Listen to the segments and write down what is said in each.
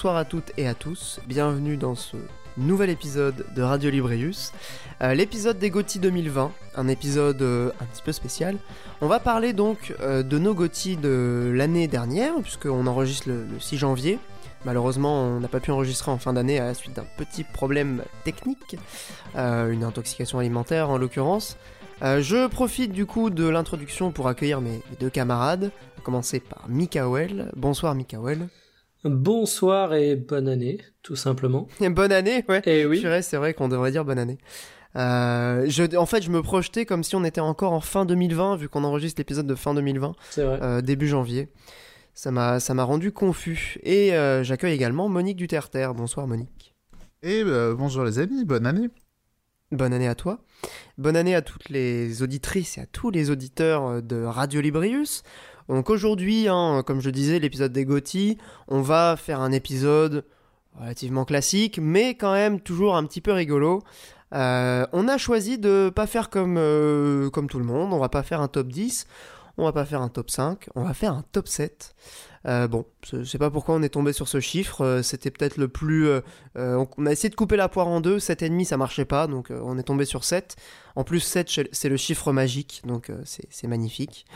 Bonsoir à toutes et à tous, bienvenue dans ce nouvel épisode de Radio Librius, euh, l'épisode des GOTY 2020, un épisode euh, un petit peu spécial. On va parler donc euh, de nos GOTY de l'année dernière, puisqu'on enregistre le, le 6 janvier. Malheureusement, on n'a pas pu enregistrer en fin d'année à la suite d'un petit problème technique, une intoxication alimentaire en l'occurrence. Je profite du coup de l'introduction pour accueillir mes, mes deux camarades, à commencer par Mikael. Bonsoir Mikael. Bonsoir et bonne année, tout simplement. bonne année, ouais. Et oui. Purée, c'est vrai qu'on devrait dire bonne année. Euh, je, en fait, je me projetais comme si on était encore en fin 2020, vu qu'on enregistre l'épisode de fin 2020, C'est vrai. euh, début janvier. Ça m'a, ça m'a rendu confus. Et euh, j'accueille également Monique Duterter. Bonsoir Monique. Et euh, bonjour les amis, bonne année. Bonne année à toi. Bonne année à toutes les auditrices et à tous les auditeurs de Radio Librius. Donc aujourd'hui, hein, comme je disais, l'épisode des GOTY, on va faire un épisode relativement classique, mais quand même toujours un petit peu rigolo. Euh, on a choisi de pas faire comme, euh, comme tout le monde, on va pas faire un top 10, on va pas faire un top 5, on va faire un top 7. Euh, bon, je sais pas pourquoi on est tombé sur ce chiffre, c'était peut-être le plus... on, a essayé de couper la poire en deux, 7,5 ça marchait pas, donc on est tombé sur 7. En plus 7 c'est- le chiffre magique, donc c'est magnifique.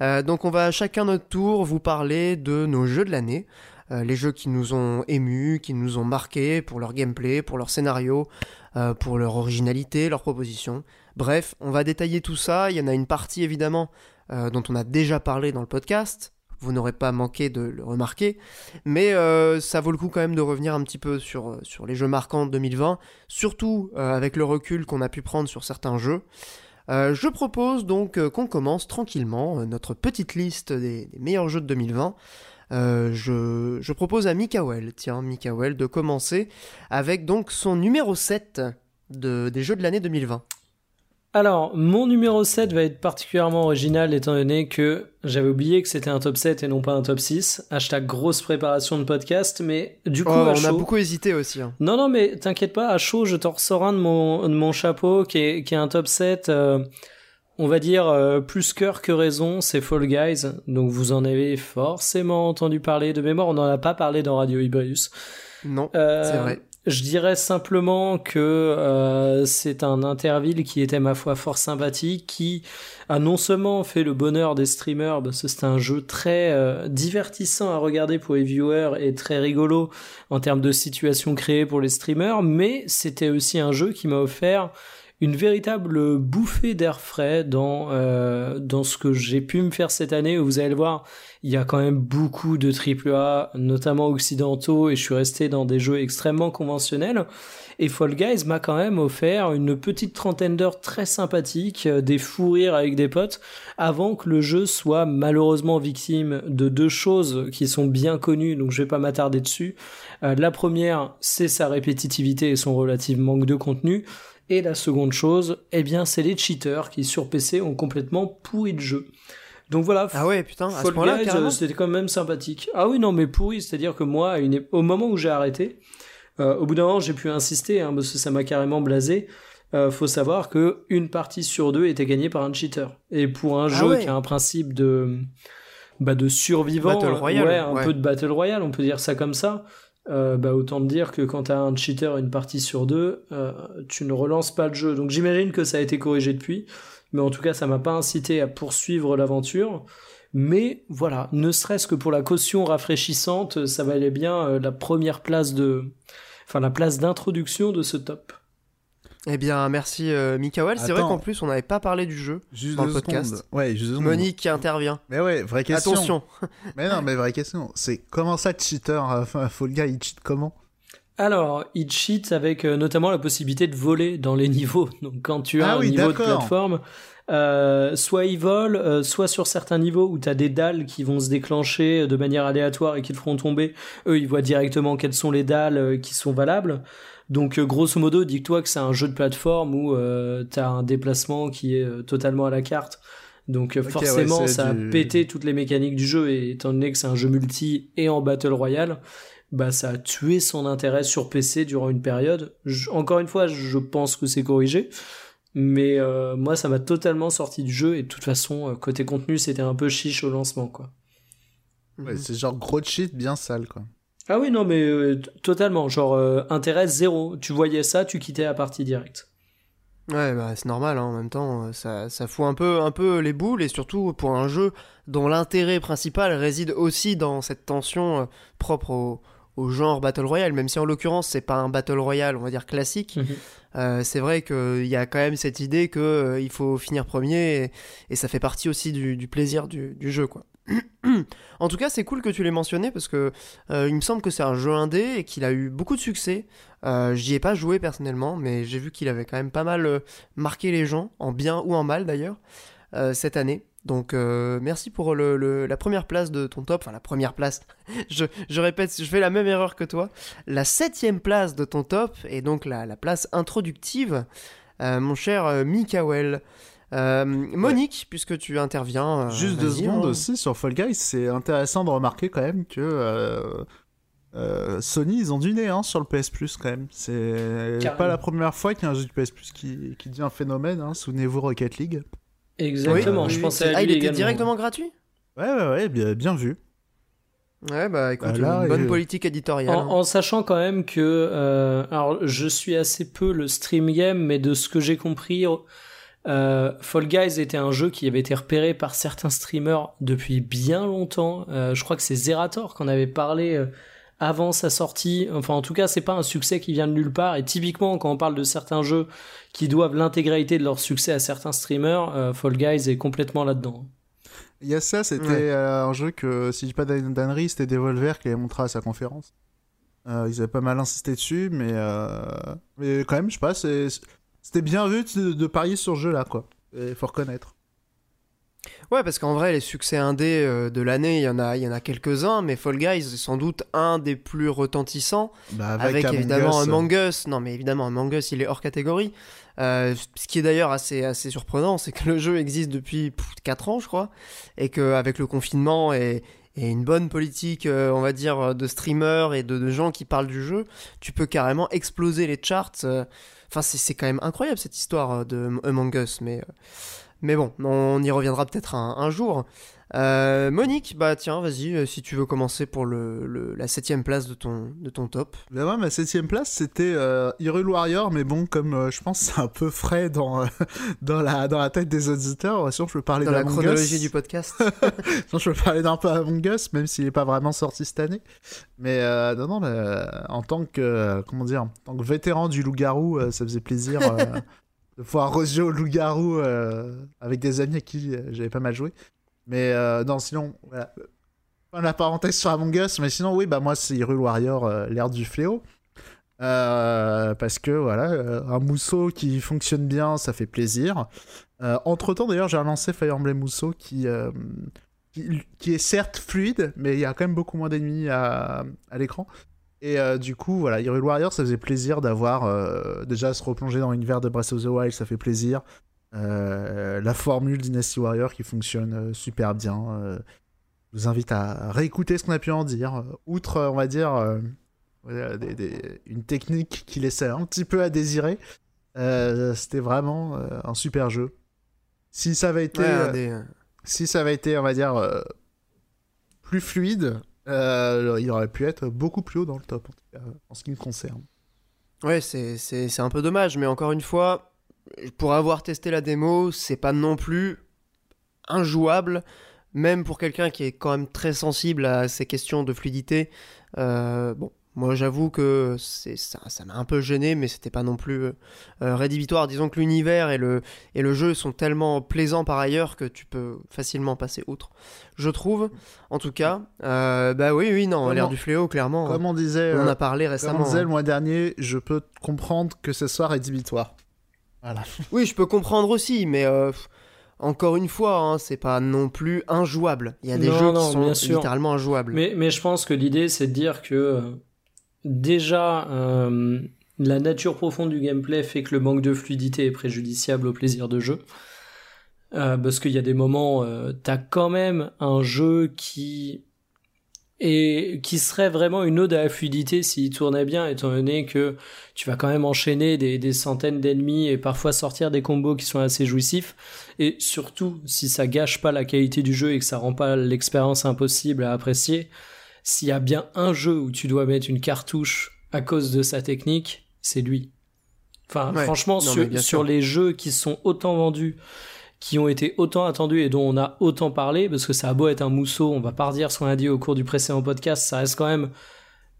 Euh, donc on va chacun notre tour vous parler de nos jeux de l'année, euh, les jeux qui nous ont émus, qui nous ont marqués pour leur gameplay, pour leur scénario, euh, pour leur originalité, leurs propositions. Bref, on va détailler tout ça, il y en a une partie évidemment dont on a déjà parlé dans le podcast, vous n'aurez pas manqué de le remarquer, mais ça vaut le coup quand même de revenir un petit peu sur, les jeux marquants de 2020, surtout avec le recul qu'on a pu prendre sur certains jeux. Euh, je propose donc euh, qu'on commence tranquillement euh, notre petite liste des, meilleurs jeux de 2020. Euh, je, je propose à Mikael, tiens, Mikael, de commencer avec donc son numéro 7 de, des jeux de l'année 2020. Alors, mon numéro 7 va être particulièrement original étant donné que j'avais oublié que c'était un top 7 et non pas un top 6. Hashtag grosse préparation de podcast, mais du coup, Oh, à on a beaucoup hésité aussi. hein. Non, non, mais t'inquiète pas, à chaud, je t'en ressors un de mon, de mon chapeau qui est, qui est un top 7, euh, on va dire euh, plus cœur que raison, c'est Fall Guys. Donc vous en avez forcément entendu parler de mémoire, on n'en a pas parlé dans Radio Ibrius. Non, Euh, c'est vrai. Je dirais simplement que euh, c'est un interville qui était ma foi fort sympathique, qui a non seulement fait le bonheur des streamers, parce que c'est un jeu très euh, divertissant à regarder pour les viewers et très rigolo en termes de situations créées pour les streamers, mais c'était aussi un jeu qui m'a offert une véritable bouffée d'air frais dans euh, dans ce que j'ai pu me faire cette année. Vous allez le voir, il y a quand même beaucoup de AAA, notamment occidentaux, et je suis resté dans des jeux extrêmement conventionnels. Et Fall Guys m'a quand même offert une petite trentaine d'heures très sympathiques, euh, des fous rires avec des potes, avant que le jeu soit malheureusement victime de deux choses qui sont bien connues, donc je vais pas m'attarder dessus. Euh, la première, c'est sa répétitivité et son relatif manque de contenu. Et la seconde chose, eh bien, c'est les cheaters qui sur PC ont complètement pourri le jeu. Donc voilà, Ah ouais, putain, à ce Fall point-là, Guys, carrément euh, c'était quand même sympathique. Ah oui, non, mais pourri, c'est-à-dire que moi, une au moment où j'ai arrêté, euh, au bout d'un moment, j'ai pu insister, hein, parce que ça m'a carrément blasé. Euh, faut savoir que une partie sur deux était gagnée par un cheater. Et pour un Ah jeu ouais. qui a un principe de bah, de survivant, Battle euh, Royale, ouais, un ouais. peu de battle royale, on peut dire ça comme ça. Euh, bah autant te dire que quand t'as un cheater une partie sur deux, euh, tu ne relances pas le jeu. Donc j'imagine que ça a été corrigé depuis, mais en tout cas ça m'a pas incité à poursuivre l'aventure. Mais voilà, ne serait-ce que pour la caution rafraîchissante, ça valait bien euh, la première place de, enfin la place d'introduction de ce top. Eh bien, merci euh, Mikael. C'est vrai qu'en plus, on n'avait pas parlé du jeu. Juste Dans le podcast. secondes. Ouais, juste deux secondes. Monique qui intervient. Mais ouais, vraie question. Attention. Mais non, mais vraie question. C'est comment ça, cheater euh, Fall Guy, il cheat comment? Alors, il cheat avec euh, notamment la possibilité de voler dans les niveaux. Donc quand tu as Ah un oui, niveau de d'accord. plateforme, euh, soit il vole, euh, soit sur certains niveaux où tu as des dalles qui vont se déclencher de manière aléatoire et qui te feront tomber, eux ils voient directement quelles sont les dalles euh, qui sont valables. Donc euh, grosso modo, dis-toi que c'est un jeu de plateforme où euh, tu as un déplacement qui est euh, totalement à la carte. Donc euh, forcément, ouais, ça du- a pété toutes les mécaniques du jeu et étant donné que c'est un jeu multi et en battle royale, bah ça a tué son intérêt sur PC durant une période. Je- encore une fois, je pense que c'est corrigé, mais euh, moi ça m'a totalement sorti du jeu et de toute façon euh, côté contenu c'était un peu chiche au lancement quoi. Ouais, Mhm. C'est genre gros cheat bien sale, quoi. Ah oui, non, mais euh, totalement. Genre, euh, intérêt zéro. Tu voyais ça, tu quittais la partie directe. Ouais, bah, c'est normal, hein, en même temps, ça, ça fout un peu, un peu les boules, et surtout pour un jeu dont l'intérêt principal réside aussi dans cette tension propre au, au, genre Battle Royale, même si en l'occurrence c'est pas un Battle Royale, on va dire classique. Mhm. c'est vrai qu'il y a quand même cette idée qu'il il faut finir premier, et, ça fait partie aussi du, du plaisir du, du jeu, quoi. en tout cas, c'est cool que tu l'aies mentionné parce que euh, il me semble que c'est un jeu indé et qu'il a eu beaucoup de succès. Euh, J'y ai pas joué personnellement, mais j'ai vu qu'il avait quand même pas mal euh, marqué les gens, en bien ou en mal d'ailleurs, euh, cette année. Donc merci pour le, la première place de ton top, enfin la première place, je, je, répète, je fais la même erreur que toi, la septième place de ton top, et donc la, la place introductive, mon cher Mikael. Euh, Monique, puisque tu interviens. Euh, Juste deux secondes hein. aussi sur Fall Guys, c'est intéressant de remarquer quand même que euh, Sony, ils ont du nez hein, sur le PS Plus quand même. C'est pas la première fois qu'il y a un jeu du PS Plus qui, qui devient un phénomène. Hein. Souvenez-vous Rocket League. Exactement, je pensais à ah, il était directement gratuit? Ouais, ouais, ouais, bien, bien vu. Ouais, bah écoute, une bonne politique éditoriale. En, en, sachant quand même que. alors, je suis assez peu le stream game, mais de ce que j'ai compris, euh, Fall Guys était un jeu qui avait été repéré par certains streamers depuis bien longtemps. Euh, je crois que c'est Zerator qu'on avait parlé euh, avant sa sortie. Enfin, en tout cas, c'est pas un succès qui vient de nulle part. Et typiquement, quand on parle de certains jeux qui doivent l'intégralité de leur succès à certains streamers, Fall Guys est complètement là-dedans. Il y a ça, c'était un jeu que, si je dis pas d'annerie, c'était Devolver qui avait montré à sa conférence. ils avaient pas mal insisté dessus, mais, mais quand même, je sais pas, c'était bien vu de, parier sur ce jeu-là, quoi. Il faut reconnaître. Ouais, parce qu'en vrai, les succès indés euh, de l'année, il y en a, il y en a quelques-uns, mais Fall Guys est sans doute un des plus retentissants. Bah, avec, évidemment Among Us. Non, mais évidemment, Among Us, il est hors catégorie. Euh, ce qui est d'ailleurs assez, assez surprenant, c'est que le jeu existe depuis 4 ans, je crois, et qu'avec le confinement et, et une bonne politique, euh, on va dire, de streamers et de, de, gens qui parlent du jeu, tu peux carrément exploser les charts. Enfin, c'est quand même incroyable cette histoire euh, de Among Us, mais, euh, mais bon, on y reviendra peut-être un, jour. Euh, Monique, bah tiens, vas-y, si tu veux commencer pour le, la septième place de ton, de ton top. Bah ouais, ma septième place, c'était euh, Hyrule Warrior, mais bon, comme je pense c'est un peu frais dans, dans, la, dans la tête des auditeurs, sûr je peux parler Dans la chronologie du podcast. non, je peux parler d'un peu Among Us, même s'il n'est pas vraiment sorti cette année. Mais non, non, en tant que, comment dire, en tant que vétéran du loup-garou, ça faisait plaisir de pouvoir rejouer au loup-garou avec des amis à qui j'avais pas mal joué. Mais euh, non, sinon, voilà. la parenthèse sur Among Us, mais sinon, oui, bah moi, c'est Hyrule Warrior, euh, l'ère du fléau. Euh, parce que voilà, un mousseau qui fonctionne bien, ça fait plaisir. entre temps, d'ailleurs, j'ai relancé Fire Emblem Mousseau qui, qui, est certes fluide, mais il y a quand même beaucoup moins d'ennemis à, à l'écran. Et du coup, voilà, Hyrule Warrior, ça faisait plaisir d'avoir déjà se replonger dans l'univers de Breath of the Wild, ça fait plaisir. Euh, la formule Dynasty Warrior qui fonctionne euh, super bien. Euh, je vous invite à réécouter ce qu'on a pu en dire. Outre, on va dire, une technique qui laissait un petit peu à désirer, c'était vraiment un super jeu. Si ça avait été, si ça avait été, on va dire, plus fluide, il aurait pu être beaucoup plus haut dans le top, en, en ce qui me concerne. Ouais, c'est un peu dommage, mais encore une fois, pour avoir testé la démo, c'est pas non plus injouable, même pour quelqu'un qui est quand même très sensible à ces questions de fluidité. Euh, bon, moi j'avoue que c'est ça, ça m'a un peu gêné, mais c'était pas non plus euh, rédhibitoire. Disons que l'univers et le, et le jeu sont tellement plaisants par ailleurs que tu peux facilement passer outre. Je trouve, en tout cas, euh, bah oui, oui, non, l'air du fléau, clairement. Comme on disait, on en a parlé récemment. Comme on disait le mois dernier, je peux comprendre que ce soit rédhibitoire. Oui, je peux comprendre aussi, mais euh, encore une fois, hein, c'est pas non plus injouable. Il y a des jeux qui sont littéralement injouables. Mais, mais je pense que l'idée, c'est de dire que euh, déjà, euh, la nature profonde du gameplay fait que le manque de fluidité est préjudiciable au plaisir de jeu. parce qu'il y a des moments, t'as quand même un jeu qui et qui serait vraiment une ode à la fluidité s'il tournait bien, étant donné que tu vas quand même enchaîner des, des centaines d'ennemis et parfois sortir des combos qui sont assez jouissifs, et surtout si ça gâche pas la qualité du jeu et que ça rend pas l'expérience impossible à apprécier, s'il y a bien un jeu où tu dois mettre une cartouche à cause de sa technique, c'est lui. Enfin, franchement, sur, les jeux qui sont autant vendus, qui ont été autant attendus et dont on a autant parlé, parce que ça a beau être un mousseau, on va pas redire ce qu'on a dit au cours du précédent podcast, ça reste quand même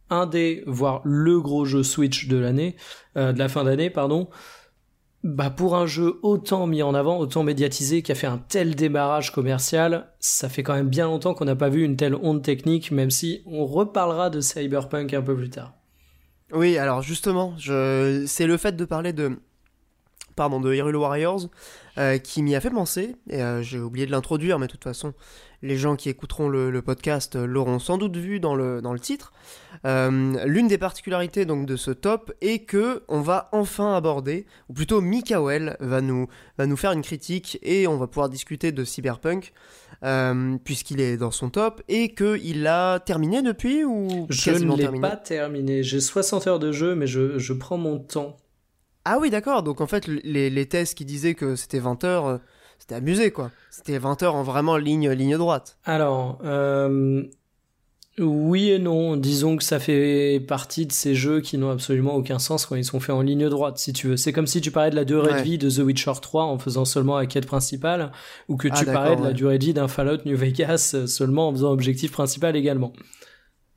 un des, voire le gros jeu Switch de l'année, euh, de la fin d'année, pardon. Bah pour un jeu autant mis en avant, autant médiatisé, qui a fait un tel démarrage commercial, ça fait quand même bien longtemps qu'on n'a pas vu une telle onde technique, même si on reparlera de Cyberpunk un peu plus tard. Oui, alors justement, je... c'est le fait de parler de pardon, de Hyrule Warriors, euh, qui m'y a fait penser, et euh, j'ai oublié de l'introduire, mais de toute façon, les gens qui écouteront le, podcast l'auront sans doute vu dans le, dans le titre. Euh, l'une des particularités donc de ce top est que on va enfin aborder, ou plutôt Mikael va nous, va nous faire une critique et on va pouvoir discuter de Cyberpunk. puisqu'il est dans son top et qu'il l'a terminé depuis ou Je ne l'ai pas terminé. J'ai 60 heures de jeu, mais je, je prends mon temps ah oui, d'accord. Donc en fait, les, les tests qui disaient que c'était 20 heures, euh, c'était abusé, quoi. C'était 20 heures en vraiment ligne, ligne droite. Alors, euh, oui et non. Disons que ça fait partie de ces jeux qui n'ont absolument aucun sens quand ils sont faits en ligne droite, si tu veux. C'est comme si tu parlais de la durée de vie de The Witcher 3 en faisant seulement la quête principale, ou que ah, tu parlais de la durée de vie d'un Fallout New Vegas euh, seulement en faisant objectif principal également.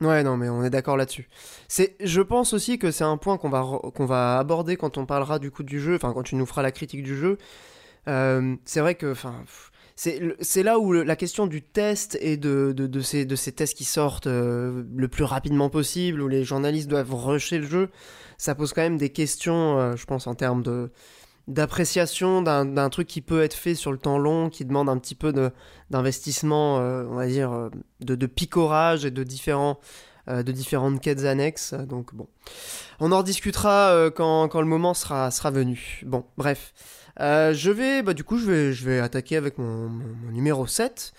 Ouais, non, mais on est d'accord là-dessus. C'est, je pense aussi que c'est un point qu'on va qu'on va aborder quand on parlera du coup du jeu, enfin quand tu nous feras la critique du jeu. Euh, c'est vrai que, enfin, c'est là où la question du test et de, ces tests qui sortent euh, le plus rapidement possible, où les journalistes doivent rusher le jeu, ça pose quand même des questions, euh, je pense, en termes d'appréciation d'un truc qui peut être fait sur le temps long, qui demande un petit peu d'investissement, on va dire, de, picorage et de, différents, de différentes quêtes annexes. Donc bon, on en rediscutera quand, quand, le moment sera, sera venu. Bon, bref. Je vais, bah, du coup, je vais, je vais attaquer avec mon, mon, numéro 7.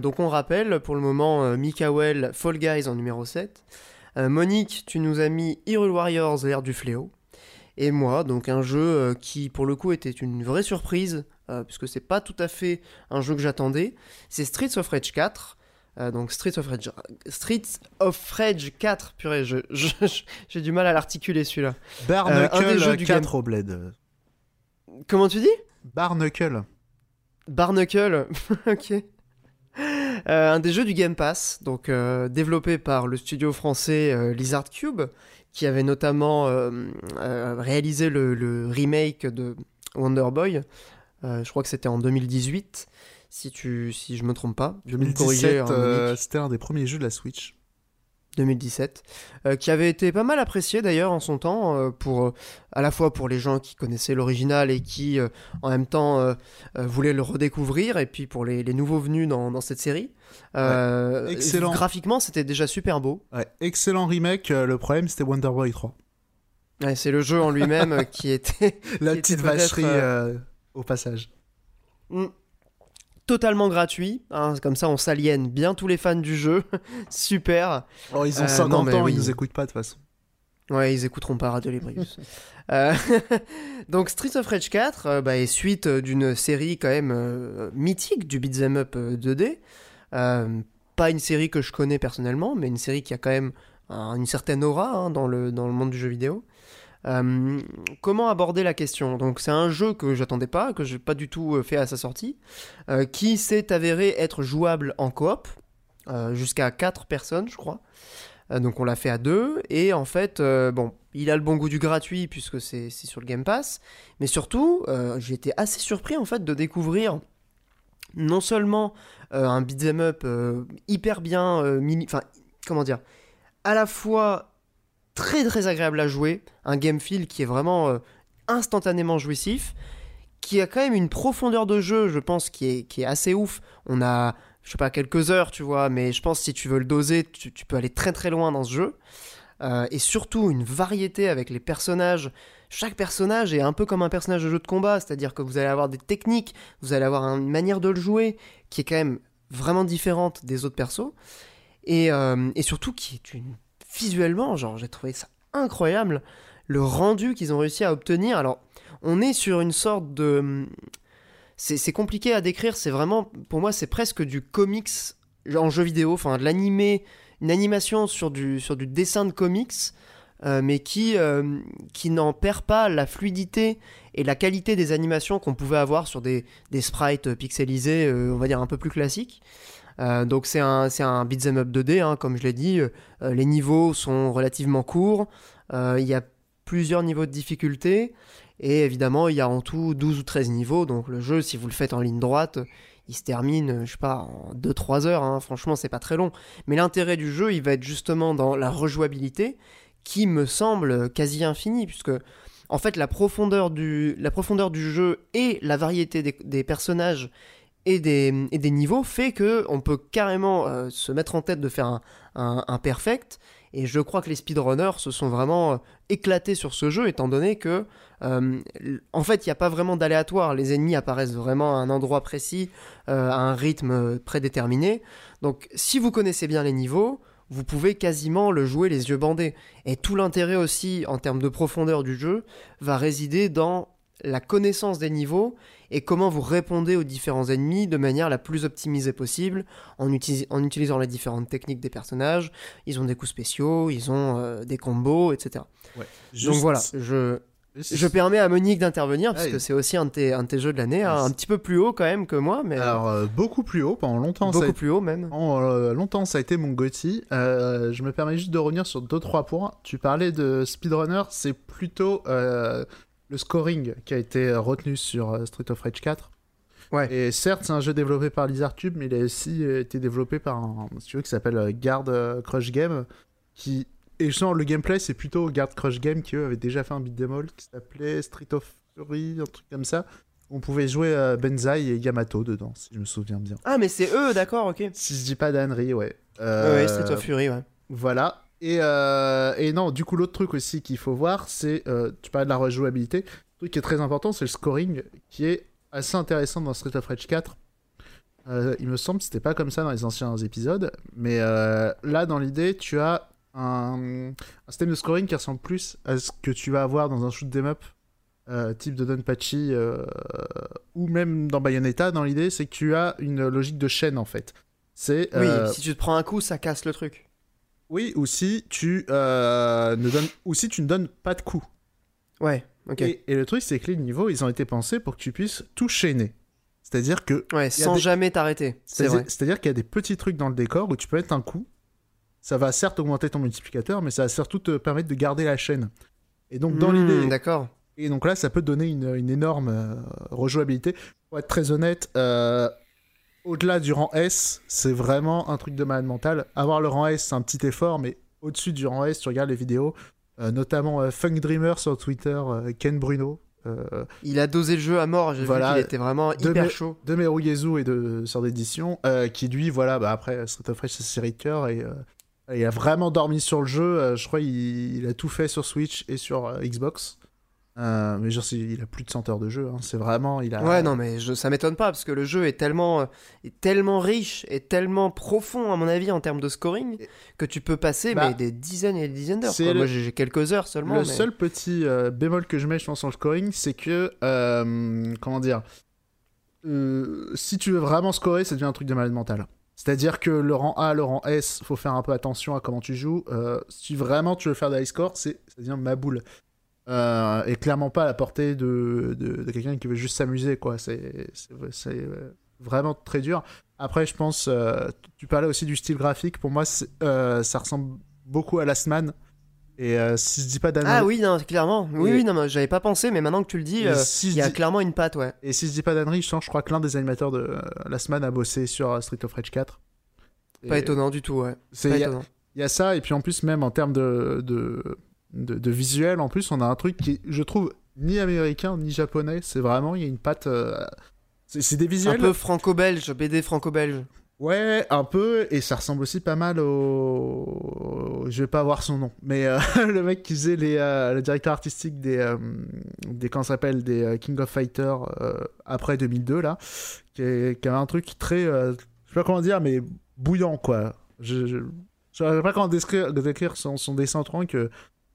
donc on rappelle, pour le moment, Mikael Fall Guys en numéro 7. Monique, tu nous as mis Hero Warriors, l'ère du fléau et moi, donc un jeu euh, qui pour le coup était une vraie surprise, euh, puisque c'est pas tout à fait un jeu que j'attendais, c'est Streets of Rage 4. Euh, donc Streets of Rage, Streets of Rage 4, purée, j'ai du mal à l'articuler celui-là. Barnacle 4 au bled. Comment tu dis? Barnacle. Barnacle, ok. un des jeux du Game Pass, donc développé par le studio français Lizard Cube, qui avait notamment euh, euh, réalisé le, remake de Wonder Boy. Euh, je crois que c'était en 2018, si, tu, si je me trompe pas. Je 2017, c'était un des premiers jeux de la Switch. 2017, euh, qui avait été pas mal apprécié d'ailleurs en son temps, euh, pour, euh, à la fois pour les gens qui connaissaient l'original et qui en même temps voulaient le redécouvrir, et puis pour les, nouveaux venus dans, dans cette série. excellent. Graphiquement, c'était déjà super beau. excellent remake, le problème c'était Wonder Boy 3. c'est le jeu en lui-même qui était... La petite vacherie au passage. Mm totalement gratuit. Hein, comme ça, on s'aliène bien tous les fans du jeu. Super. Oh, ils ont 50 euh, ans, ils nous écoutent pas de toute façon. Ouais, ils écouteront pas Radio Librius. euh, donc Street of Rage 4 euh, bah, est suite d'une série quand même mythique du beat'em up 2D. pas une série que je connais personnellement, mais une série qui a quand même une certaine aura hein, dans, le, dans le monde du jeu vidéo. Euh, comment aborder la question? Donc c'est un jeu que j'attendais pas, que j'ai pas du tout euh, fait à sa sortie, euh, qui s'est avéré être jouable en coop, jusqu'à 4 personnes je crois. donc on l'a fait à deux, et en fait, bon, il a le bon goût du gratuit puisque c'est sur le Game Pass, mais surtout, j'ai été assez surpris en fait de découvrir non seulement un beat'em up hyper bien, enfin, comment dire, à la fois très très agréable à jouer, un game feel qui est vraiment euh, instantanément jouissif, qui a quand même une profondeur de jeu, je pense, qui est, qui est assez ouf. On a, je sais pas, quelques heures, tu vois, mais je pense que si tu veux le doser, tu, peux aller très très loin dans ce jeu. Euh, et surtout une variété avec les personnages. Chaque personnage est un peu comme un personnage de jeu de combat, c'est-à-dire que vous allez avoir des techniques, vous allez avoir une manière de le jouer qui est quand même vraiment différente des autres persos. Et, euh, et surtout qui est une visuellement, genre, j'ai trouvé ça incroyable. Le rendu qu'ils ont réussi à obtenir. Alors, on est sur une sorte de. C'est compliqué à décrire, c'est vraiment. Pour moi, c'est presque du comics en jeu vidéo, enfin, de l'animé une animation sur du, sur du dessin de comics, euh, mais qui, euh, qui n'en perd pas la fluidité et la qualité des animations qu'on pouvait avoir sur des, des sprites pixelisés, euh, on va dire un peu plus classiques. Euh, donc c'est un, c'est un beat'em up 2D, hein, comme je l'ai dit. Euh, les niveaux sont relativement courts. Euh, Il y a plusieurs niveaux de difficulté. Et évidemment, il y a en tout 12 ou 13 niveaux. Donc le jeu, si vous le faites en ligne droite, il se termine, je sais pas, en 2-3 heures. hein. Franchement, c'est pas très long. Mais l'intérêt du jeu, il va être justement dans la rejouabilité, qui me semble quasi infinie, puisque en fait, la profondeur du, jeu et la variété des personnages et des, niveaux fait que on peut carrément euh, se mettre en tête de faire un, perfect. Et je crois que les speedrunners se sont vraiment euh, éclatés sur ce jeu, étant donné que, euh, en fait, il n'y a pas vraiment d'aléatoire. Les ennemis apparaissent vraiment à un endroit précis, à un rythme prédéterminé. Donc, si vous connaissez bien les niveaux, vous pouvez quasiment le jouer les yeux bandés. Et tout l'intérêt aussi, en termes de profondeur du jeu, va résider dans la connaissance des niveaux et comment vous répondez aux différents ennemis de manière la plus optimisée possible en, en utilisant les différentes techniques des personnages. Ils ont des coups spéciaux, ils ont euh, des combos, etc. Ouais. Donc voilà, je, je permets à Monique d'intervenir parce que c'est aussi un de tes, un de tes jeux de l'année, hein, un petit peu plus haut quand même que moi, mais Alors, euh, beaucoup plus haut, pendant longtemps, ça a beaucoup plus haut même. pendant, euh, longtemps, ça a été mon Gotti. Euh, je me permets juste de revenir sur 2-3 points. Tu parlais de speedrunner, c'est plutôt le scoring qui a été retenu sur euh, Street of Rage 4. Ouais. Et certes, c'est un jeu développé par Lizardtube, mais il a aussi euh, été développé par un studio qui s'appelle euh, Guard euh, Crush Game. Qui... Et genre, le gameplay, c'est plutôt Guard Crush Game qui, eux, avait déjà fait un beat'em all qui s'appelait Street of Fury, un truc comme ça. On pouvait jouer euh, Benzaï et Yamato dedans, si je me souviens bien. Ah, mais c'est eux, d'accord, ok. Si je dis pas ouais. Ouais, Euh, ouais, Street of Fury, ouais. Voilà. Et, euh, et non, du coup, l'autre truc aussi qu'il faut voir, c'est. euh, tu parlais de la rejouabilité. Le truc qui est très important, c'est le scoring, qui est assez intéressant dans Street of Rage 4. Euh, il me semble que c'était pas comme ça dans les anciens épisodes, mais là, dans l'idée, tu as un, un système de scoring qui ressemble plus à ce que tu vas avoir dans un shoot 'em up type de Donpachi ou même dans Bayonetta. Dans l'idée, c'est que tu as une logique de chaîne en fait. C'est Oui, si tu te prends un coup, ça casse le truc. Oui, ou si tu euh, ne donnes, ou si tu ne donnes pas de coups. Ouais, ok. Et, et le truc, c'est que les niveaux, ils ont été pensés pour que tu puisses tout chaîner. C'est-à-dire que, Ouais, sans des- jamais t'arrêter. C'est c'est-à-dire vrai. c'est-à-dire qu'il y a des petits trucs dans le décor où tu peux mettre un coup. Ça va certes augmenter ton multiplicateur, mais ça va surtout te permettre de garder la chaîne. Et donc dans Hmm, l'idée, D'accord. et donc là, ça peut donner une, une énorme euh, rejouabilité. Pour être très honnête, euh, au-delà du rang S, c'est vraiment un truc de malade mental. Avoir le rang S, c'est un petit effort, mais au-dessus du rang S, tu regardes les vidéos, euh, notamment euh, Funk Dreamer sur Twitter, euh, Ken Bruno, Il a dosé le jeu à mort, j'ai Voilà. vu qu'il était vraiment De hyper mes- chaud. de Merugezu et de sort d'édition, qui lui, voilà, bah, après Street of Rage, c'est série de cœur, et il a vraiment dormi sur le jeu. je crois il, il a tout fait sur Switch et sur Xbox. Euh, mais genre, il a plus de 100 heures de jeu. hein. C'est vraiment, il a. Ouais, non, mais je- ça m'étonne pas parce que le jeu est tellement, euh, est tellement riche et tellement profond, à mon avis, en termes de scoring, que tu peux passer Bah, mais des dizaines et des dizaines d'heures. le- Moi, j'ai quelques heures seulement. Le mais- seul petit euh, bémol que je mets, je pense, sur le scoring, c'est que, euh, comment dire, si tu veux vraiment scorer, ça devient un truc de malade mental. C'est-à-dire que le rang A, le rang S, faut faire un peu attention à comment tu joues. Si vraiment tu veux faire de high score, c'est, ça devient ma boule. Euh, et clairement pas à la portée de, de, de quelqu'un qui veut juste s'amuser, quoi. C'est, euh, vraiment très dur. Après, je pense, euh, tu parlais aussi du style graphique. Pour moi, euh, ça ressemble beaucoup à Last Man. Et euh, si je dis pas d'anneau- Ah oui, non, clairement. Oui, Et- oui, non, j'avais pas pensé, mais maintenant que tu le dis, euh, si il y a dis- clairement une patte, ouais. Et si je dis pas d'annerie, je, sens- je crois que l'un des animateurs de euh, Last Man a bossé sur Street of Rage 4. Pas étonnant du tout, ouais. Pas Il y, a- étonnant. il y a ça, et puis en plus, même en termes de, de, de, de visuel, en plus, on a un truc qui, je trouve, ni américain ni japonais. C'est vraiment, il y a une patte. euh, c'est des Un visuels. peu franco-belge, BD franco-belge. Ouais, un peu, et ça ressemble aussi pas mal au. Je vais pas avoir son nom, mais euh, le mec qui faisait les, euh, le directeur artistique des. euh, des comment s'appelle Des King of Fighters après 2002, là, qui, est- qui avait un truc très. je sais pas comment dire, mais bouillant, quoi. Je. je... Je saurais pas comment décrire, décrire son, son dessin autrement que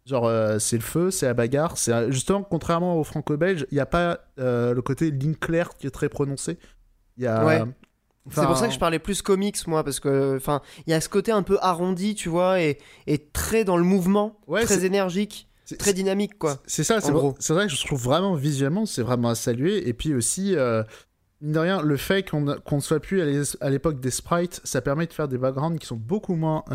genre euh, c'est le feu, c'est la bagarre, c'est justement contrairement au franco-belge, il n'y a pas euh, le côté ligne claire qui est très prononcé. Il y a Ouais. C'est pour ça que je parlais plus comics, moi, parce que, enfin, il y a ce côté un peu arrondi, tu vois, et, et très dans le mouvement, Ouais, très énergique, c'est- très dynamique, quoi. C'est ça, c'est vrai, gros. c'est vrai que je trouve vraiment visuellement, c'est vraiment à saluer. Et puis aussi, euh, mine de rien, le fait qu'on ne soit plus à l'é- à l'époque des sprites, ça permet de faire des backgrounds qui sont beaucoup moins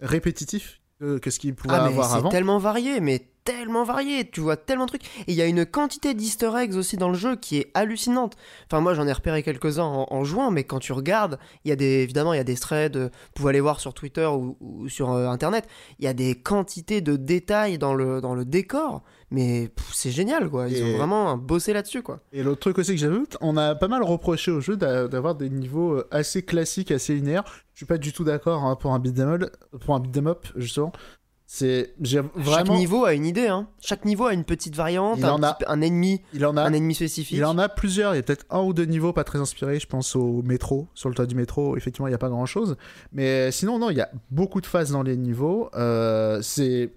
répétitifs que, que ce qu'ils pouvaient Ah, avoir c'est avant. tellement varié, mais tellement varié, tu vois tellement de trucs. Et il y a une quantité d'easter eggs aussi dans le jeu qui est hallucinante. Enfin, moi j'en ai repéré quelques-uns en, en jouant, mais quand tu regardes, il y a des, évidemment, il y a des threads, euh, vous pouvez aller voir sur Twitter ou, ou sur euh, Internet, il y a des quantités de détails dans le, dans le décor, mais c'est génial, quoi. Ils Et- ont vraiment bossé là-dessus, quoi. Et l'autre truc aussi que j'ajoute, on a pas mal reproché au jeu d'a- d'avoir des niveaux euh, assez classiques, assez linéaires. Je suis pas du tout d'accord hein, pour un beat'em up, pour un beat'em up justement. C'est Chaque niveau a une idée, hein. Chaque niveau a une petite variante, Il un, en a- petit- un ennemi, il en a un ennemi spécifique. Il en a plusieurs, il y a peut-être un ou deux niveaux pas très inspirés, je pense au métro, sur le toit du métro, effectivement il n'y a pas grand-chose. Mais sinon non, il y a beaucoup de phases dans les niveaux. Euh, c'est...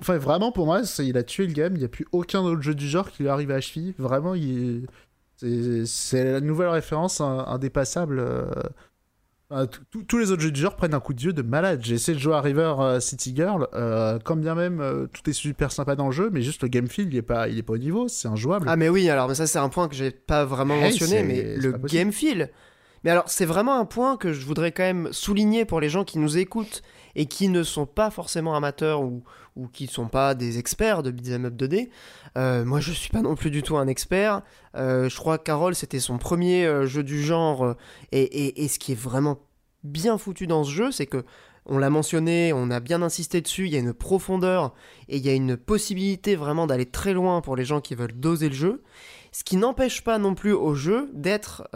Enfin vraiment pour moi, il a tué le game, il n'y a plus aucun autre jeu du genre qui lui arrive à cheville. Vraiment, il... c'est... la nouvelle référence in- indépassable. euh. Enfin, tous les autres jeux du genre prennent un coup de vieux de malade. J'ai essayé de jouer à River euh, City Girl, euh, quand bien même euh, tout est super sympa dans le jeu, mais juste le game feel il est pas, il est pas au niveau, c'est injouable. Ah mais oui, alors mais ça c'est un point que j'ai pas vraiment Hey, mentionné, mais le game feel. Mais alors c'est vraiment un point que je voudrais quand même souligner pour les gens qui nous écoutent et qui ne sont pas forcément amateurs ou, ou qui ne sont pas des experts de beat'em up 2D. Euh, moi je suis pas non plus du tout un expert. Euh, je crois que Carole c'était son premier euh, jeu du genre et, ce qui est vraiment bien foutu dans ce jeu c'est que on l'a mentionné, on a bien insisté dessus, il y a une profondeur et il y a une possibilité vraiment d'aller très loin pour les gens qui veulent doser le jeu. Ce qui n'empêche pas non plus au jeu d'être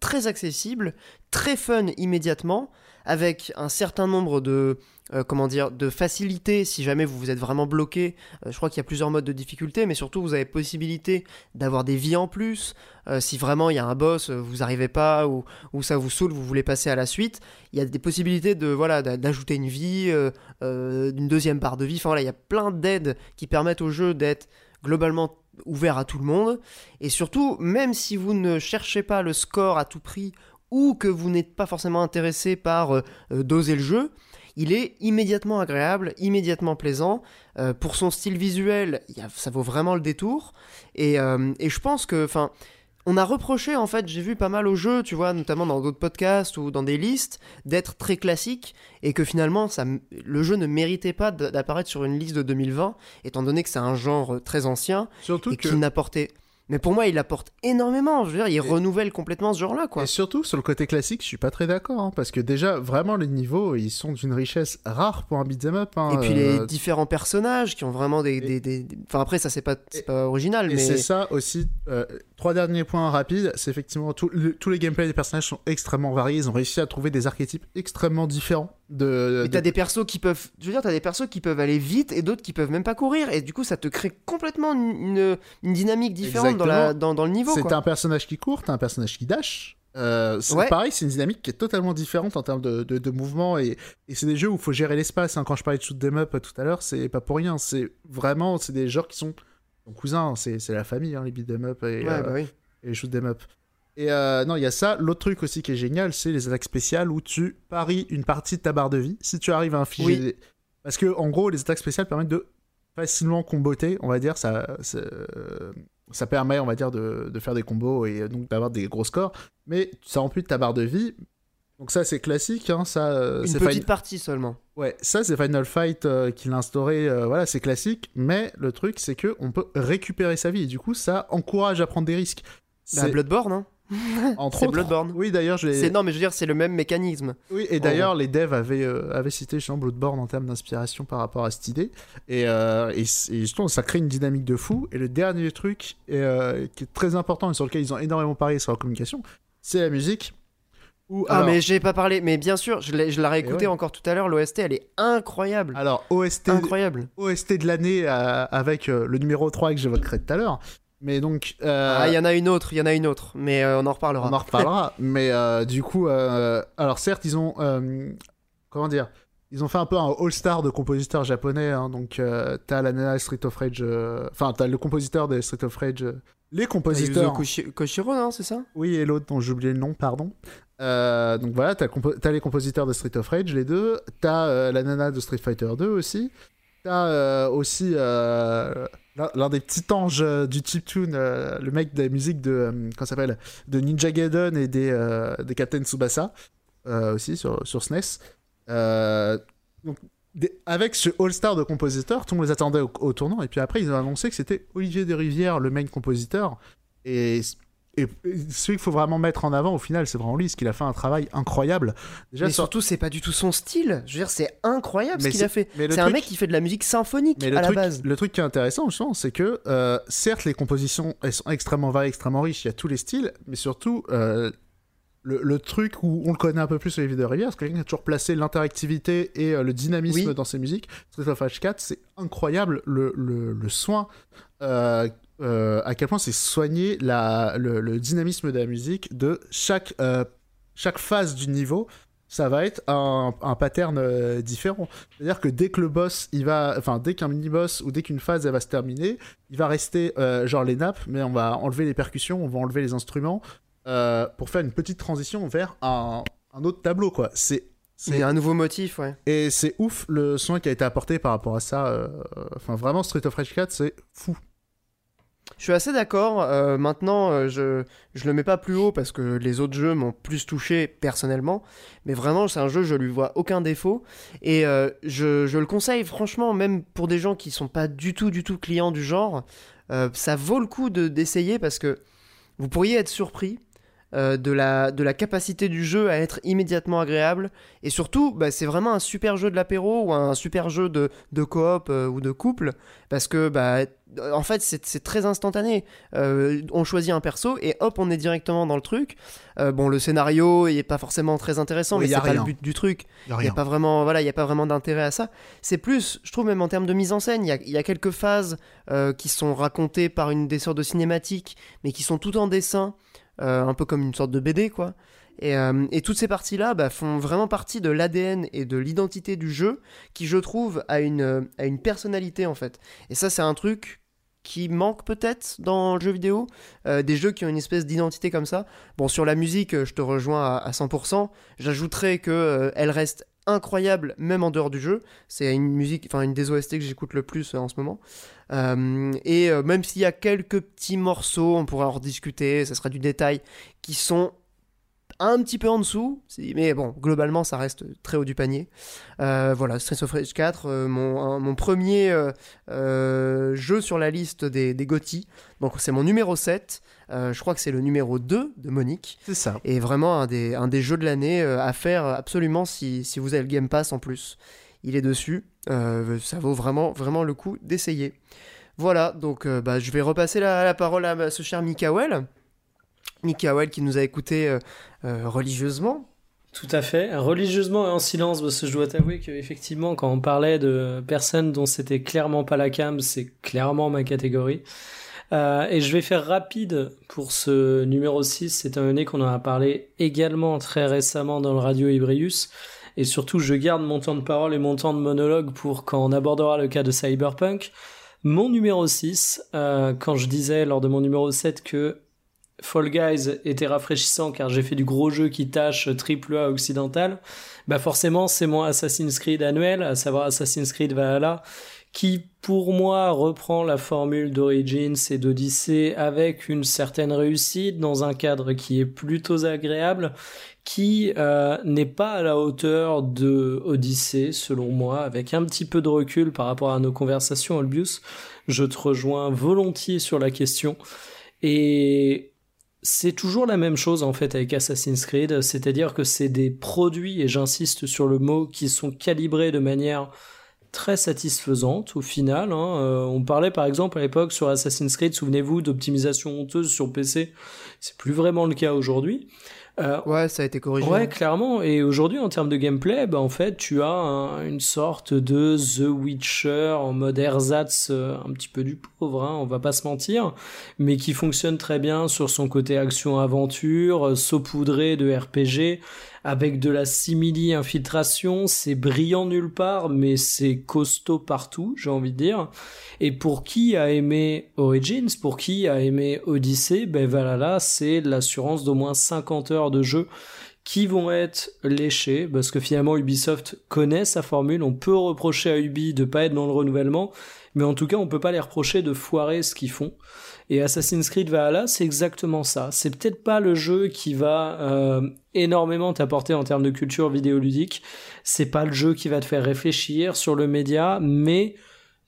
très accessible, très fun immédiatement, avec un certain nombre de euh, comment dire de facilités si jamais vous vous êtes vraiment bloqué. Euh, je crois qu'il y a plusieurs modes de difficulté, mais surtout vous avez possibilité d'avoir des vies en plus. Euh, si vraiment il y a un boss, vous n'arrivez pas ou, ça vous saoule, vous voulez passer à la suite, il y a des possibilités de voilà d'a- d'ajouter une vie, d'une deuxième barre de vie. Enfin voilà, il y a plein d'aides qui permettent au jeu d'être globalement ouvert à tout le monde. Et surtout, même si vous ne cherchez pas le score à tout prix ou que vous n'êtes pas forcément intéressé par doser le jeu, il est immédiatement agréable, immédiatement plaisant. Euh, pour son style visuel, il y a- ça vaut vraiment le détour. Et, euh, et je pense que, enfin, on a reproché, en fait, j'ai vu pas mal au jeu, tu vois, notamment dans d'autres podcasts ou dans des listes, d'être très classique et que finalement, ça, le jeu ne méritait pas d'apparaître sur une liste de 2020, étant donné que c'est un genre euh, très ancien Surtout et que... qu'il n'apportait. Mais pour moi, il apporte énormément. Je veux dire, il Et- renouvelle complètement ce genre-là, quoi. Et surtout, sur le côté classique, je suis pas très d'accord, hein, parce que déjà, vraiment, les niveaux, ils sont d'une richesse rare pour un beat'em up. hein, Et puis euh, les différents personnages qui ont vraiment des. des- Enfin, après, ça, c'est pas, pas original, Et mais. c'est ça aussi. euh, trois derniers points rapides, c'est effectivement tout- le- tous les gameplays des personnages sont extrêmement variés. Ils ont réussi à trouver des archétypes extrêmement différents. De, de- t'as des persos qui peuvent. Je veux dire, t'as des persos qui peuvent aller vite et d'autres qui peuvent même pas courir. Et du coup, ça te crée complètement une, dynamique différente dans, la, dans, dans le niveau, C'est un personnage qui court, t'as un personnage qui dash. Euh, c'est Ouais. pareil, c'est une dynamique qui est totalement différente en termes de, de, de mouvement et, et c'est des jeux où il faut gérer l'espace. hein. Quand je parlais de shoot them up tout à l'heure, c'est pas pour rien. C'est vraiment, c'est des genres qui sont cousin, c'est c'est la famille, hein, les beat them up et, Ouais, euh, bah oui. et les shoot them up. Et euh, non, il y a ça. L'autre truc aussi qui est génial, c'est les attaques spéciales où tu paries une partie de ta barre de vie. Si tu arrives à infliger. Oui. des- Parce que, en gros, les attaques spéciales permettent de facilement comboter, on va dire. Ça, ça, ça permet, on va dire, de, de faire des combos et euh, donc d'avoir des gros scores. Mais ça ampute ta barre de vie. Donc, ça, c'est classique. Hein, ça, euh, Une petite partie seulement. Ouais, ça, c'est Final Fight euh, qui l'a instauré. euh, voilà, c'est classique. Mais le truc, c'est que on peut récupérer sa vie. Et du coup, ça encourage à prendre des risques. Bah, C'est- Bloodborne, hein. c'est Bloodborne. Oui, d'ailleurs, je C'est non, mais je veux dire, c'est le même mécanisme. Oui, et d'ailleurs, les devs avaient, euh, avaient cité justement Bloodborne en termes d'inspiration par rapport à cette idée. Et, euh, et, c- et justement, ça crée une dynamique de fou. Et le dernier truc euh, qui est très important et sur lequel ils ont énormément parié sur la communication, c'est la musique. Ah, alors, mais j'ai pas parlé. Mais bien sûr, je l'ai je l'ai réécouté ouais. encore tout à l'heure. L'OST, elle est incroyable. alors OST, Incroyable. OST de l'année euh, avec euh, le numéro 3 que j'évoquerai tout à l'heure. Mais donc. euh, Ah, il y en a une autre, il y en a une autre. Mais euh, on en reparlera. On en reparlera. mais euh, du coup, euh, alors certes, ils ont. euh, comment dire Ils ont fait un peu un all-star de compositeurs japonais. hein, donc, euh, t'as la nana Street of Rage. euh, Enfin, t'as le compositeur de Street of Rage. euh, les compositeurs. Koshi- Koshiro, non, c'est ça? Oui, et l'autre dont j'ai oublié le nom, pardon. Euh, donc voilà, t'as, as les compositeurs de Street of Rage, les deux. T'as euh, la nana de Street Fighter 2 aussi. T'as euh, aussi l'un des petits anges du chiptune, le mec des musiques de, comment s'appelle, de Ninja Gaiden et des, des Captain Tsubasa aussi sur, sur SNES. donc avec ce all-star de compositeurs, tout le monde les attendait au, tournant. Et puis après, ils ont annoncé que c'était Olivier de Rivière, le main compositeur. Et, et, celui qu'il faut vraiment mettre en avant, au final, c'est vraiment lui, parce qu'il a fait un travail incroyable. Déjà, mais surtout, c'est pas du tout son style. Je veux dire, c'est incroyable ce qu'il a fait. C'est un mec qui fait de la musique symphonique à la base. Le truc qui est intéressant, je pense, c'est que euh, certes, les compositions elles sont extrêmement variées, extrêmement riches. Il y a tous les styles, mais surtout. Euh, le, truc où on le connaît un peu plus sur les vidéos rivières, parce que quelqu'un a toujours placé l'interactivité et euh, le dynamisme dans ses musiques. Street of Rage 4, c'est incroyable le, le, soin, euh, euh, à quel point c'est soigné la, le, dynamisme de la musique de chaque, chaque phase du niveau. Ça va être un, un pattern différent. C'est-à-dire que dès que le boss, il va, enfin dès qu'un mini boss ou dès qu'une phase elle va se terminer, il va rester genre les nappes, mais on va enlever les percussions, on va enlever les instruments, euh, pour faire une petite transition vers un, autre tableau, quoi. C'est c'est un nouveau motif, ouais. Et c'est ouf le soin qui a été apporté par rapport à ça. Euh, enfin, vraiment, Street of Rage 4, c'est fou. Je suis assez d'accord. Euh, maintenant, je je le mets pas plus haut parce que les autres jeux m'ont plus touché personnellement. Mais vraiment, c'est un jeu, je lui vois aucun défaut. Et je, je, le conseille, franchement, même pour des gens qui sont pas du tout, du tout clients du genre. ça vaut le coup d'essayer parce que vous pourriez être surpris euh, de, la, de la capacité du jeu à être immédiatement agréable. Et surtout, bah, c'est vraiment un super jeu de l'apéro ou un super jeu de, de coop euh, ou de couple. Parce que, bah, en fait, c'est très instantané. Euh, on choisit un perso et hop, on est directement dans le truc. bon, le scénario n'est pas forcément très intéressant, mais c'est pas le but du truc. Il n'y a, pas vraiment, voilà, il y a pas vraiment d'intérêt à ça. C'est plus, je trouve même en termes de mise en scène, il y a, quelques phases qui sont racontées par une des sortes de cinématiques, mais qui sont tout en dessin. Euh, un peu comme une sorte de BD, quoi. Et, euh, toutes ces parties-là bah, font vraiment partie de l'ADN et de l'identité du jeu, qui je trouve a une, a une personnalité en fait. Et ça, c'est un truc qui manque peut-être dans le jeu vidéo, euh, des jeux qui ont une espèce d'identité comme ça. Bon, sur la musique, je te rejoins à, 100%. J'ajouterais que elle reste incroyable même en dehors du jeu. C'est une musique, enfin une des OST que j'écoute le plus en ce moment. Euh, et euh, même s'il y a quelques petits morceaux, on pourra en rediscuter, ça sera du détail, qui sont un petit peu en dessous, mais bon, globalement, ça reste très haut du panier. Euh, voilà, Street of Rage 4, mon, mon, premier jeu sur la liste des, des GOTY. Donc, c'est mon numéro 7. je crois que c'est le numéro 2 de Monique. C'est ça. Et vraiment un des, un des jeux de l'année à faire absolument si, si vous avez le Game Pass en plus il est dessus. Euh, ça vaut vraiment, vraiment le coup d'essayer. Voilà, donc euh, bah, je vais repasser la, parole à ce cher Mikael. Mikael qui nous a écouté euh, religieusement. Tout à fait, religieusement et en silence, parce que je dois t'avouer qu'effectivement, quand on parlait de personnes dont c'était clairement pas la cam, c'est clairement ma catégorie. et je vais faire rapide pour ce numéro 6, c'est un nez qu'on en a parlé également très récemment dans le Radio Ibrius. Et surtout, je garde mon temps de parole et mon temps de monologue pour quand on abordera le cas de Cyberpunk. Mon numéro 6, euh, quand je disais lors de mon numéro 7 que Fall Guys était rafraîchissant car j'ai fait du gros jeu qui tâche triple A occidental, bah forcément c'est mon Assassin's Creed annuel, à savoir Assassin's Creed Valhalla, qui pour moi reprend la formule d'Origins et d'Odyssey avec une certaine réussite dans un cadre qui est plutôt agréable qui euh, n'est pas à la hauteur de Odyssée, selon moi, avec un petit peu de recul par rapport à nos conversations, Olbius. Je te rejoins volontiers sur la question. Et c'est toujours la même chose en fait avec Assassin's Creed, c'est-à-dire que c'est des produits, et j'insiste sur le mot, qui sont calibrés de manière très satisfaisante au final. Hein. Euh, on parlait par exemple à l'époque sur Assassin's Creed, souvenez-vous, d'optimisation honteuse sur PC. C'est plus vraiment le cas aujourd'hui. Euh, ouais, ça a été corrigé. Ouais, clairement. Et aujourd'hui, en termes de gameplay, bah, en fait, tu as une sorte de The Witcher en mode ersatz, euh, un petit peu du pauvre, hein, on va pas se mentir, mais qui fonctionne très bien sur son côté action-aventure, euh, saupoudré de RPG, avec de la simili-infiltration, c'est brillant nulle part, mais c'est costaud partout, j'ai envie de dire. Et pour qui a aimé Origins, pour qui a aimé Odyssey, ben c'est l'assurance d'au moins 50 heures de jeu qui vont être léchés, parce que finalement Ubisoft connaît sa formule, on peut reprocher à Ubi de pas être dans le renouvellement, mais en tout cas on peut pas les reprocher de foirer ce qu'ils font. Et Assassin's Creed Valhalla, c'est exactement ça. C'est peut-être pas le jeu qui va euh, énormément t'apporter en termes de culture vidéoludique, c'est pas le jeu qui va te faire réfléchir sur le média, mais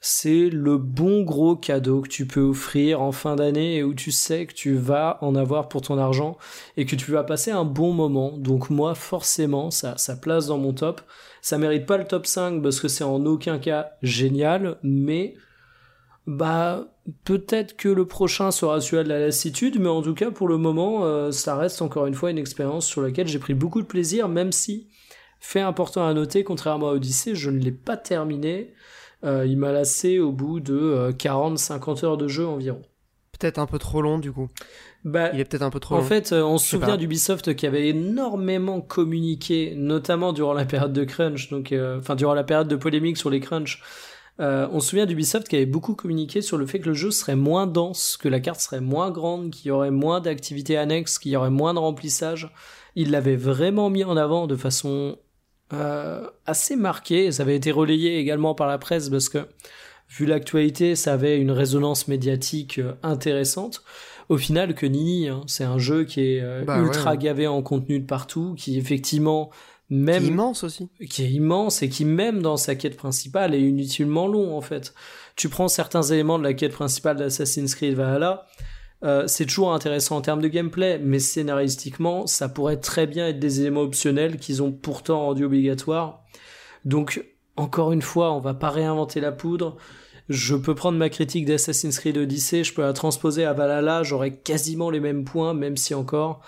c'est le bon gros cadeau que tu peux offrir en fin d'année et où tu sais que tu vas en avoir pour ton argent et que tu vas passer un bon moment. Donc moi, forcément, ça, ça place dans mon top. Ça mérite pas le top 5 parce que c'est en aucun cas génial, mais bah peut-être que le prochain sera celui de la lassitude, mais en tout cas pour le moment, euh, ça reste encore une fois une expérience sur laquelle j'ai pris beaucoup de plaisir, même si, fait important à noter, contrairement à Odyssey, je ne l'ai pas terminé. Euh, il m'a lassé au bout de 40-50 euh, heures de jeu environ. Peut-être un peu trop long du coup. Bah, il est peut-être un peu trop en long. En fait, euh, on se souvient d'Ubisoft qui avait énormément communiqué, notamment durant la période de crunch, donc enfin durant la période de polémique sur les crunch. on se souvient d'Ubisoft qui avait beaucoup communiqué sur le fait que le jeu serait moins dense, que la carte serait moins grande, qu'il y aurait moins d'activités annexes, qu'il y aurait moins de remplissage. Il l'avait vraiment mis en avant de façon euh, assez marqué. Ça avait été relayé également par la presse parce que, vu l'actualité, ça avait une résonance médiatique euh, intéressante. Au final, que Nini, hein, c'est un jeu qui est euh, bah ultra gavé en contenu de partout, qui effectivement même qui est immense aussi, qui est immense et qui même dans sa quête principale est inutilement long en fait. Tu prends certains éléments de la quête principale d'Assassin's Creed Valhalla, euh, c'est toujours intéressant en termes de gameplay, mais scénaristiquement, ça pourrait très bien être des éléments optionnels qu'ils ont pourtant rendu obligatoires. Donc, encore une fois, on va pas réinventer la poudre. Je peux prendre ma critique d'Assassin's Creed Odyssey, je peux la transposer à Valhalla, j'aurai quasiment les mêmes points, même si encore,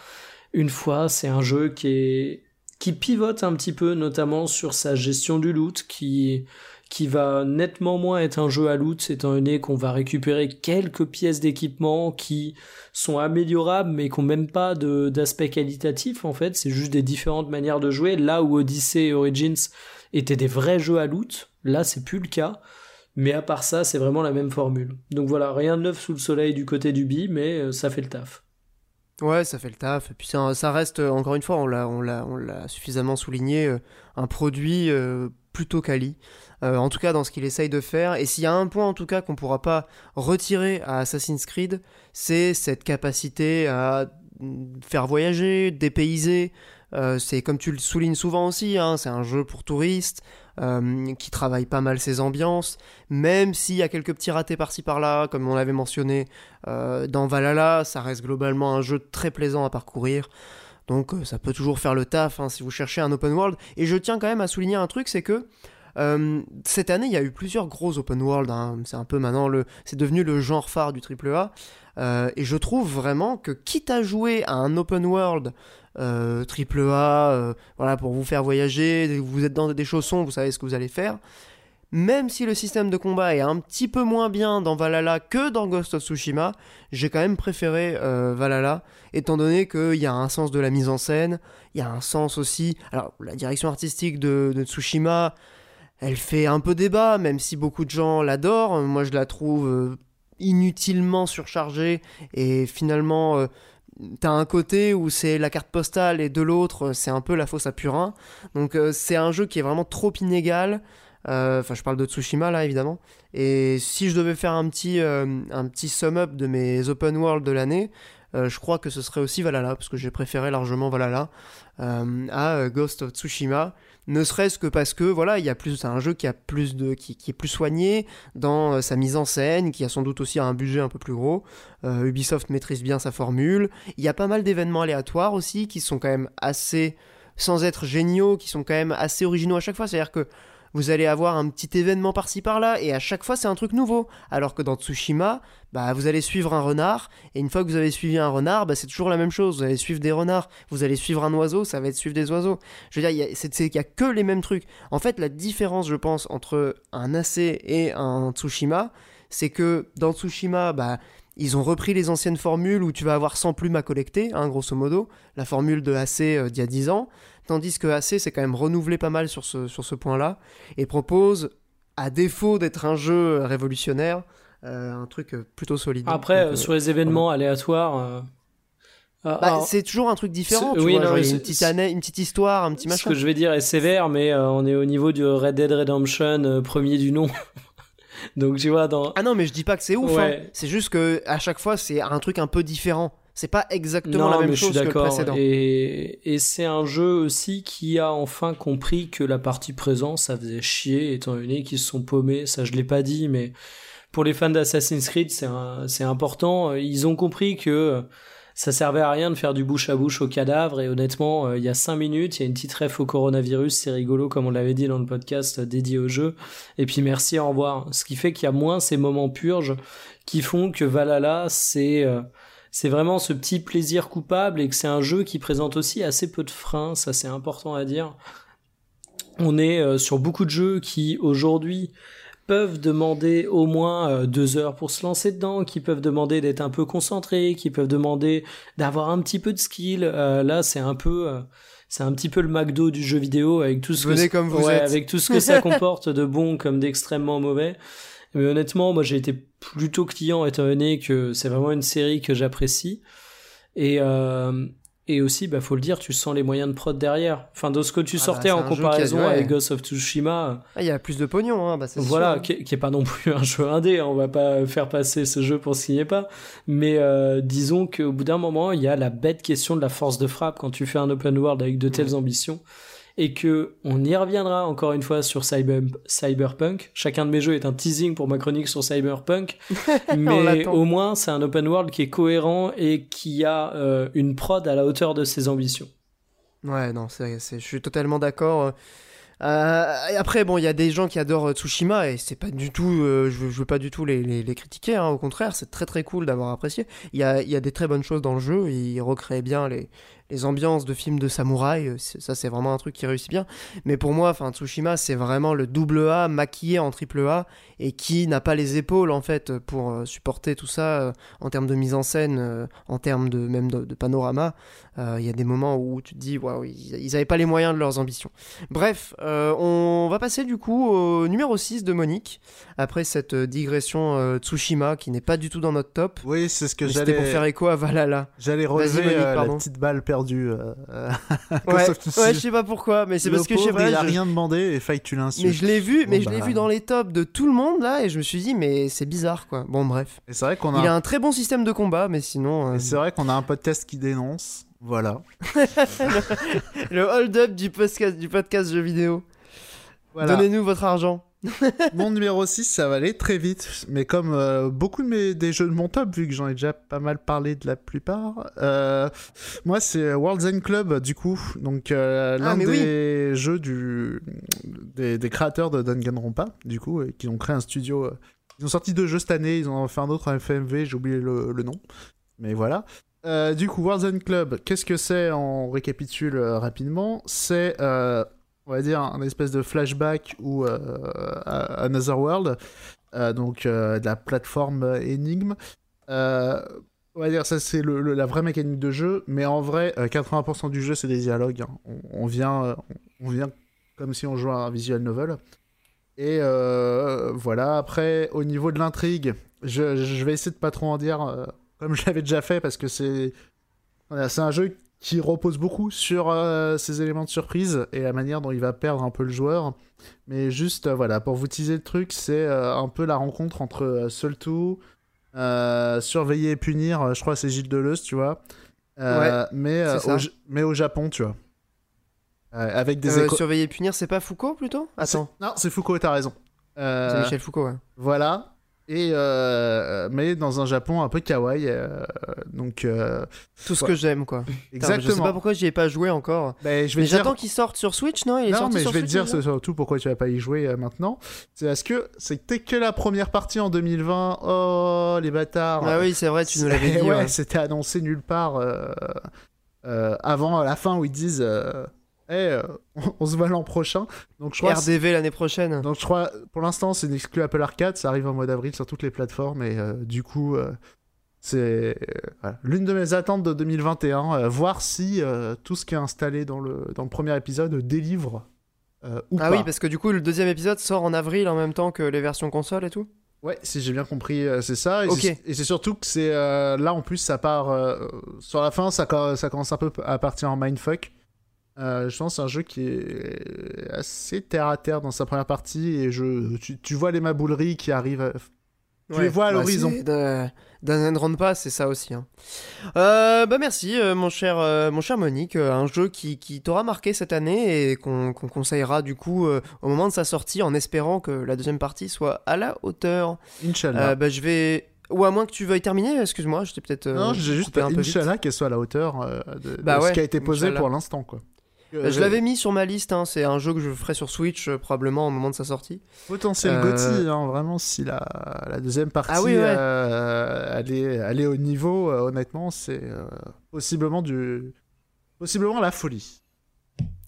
une fois, c'est un jeu qui est, qui pivote un petit peu, notamment sur sa gestion du loot, qui, qui va nettement moins être un jeu à loot, étant donné qu'on va récupérer quelques pièces d'équipement qui sont améliorables, mais qui n'ont même pas d'aspect qualitatif, en fait. C'est juste des différentes manières de jouer. Là où Odyssey et Origins étaient des vrais jeux à loot, là, c'est plus le cas. Mais à part ça, c'est vraiment la même formule. Donc voilà, rien de neuf sous le soleil du côté du bi, mais euh, ça fait le taf. Ouais, ça fait le taf. Et puis ça, reste, encore une fois, on l'a suffisamment souligné, euh, un produit euh, plutôt quali. Euh, en tout cas dans ce qu'il essaye de faire. Et s'il y a un point en tout cas qu'on pourra pas retirer à Assassin's Creed, c'est cette capacité à faire voyager, dépayser. Euh, c'est comme tu le soulignes souvent aussi, hein, c'est un jeu pour touristes euh, qui travaille pas mal ses ambiances, même s'il y a quelques petits ratés par-ci par-là, comme on l'avait mentionné dans Valhalla, ça reste globalement un jeu très plaisant à parcourir. Donc ça peut toujours faire le taf hein, si vous cherchez un open world. Et je tiens quand même à souligner un truc, c'est que euh, cette année, il y a eu plusieurs gros open world. Hein. C'est un peu maintenant le, c'est devenu le genre phare du AAA. Euh, et je trouve vraiment que quitte à jouer à un open world euh, AAA, euh, voilà, pour vous faire voyager, vous êtes dans des chaussons, vous savez ce que vous allez faire. Même si le système de combat est un petit peu moins bien dans Valhalla que dans Ghost of Tsushima, j'ai quand même préféré Valhalla, étant donné qu'il y a un sens de la mise en scène, il y a un sens aussi. Alors, la direction artistique de, Tsushima, elle fait un peu débat, même si beaucoup de gens l'adorent. Moi, je la trouve euh, inutilement surchargée et finalement, euh, t'as un côté où c'est la carte postale et de l'autre, c'est un peu la fosse à purin. Donc, euh, c'est un jeu qui est vraiment trop inégal. Enfin, je parle de Tsushima là, évidemment. Et si je devais faire un petit, un petit sum-up de mes open world de l'année, je crois que ce serait aussi Valhalla, parce que j'ai préféré largement Valhalla à Ghost of Tsushima ne serait-ce que parce que voilà, il y a plus, c'est un jeu qui a plus de, qui, est plus soigné dans euh, sa mise en scène, qui a sans doute aussi un budget un peu plus gros. Euh, Ubisoft maîtrise bien sa formule. Il y a pas mal d'événements aléatoires aussi qui sont quand même assez, sans être géniaux, qui sont quand même assez originaux à chaque fois. C'est-à-dire que vous allez avoir un petit événement par-ci par-là, et à chaque fois c'est un truc nouveau. Alors que dans Tsushima, bah, vous allez suivre un renard, et une fois que vous avez suivi un renard, bah, c'est toujours la même chose. Vous allez suivre des renards, vous allez suivre un oiseau, ça va être suivre des oiseaux. Je veux dire, il n'y a, que les mêmes trucs. En fait, la différence, je pense, entre un AC et un Tsushima, c'est que dans Tsushima, bah, ils ont repris les anciennes formules où tu vas avoir 100 plumes à collecter, hein, grosso modo, la formule de AC euh, d'il y a 10 ans. Tandis que AC s'est quand même renouvelé pas mal sur ce, sur ce point-là et propose, à défaut d'être un jeu révolutionnaire, euh, un truc plutôt solide. Après, euh, sur les événements aléatoires, Ah, Bah, c'est toujours un truc différent, tu oui, vois, non, genre, une petite, année- une petite histoire, un petit ce machin. que je vais dire est sévère, mais euh, on est au niveau du Red Dead Redemption euh, premier du nom. Donc tu vois, dans, Ah non, mais je dis pas que c'est ouf, Ouais. hein. c'est juste que à chaque fois c'est un truc un peu différent. C'est pas exactement non, la même mais je chose suis que le précédent. Et, et c'est un jeu aussi qui a enfin compris que la partie présent, ça faisait chier, étant donné qu'ils se sont paumés. Ça, je l'ai pas dit, mais pour les fans d'Assassin's Creed, c'est important. Ils ont compris que ça servait à rien de faire du bouche à bouche au cadavre. Et honnêtement, euh, il y a cinq minutes, il y a une petite ref au coronavirus. C'est rigolo, comme on l'avait dit dans le podcast euh, dédié au jeu. Et puis merci, au revoir. Ce qui fait qu'il y a moins ces moments purges qui font que Valhalla, c'est euh, c'est vraiment ce petit plaisir coupable et que c'est un jeu qui présente aussi assez peu de freins, ça c'est important à dire. On est euh, sur beaucoup de jeux qui aujourd'hui peuvent demander au moins euh, deux heures pour se lancer dedans, qui peuvent demander d'être un peu concentré, qui peuvent demander d'avoir un petit peu de skill. Euh, là, c'est un peu, euh, c'est un petit peu le McDo du jeu vidéo avec tout ce Venez que comme vous ouais, êtes. avec tout ce que ça comporte de bon comme d'extrêmement mauvais. Mais honnêtement, moi j'ai été plutôt client étant donné que c'est vraiment une série que j'apprécie. Et, euh, et aussi, bah, faut le dire, tu sens les moyens de prod derrière. Enfin, de ce que tu Ah bah, sortais en a comparaison ouais. avec Ghost of Tsushima, Ah, il y a plus de pognon, hein, bah, voilà, sûr. qui, est- qui est pas non plus un jeu indé, hein, on va pas faire passer ce jeu pour ce qu'il n'est pas. Mais euh, disons qu'au bout d'un moment, il y a la bête question de la force de frappe quand tu fais un open world avec de telles ambitions. Et que on y reviendra encore une fois sur cyber, Cyberpunk. Chacun de mes jeux est un teasing pour ma chronique sur Cyberpunk. mais au moins, c'est un open world qui est cohérent et qui a euh, une prod à la hauteur de ses ambitions. Ouais, non, c'est, je suis totalement d'accord. Euh, après, bon, il y a des gens qui adorent euh, Tsushima et c'est pas du tout, euh, je, je veux pas du tout les, les, les critiquer, hein, au contraire, c'est très très cool d'avoir apprécié. Il y a, il y a des très bonnes choses dans le jeu, il recrée bien les, les ambiances de films de samouraï, euh, ça c'est vraiment un truc qui réussit bien. Mais pour moi, enfin, Tsushima, c'est vraiment le double A maquillé en triple A et qui n'a pas les épaules en fait pour euh, supporter tout ça euh, en termes de mise en scène, en termes de même de, de panorama. Euh, Il y a des moments où tu te dis, waouh, ils ils avaient pas les moyens de leurs ambitions. Bref, euh, on va passer du coup au numéro 6 de Monique, après cette digression euh, Tsushima qui n'est pas du tout dans notre top. Oui, c'est ce que C'était pour j'allais. faire écho à Valhalla. J'allais relever Monique, la petite balle perdue. Euh, euh, Ouais, je sais pas pourquoi, mais c'est parce que je sais pas. Il a je- rien demandé et que tu Mais l'insultes. je l'ai vu, mais Bon, je l'ai bah. vu dans les tops de tout le monde là, et je me suis dit, mais c'est bizarre quoi. Bon, bref. Et c'est vrai qu'on a. Il a un très bon système de combat, mais sinon. euh, c'est vrai qu'on a un podcast qui dénonce. Voilà. le hold-up du podcast, du podcast jeux vidéo. Voilà. Donnez-nous votre argent. Mon numéro 6, ça va aller très vite, mais comme euh, beaucoup de mes, des jeux de mon top, vu que j'en ai déjà pas mal parlé de la plupart, euh, moi c'est World's End Club, du coup, donc euh, l'un Ah, mais des jeux du, des, des créateurs de Danganronpa, du coup, et qui ont créé un studio. ils ont sorti deux jeux cette année, ils en ont fait un autre en FMV, j'ai oublié le, le nom, mais voilà. Du coup, World's End Club, qu'est-ce que c'est? On récapitule rapidement. C'est, on va dire, un espèce de flashback ou euh, Another World, euh, donc euh, de la plateforme énigme. On va dire, ça c'est le- la vraie mécanique de jeu, mais en vrai, euh, 80% du jeu c'est des dialogues. hein. On, vient, on vient comme si on jouait à un visual novel. Et voilà, après, au niveau de l'intrigue, je, je vais essayer de pas trop en dire, comme je l'avais déjà fait, parce que c'est c'est un jeu qui repose beaucoup sur euh, ces éléments de surprise et la manière dont il va perdre un peu le joueur. Mais juste, euh, voilà, pour vous teaser le truc, c'est euh, un peu la rencontre entre euh, Soltou, euh, Surveiller et Punir, je crois c'est Gilles Deleuze, tu vois. Euh, mais, au, mais au Japon, tu vois. Avec des éco- surveiller et punir, c'est pas Foucault plutôt? Attends, C'est- Non, c'est Foucault, t'as raison. C'est Michel Foucault, ouais. Voilà. Et euh, mais dans un Japon un peu kawaii. euh, donc, euh, Tout ce Ouais. que j'aime, quoi. Putain, Je sais exactement. pas pourquoi j'y ai pas joué encore. Ben, je vais Mais dire... j'attends qu'il sorte sur Switch, non? Il est Non, sorti mais sur je vais te dire surtout pourquoi tu vas pas y jouer euh, maintenant. C'est parce que c'était que la première partie en 2020. Oh, les bâtards. Ah oui, c'est vrai, tu nous l'avais dit. ouais, ouais. c'était annoncé nulle part euh, euh, avant la fin où ils disent euh, Eh, euh, on, on se voit l'an prochain. Donc je crois, RDV l'année prochaine. donc je crois, pour l'instant, c'est une exclu Apple Arcade. Ça arrive en mois d'avril sur toutes les plateformes et euh, du coup, euh, c'est voilà. l'une de mes attentes de 2021. euh, voir si tout ce qui est installé dans le dans le premier épisode délivre ou Ah pas. oui, parce que du coup, le deuxième épisode sort en avril en même temps que les versions console et tout. Ouais, si j'ai bien compris, euh, c'est ça. Et c'est- surtout que c'est euh, là en plus ça part euh, sur la fin, ça, ça commence un peu à partir en mindfuck. Euh, je pense que c'est un jeu qui est assez terre à terre dans sa première partie et je, tu, tu vois les mabouleries qui arrivent. à- Tu les vois à bah, l'horizon. de- D'un run pas, c'est ça aussi. hein. Euh, bah merci, euh, mon cher, mon cher Monique. un jeu qui, qui t'aura marqué cette année et qu'on conseillera du coup au moment de sa sortie, en espérant que la deuxième partie soit à la hauteur. Inch'Allah. Bah je vais, ou à moins que tu veuilles terminer. Excuse-moi, j'étais peut-être. non, j'ai juste un peu. Inch'Allah qu'elle soit à la hauteur de, de Bah ouais, ce qui a été posé pour l'instant. quoi. Je l'avais mis sur ma liste. hein, C'est un jeu que je ferai sur Switch euh, probablement au moment de sa sortie. Potentiel Euh, Gotti, hein, vraiment, si la, la deuxième partie Ah oui, ouais. euh, elle, est, elle est au niveau, euh, honnêtement, c'est euh, possiblement du. Possiblement la folie.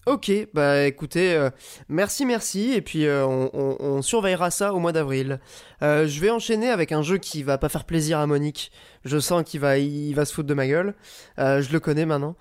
Ok, bah écoutez, euh, merci, merci, et puis euh, on, on- on surveillera ça au mois d'avril. Euh, je vais enchaîner avec un jeu qui va pas faire plaisir à Monique. Je sens qu'il va, il va se foutre de ma gueule. Je le connais maintenant.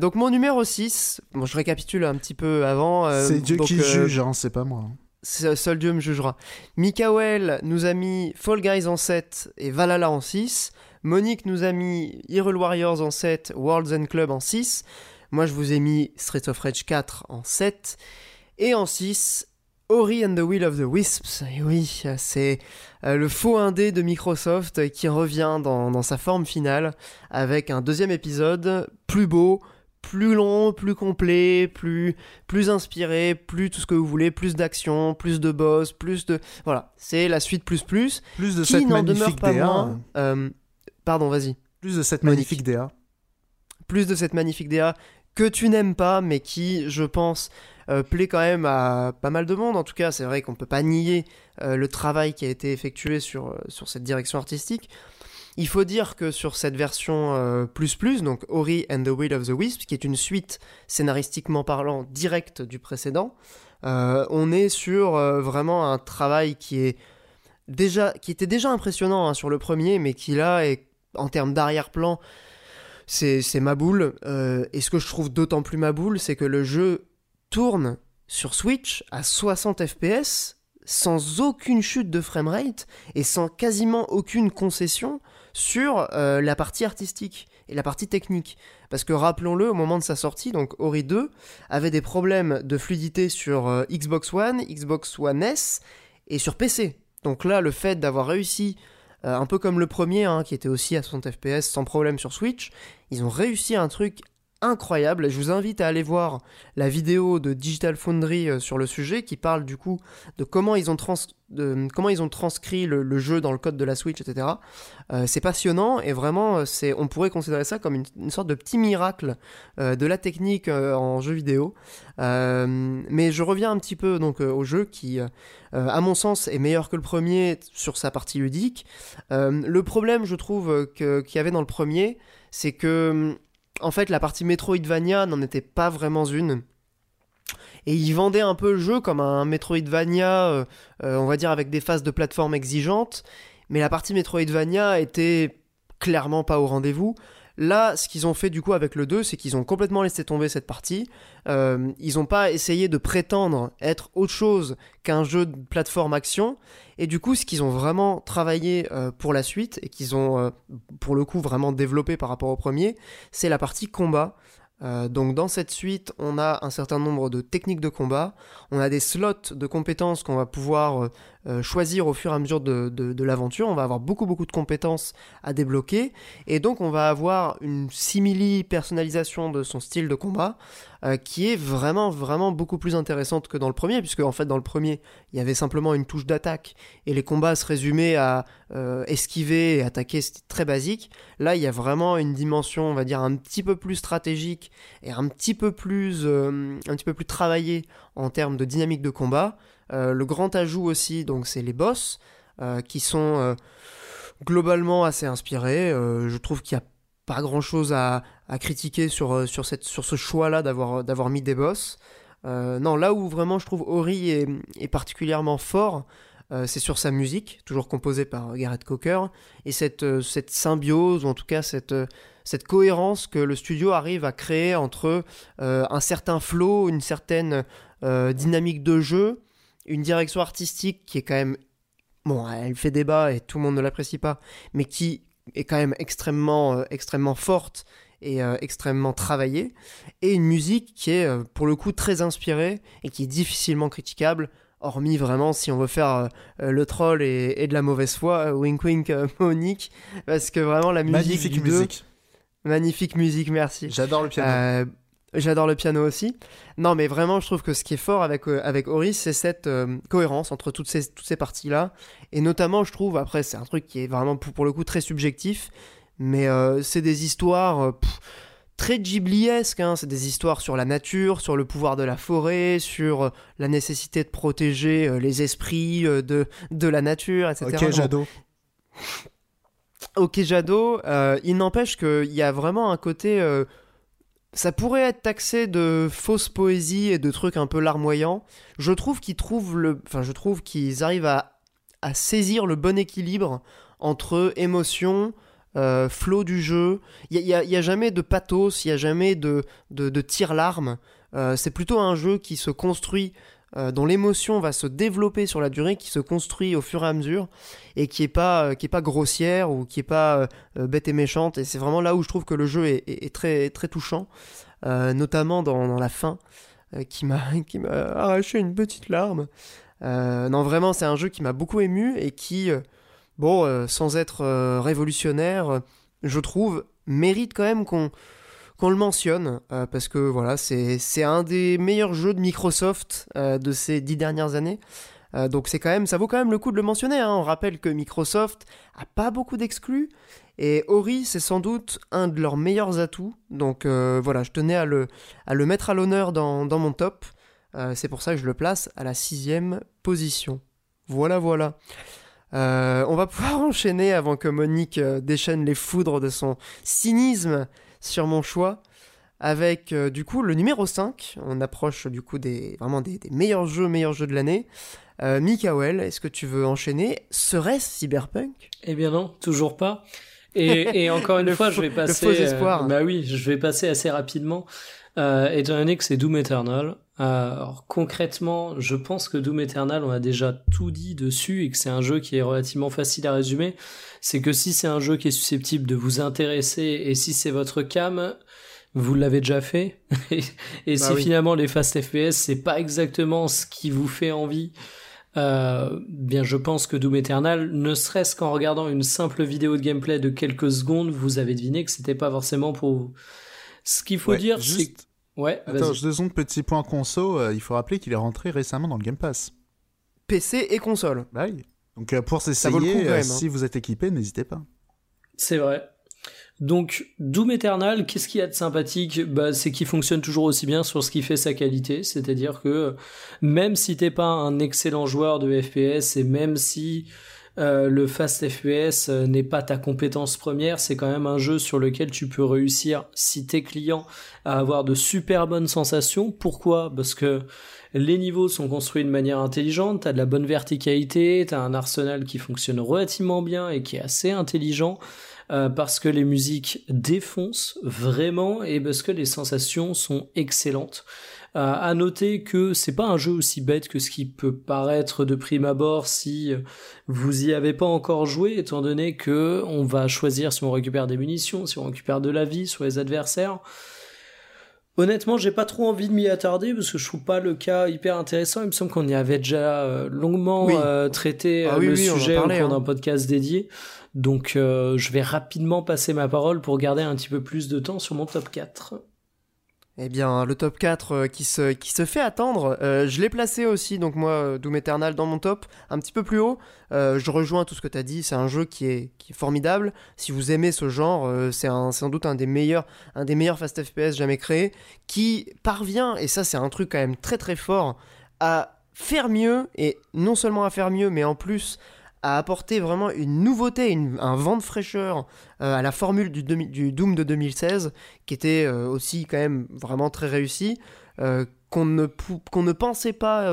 Donc mon numéro 6, bon je récapitule un petit peu avant. c'est Dieu donc, qui juge, hein, c'est pas moi. hein. Seul Dieu me jugera. Mikael nous a mis Fall Guys en 7 et Valhalla en 6. Monique nous a mis Hyrule Warriors en 7, Worlds and Club en 6. Moi, je vous ai mis Street of Rage 4 en 7. Et en 6, Ori and the Will of the Wisps. Et oui, c'est euh, le faux indé de Microsoft qui revient dans, dans sa forme finale avec un deuxième épisode plus beau, plus long, plus complet, plus, plus inspiré, plus tout ce que vous voulez, plus d'action, plus de boss, plus de... Voilà, c'est la suite plus plus, Plus de qui cette demeure magnifique pas DA. moins... euh, pardon, vas-y. Plus de cette Monique. magnifique DA. plus de cette magnifique DA que tu n'aimes pas, mais qui, je pense, euh, plaît quand même à pas mal de monde. En tout cas, c'est vrai qu'on peut pas nier euh, le travail qui a été effectué sur, euh, sur cette direction artistique. Il faut dire que sur cette version plus plus, donc Ori and the Will of the Wisps, qui est une suite scénaristiquement parlant directe du précédent, on est sur vraiment un travail qui est qui était déjà impressionnant hein, sur le premier, mais qui là est en termes d'arrière-plan c'est ma boule. Euh, et ce que je trouve d'autant plus ma boule, c'est que le jeu tourne sur Switch à 60 FPS sans aucune chute de framerate et sans quasiment aucune concession sur euh, la partie artistique et la partie technique. Parce que rappelons-le, au moment de sa sortie, donc Ori 2 avait des problèmes de fluidité sur euh, Xbox One, Xbox One S et sur PC. Donc là, le fait d'avoir réussi un peu comme le premier, hein, qui était aussi à 60 FPS sans problème sur Switch. Ils ont réussi un truc incroyable. Je vous invite à aller voir la vidéo de Digital Foundry euh, sur le sujet, qui parle du coup de comment ils ont, transcrit le, jeu dans le code de la Switch, etc. Euh, c'est passionnant et vraiment, euh, on pourrait considérer ça comme une, sorte de petit miracle de la technique en jeu vidéo. Mais je reviens un petit peu donc au jeu qui, à mon sens, est meilleur que le premier sur sa partie ludique. Le problème, je trouve, qu'il y avait dans le premier, c'est que, hum, en fait, la partie Metroidvania n'en était pas vraiment une. Et ils vendaient un peu le jeu comme un Metroidvania, euh, euh, on va dire, avec des phases de plateforme exigeantes. Mais la partie Metroidvania était clairement pas au rendez-vous. Là, ce qu'ils ont fait du coup avec le 2, c'est qu'ils ont complètement laissé tomber cette partie. Euh, ils n'ont pas essayé de prétendre être autre chose qu'un jeu de plateforme action. Et du coup, ce qu'ils ont vraiment travaillé euh, pour la suite, et qu'ils ont euh, pour le coup vraiment développé par rapport au premier, c'est la partie combat. Euh, donc dans cette suite, on a un certain nombre de techniques de combat, on a des slots de compétences qu'on va pouvoir euh, euh, choisir au fur et à mesure de, de- l'aventure, on va avoir beaucoup beaucoup de compétences à débloquer, et donc on va avoir une simili personnalisation de son style de combat, euh, qui est vraiment vraiment beaucoup plus intéressante que dans le premier, puisque en fait dans le premier, il y avait simplement une touche d'attaque, et les combats se résumaient à euh, esquiver et attaquer, c'était très basique. Là, il y a vraiment une dimension, on va dire, un petit peu plus stratégique et un petit peu plus, euh, un petit peu plus travaillée en termes de dynamique de combat. Le grand ajout aussi, donc, c'est les boss qui sont globalement assez inspirés. Je trouve qu'il n'y a pas grand chose à, à critiquer sur, euh, sur, cette, sur ce choix-là d'avoir, d'avoir mis des boss. Euh, non, là où vraiment je trouve Ori est, particulièrement fort, euh, c'est sur sa musique, toujours composée par Gareth Cocker, et cette, euh, cette symbiose, ou en tout cas cette, euh, cette cohérence que le studio arrive à créer entre euh, un certain flow, une certaine euh, dynamique de jeu, une direction artistique qui est quand même bon, elle fait débat et tout le monde ne l'apprécie pas, mais qui est quand même extrêmement, euh, extrêmement forte et euh, extrêmement travaillée, et une musique qui est euh, pour le coup très inspirée et qui est difficilement critiquable, hormis vraiment si on veut faire le troll et, de la mauvaise foi, wink wink Monique, parce que vraiment la musique magnifique musique, magnifique musique, merci. J'adore le piano. J'adore le piano aussi. Non, mais vraiment, je trouve que ce qui est fort avec, euh, avec c'est cette euh, cohérence entre toutes ces, toutes ces parties-là. Et notamment, je trouve, après, c'est un truc qui est vraiment pour, le coup très subjectif, mais euh, c'est des histoires très Ghibliesques. Hein. C'est des histoires sur la nature, sur le pouvoir de la forêt, sur la nécessité de protéger les esprits de, de la nature, etc. Ok, Jadot. Ok, Jadot. il n'empêche qu'il y a vraiment un côté ça pourrait être taxé de fausse poésie et de trucs un peu larmoyants. Je trouve qu'ils trouvent le, enfin je trouve qu'ils arrivent à, à, saisir le bon équilibre entre émotion, euh, flow du jeu. Il n'y a, jamais de pathos, il n'y a jamais de, de, de tir-larme. Euh, c'est plutôt un jeu qui se construit euh, dont l'émotion va se développer sur la durée, qui se construit au fur et à mesure, et qui est pas, euh, est pas grossière ou qui est pas bête et méchante. Et c'est vraiment là où je trouve que le jeu est, très, très touchant, notamment dans, la fin, qui m'a arraché une petite larme. non, vraiment, c'est un jeu qui m'a beaucoup ému et qui, bon, sans être révolutionnaire, je trouve, mérite quand même qu'on le mentionne, euh, parce que voilà, c'est un des meilleurs jeux de Microsoft euh, de ces dix dernières années. Euh, donc c'est quand même, ça vaut quand même le coup de le mentionner. Hein. On rappelle que Microsoft a pas beaucoup d'exclus et Ori c'est sans doute un de leurs meilleurs atouts. Donc voilà, je tenais à le, à le mettre à l'honneur dans, dans, mon top. c'est pour ça que je le place à la sixième position. Voilà, voilà. On va pouvoir enchaîner avant que Monique déchaîne les foudres de son cynisme sur mon choix avec euh, du coup le numéro 5. On approche du coup des, vraiment des, meilleurs jeux, meilleurs jeux de l'année. Euh, est-ce que tu veux enchaîner? Serait-ce Cyberpunk? Eh bien non, toujours pas. Et, encore une fois, je vais passer. Le faux espoir. Euh, bah oui, je vais passer assez rapidement. Euh, étant donné que c'est Doom Eternal. alors concrètement, je pense que Doom Eternal, on a déjà tout dit dessus et que c'est un jeu qui est relativement facile à résumer c'est que si c'est un jeu qui est susceptible de vous intéresser et si c'est votre cam, vous l'avez déjà fait. et bah si finalement les fast FPS c'est pas exactement ce qui vous fait envie, euh, bien je pense que Doom Eternal, ne serait-ce qu'en regardant une simple vidéo de gameplay de quelques secondes, vous avez deviné que c'était pas forcément pour vous. Ce qu'il faut dire, c'est Ouais, Attends, deux secondes, petit point conso, euh, il faut rappeler qu'il est rentré récemment dans le Game Pass. PC et console. Bah oui. Donc euh, pour s'essayer, euh, hein. si vous êtes équipé, n'hésitez pas. C'est vrai. Donc Doom Eternal, qu'est-ce qu'il y a de sympathique? Bah, C'est qu'il fonctionne toujours aussi bien sur ce qui fait sa qualité, c'est-à-dire que même si t'es pas un excellent joueur de FPS et même si euh, le fast FPS n'est pas ta compétence première, c'est quand même un jeu sur lequel tu peux réussir, si t'es client, à avoir de super bonnes sensations. Pourquoi? Parce que les niveaux sont construits de manière intelligente, t'as de la bonne verticalité, t'as un arsenal qui fonctionne relativement bien et qui est assez intelligent. Euh, parce que les musiques défoncent vraiment et parce que les sensations sont excellentes. À noter que c'est pas un jeu aussi bête que ce qui peut paraître de prime abord si vous y avez pas encore joué, étant donné que on va choisir si on récupère des munitions, si on récupère de la vie sur les adversaires. Honnêtement, j'ai pas trop envie de m'y attarder parce que je trouve pas le cas hyper intéressant. Il me semble qu'on y avait déjà euh, longuement euh, traité ah euh, le sujet au cours d'un hein. podcast dédié. Donc je vais rapidement passer ma parole pour garder un petit peu plus de temps sur mon top 4. Eh bien, le top 4 euh, qui, se, qui se fait attendre, euh, je l'ai placé aussi, donc moi, euh, Doom Eternal dans mon top, un petit peu plus haut. je rejoins tout ce que tu as dit, c'est un jeu qui est, qui formidable. Si vous aimez ce genre, c'est sans doute un des, meilleurs, un des meilleurs Fast FPS jamais créés, qui parvient, et ça c'est un truc quand même très très fort, à faire mieux, et non seulement à faire mieux, mais en plus a apporté vraiment une nouveauté, un vent de fraîcheur euh, à la formule du, du, Doom de 2016, qui était euh, aussi quand même vraiment très réussi, euh, qu'on ne, qu'on ne pensait pas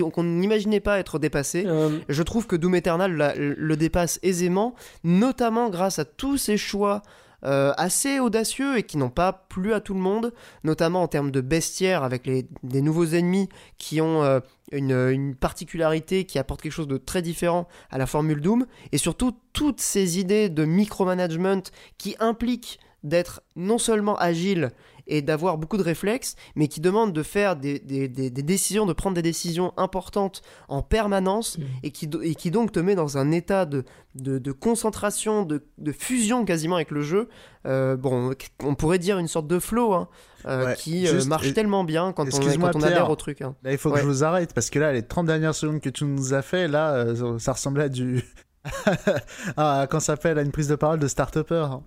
qu'on n'imaginait pas être dépassé. Je trouve que Doom Eternal le dépasse aisément, notamment grâce à tous ces choix euh, assez audacieux et qui n'ont pas plu à tout le monde, notamment en termes de bestiaire avec les, des nouveaux ennemis qui ont euh, une, une, particularité qui apporte quelque chose de très différent à la formule Doom, et surtout toutes ces idées de micromanagement qui impliquent d'être non seulement agile et d'avoir beaucoup de réflexes, mais qui demande de faire des, des, des, décisions, de prendre des décisions importantes en permanence, mmh. et, qui, et qui donc te met dans un état de, de, de concentration, de, de, fusion quasiment avec le jeu. Euh, bon, on pourrait dire une sorte de flow hein, euh, ouais, qui euh, juste, marche et... tellement bien quand on, quand on adhère au truc. Hein. Là, il faut ouais. que je vous arrête, parce que là, les 30 dernières secondes que tu nous as fait, là, euh, ça ressemblait à du... ah, quand ça s'appelle à une prise de parole de start-upper. Hein.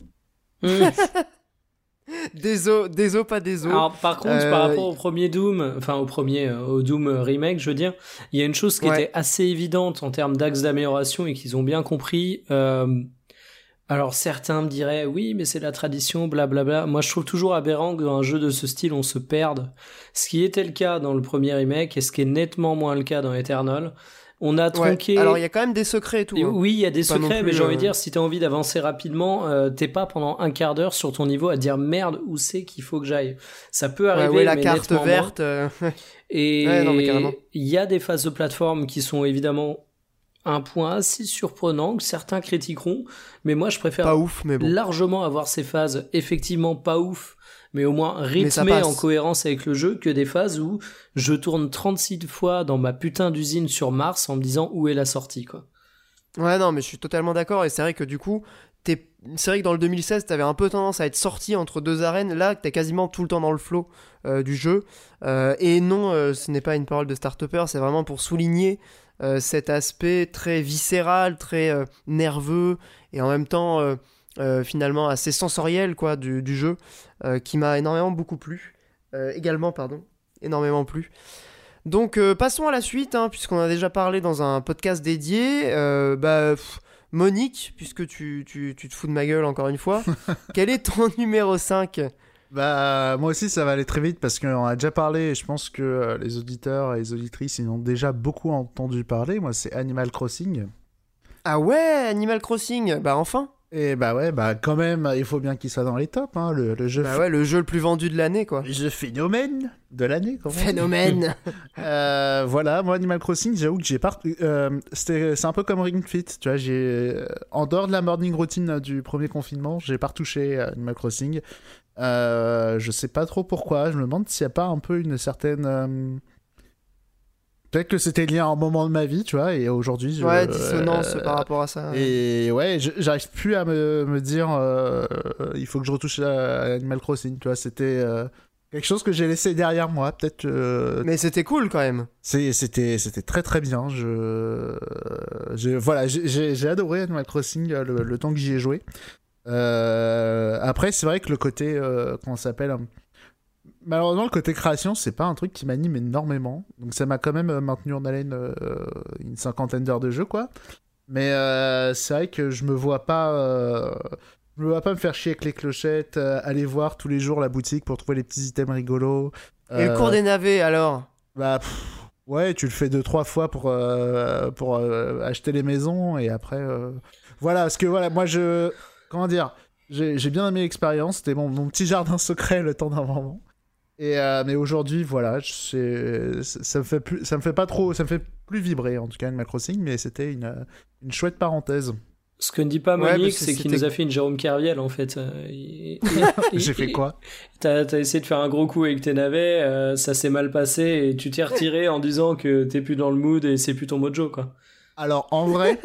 Mmh. Des os, pas des os. Alors, par contre, euh... par rapport au premier Doom, enfin au premier, euh, au Doom remake, je veux dire, il y a une chose qui ouais. était assez évidente en termes d'axe d'amélioration et qu'ils ont bien compris. Euh, alors certains me diraient oui, mais c'est la tradition, blablabla. Bla, bla. Moi, je trouve toujours aberrant que dans un jeu de ce style, on se perde. Ce qui était le cas dans le premier remake et ce qui est nettement moins le cas dans Eternal. On a tronqué. Ouais. Alors il y a quand même des secrets et tout. Hein. Oui, il y a des secrets, mais j'ai envie de dire, si t'as envie d'avancer rapidement, euh, t'es pas pendant un quart d'heure sur ton niveau à dire merde où c'est qu'il faut que j'aille. Ça peut arriver. Ouais, ouais, la carte verte. Euh... et il y a des phases de plateforme qui sont évidemment un point assez surprenant que certains critiqueront, mais moi je préfère pas ouf, mais bon. largement avoir ces phases effectivement pas ouf mais au moins rythmé en cohérence avec le jeu que des phases où je tourne 36 fois dans ma putain d'usine sur Mars en me disant où est la sortie quoi. Ouais non mais je suis totalement d'accord et c'est vrai que du coup c'est vrai que dans le 2016 t'avais un peu tendance à être sorti entre deux arènes. Là t'es quasiment tout le temps dans le flow euh, du jeu. Euh, et non euh, ce n'est pas une parole de start c'est vraiment pour souligner cet aspect très viscéral très nerveux et en même temps finalement assez sensoriel quoi du, du jeu euh, qui m'a énormément beaucoup plu euh, également pardon énormément plu donc passons à la suite hein, puisqu'on a déjà parlé dans un podcast dédié bah pff, Monique puisque tu, tu, tu, te fous de ma gueule encore une fois quel est ton numéro 5 bah, moi aussi, ça va aller très vite parce qu'on a déjà parlé. Et je pense que les auditeurs et les auditrices ils ont déjà beaucoup entendu parler. Moi, c'est Animal Crossing. Ah ouais, Animal Crossing. Bah enfin. Et bah ouais, bah quand même, il faut bien qu'il soit dans les tops, hein, le, le, jeu. Bah ouais, le jeu le plus vendu de l'année, quoi. Le jeu phénomène de l'année, quoi. Phénomène. euh, voilà, moi Animal Crossing, j'avoue que j'ai pas. Euh, c'est un peu comme Ring Fit, tu vois. J'ai en dehors de la morning routine du premier confinement, j'ai pas retouché Animal Crossing. Euh, je sais pas trop pourquoi. Je me demande s'il y a pas un peu une certaine euh, Peut-être que c'était lié à un moment de ma vie, tu vois, et aujourd'hui. Ouais, dissonance euh, par rapport à ça. Et ouais, j'arrive plus à me, me dire, euh, il faut que je retouche à Animal Crossing, tu vois, c'était euh, quelque chose que j'ai laissé derrière moi, peut-être. Mais c'était cool quand même. C'était très très bien. Je, je voilà, j'ai adoré Animal Crossing le, le temps que j'y ai joué. après, c'est vrai que le côté, comment s'appelle Malheureusement, le côté création, c'est pas un truc qui m'anime énormément. Donc ça m'a quand même maintenu en haleine euh, une cinquantaine d'heures de jeu, quoi. Mais euh, c'est vrai que je me vois pas. Euh, je me vois pas me faire chier avec les clochettes, euh, aller voir tous les jours la boutique pour trouver les petits items rigolos. Et le cours des navets alors? Bah. Pff, ouais, tu le fais deux, trois fois pour, pour acheter les maisons et après. Voilà, parce que voilà, moi je. Comment dire j'ai bien aimé l'expérience, c'était mon, mon petit jardin secret le temps d'un moment. Et euh, mais aujourd'hui, voilà, ça me fait plus, ça me fait pas trop, ça me fait plus vibrer en tout cas Animal Crossing, mais c'était une, une chouette parenthèse. Ce que ne dit pas Monique, ouais, c'est qu'il nous a fait une Jérôme Kerviel en fait. J'ai fait quoi T'as as essayé de faire un gros coup avec tes navets, euh, ça s'est mal passé et tu t'es retiré en disant que t'es plus dans le mood et c'est plus ton mojo quoi. Alors en vrai,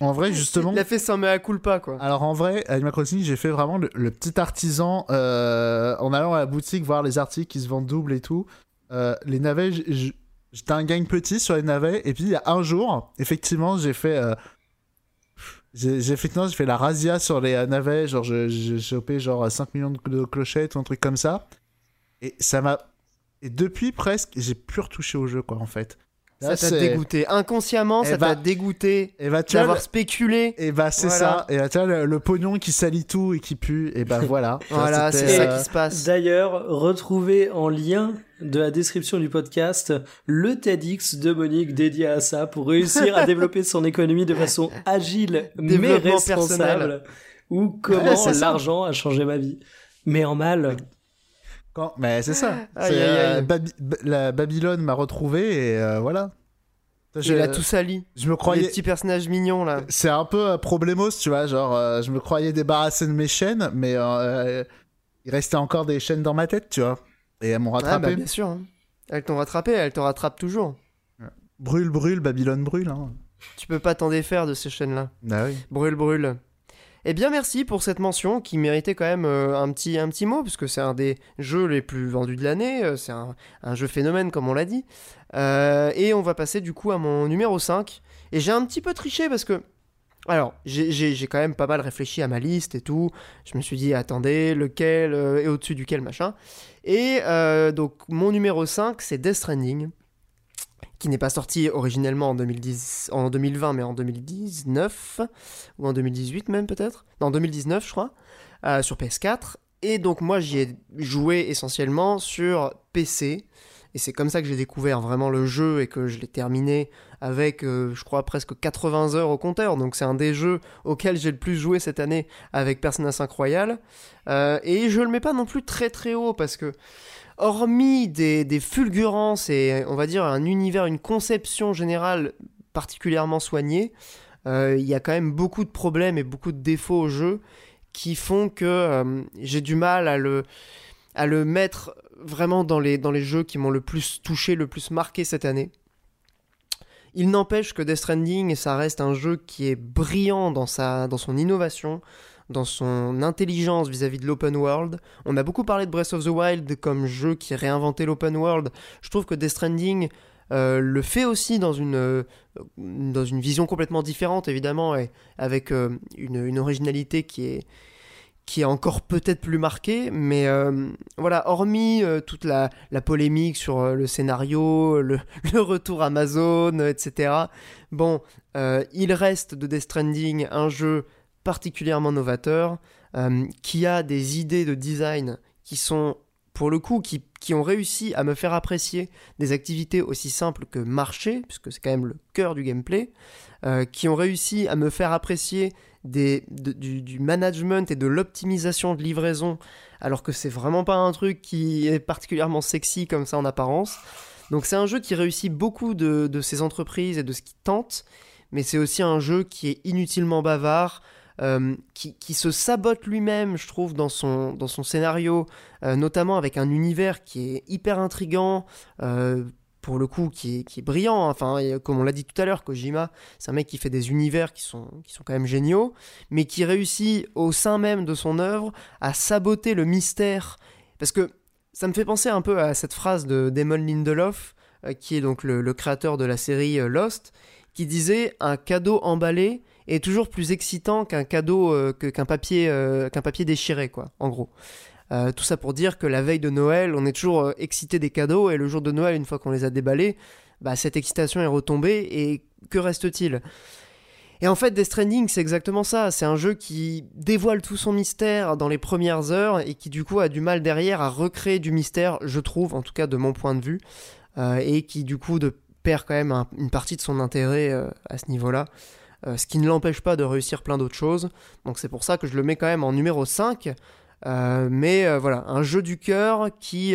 en vrai justement. Il a fait sans mea culpa quoi. Alors en vrai, Animal Crossing, j'ai fait vraiment le, le petit artisan euh, en allant à la boutique voir les articles qui se vendent double et tout. Euh, les navets, j'étais un gang petit sur les navets et puis il y a un jour, effectivement, j'ai fait. Euh, j'ai effectivement j'ai fait la razzia sur les navets, genre j'ai chopé genre 5 millions de clochettes ou un truc comme ça. Et ça m'a. Et depuis presque, j'ai plus retouché au jeu quoi en fait. Là, Ça t'a c'est- dégoûté. Inconsciemment, Eh ça bah- t'a dégoûté Et bah, d'avoir le- spéculé. et bah, c'est Voilà. ça. Et bah, tu vois, le, le pognon qui salit tout et qui pue. Et bah, voilà. Voilà, c'est ça euh, qui se passe. D'ailleurs, retrouvez en lien de la description du podcast le TEDx de Monique dédié à ça pour réussir à développer son économie de façon agile mais responsable. personnel. Ou comment Ouais, l'argent a changé ma vie. Mais en mal. Quand... Mais c'est ça. Aïe, C'est, aïe, euh, aïe. La Babylone m'a retrouvé et euh, voilà. Je, Il a tout sali. je me Les croyais. petits personnages mignons là. C'est un peu euh, problémos, tu vois. Genre, euh, je me croyais débarrassé de mes chaînes, mais euh, il restait encore des chaînes dans ma tête, tu vois. Et elles m'ont Ah rattrapé. bah bien sûr. hein. Elles t'ont rattrapé, elles te rattrapent toujours. Brûle, brûle, Babylone brûle. Hein. Tu peux pas t'en défaire de ces chaînes-là. Ah oui. Brûle, brûle. Eh bien, merci pour cette mention qui méritait quand même euh, un, petit, un petit mot, parce que c'est un des jeux les plus vendus de l'année. euh, c'est un, jeu phénomène, comme on l'a dit. Euh, et on va passer du coup à mon numéro 5. Et j'ai un petit peu triché parce que. Alors, j'ai- quand même pas mal réfléchi à ma liste et tout. Je me suis dit, attendez, lequel est au-dessus duquel, machin. Et donc, mon numéro 5, c'est Death Stranding, qui n'est pas sorti originellement en, 2010, en 2020, mais en 2019, ou en 2018 même peut-être. Non, en 2019, je crois, euh, sur PS4. Et donc, moi, j'y ai joué essentiellement sur PC. Et c'est comme ça que j'ai découvert vraiment le jeu et que je l'ai terminé avec, euh, je crois, presque 80 heures au compteur. Donc c'est un des jeux auxquels j'ai le plus joué cette année avec Persona 5 Royal. Euh, et je le mets pas non plus très très haut parce que, hormis des, fulgurances et on va dire un univers, une conception générale particulièrement soignée, euh, il y a quand même beaucoup de problèmes et beaucoup de défauts au jeu qui font que euh, j'ai du mal à le, mettre vraiment dans les, jeux qui m'ont le plus touché, le plus marqué cette année. Il n'empêche que Death Stranding, ça reste un jeu qui est brillant dans son innovation, dans son intelligence vis-à-vis de l'open world. On a beaucoup parlé de Breath of the Wild comme jeu qui réinventait l'open world. Je trouve que Death Stranding euh, le fait aussi dans une, euh, dans une vision complètement différente, évidemment, et avec euh, une, originalité qui est, qui est encore peut-être plus marquée, mais voilà, hormis toute la, polémique sur le scénario, le, le retour Amazon, etc., bon, il reste de Death Stranding un jeu particulièrement novateur, euh, qui a des idées de design qui sont, pour le coup, qui, qui ont réussi à me faire apprécier des activités aussi simples que marcher, puisque c'est quand même le cœur du gameplay, euh, qui ont réussi à me faire apprécier des, de- du, du management et de l'optimisation de livraison, alors que c'est vraiment pas un truc qui est particulièrement sexy comme ça en apparence. Donc c'est un jeu qui réussit beaucoup de, de ses entreprises et de ce qu'il tente, mais c'est aussi un jeu qui est inutilement bavard, euh, qui, se sabote lui-même, je trouve, dans son, dans son scénario, euh, notamment avec un univers qui est hyper intrigant, euh, pour le coup, qui est, qui est brillant. Enfin, comme on l'a dit tout à l'heure, Kojima, c'est un mec qui fait des univers qui sont, qui sont quand même géniaux, mais qui réussit au sein même de son œuvre à saboter le mystère. Parce que ça me fait penser un peu à cette phrase de Damon Lindelof, qui est donc le, créateur de la série Lost, qui disait un cadeau emballé est toujours plus excitant qu'un cadeau euh, que- qu'un papier euh, qu'un papier déchiré quoi en gros Euh, tout ça pour dire que la veille de Noël on est toujours excité des cadeaux et le jour de Noël une fois qu'on les a déballés bah, cette excitation est retombée et que reste-t-il? Et en fait, Death Stranding, c'est exactement ça. C'est un jeu qui dévoile tout son mystère dans les premières heures et qui, du coup, a du mal derrière à recréer du mystère, je trouve, en tout cas de mon point de vue, et qui, du coup, perd quand même un- une partie de son intérêt à ce niveau-là. Euh, ce qui ne l'empêche pas de réussir plein d'autres choses. Donc c'est pour ça que je le mets quand même en numéro 5. Euh, mais euh, voilà, un jeu du cœur qui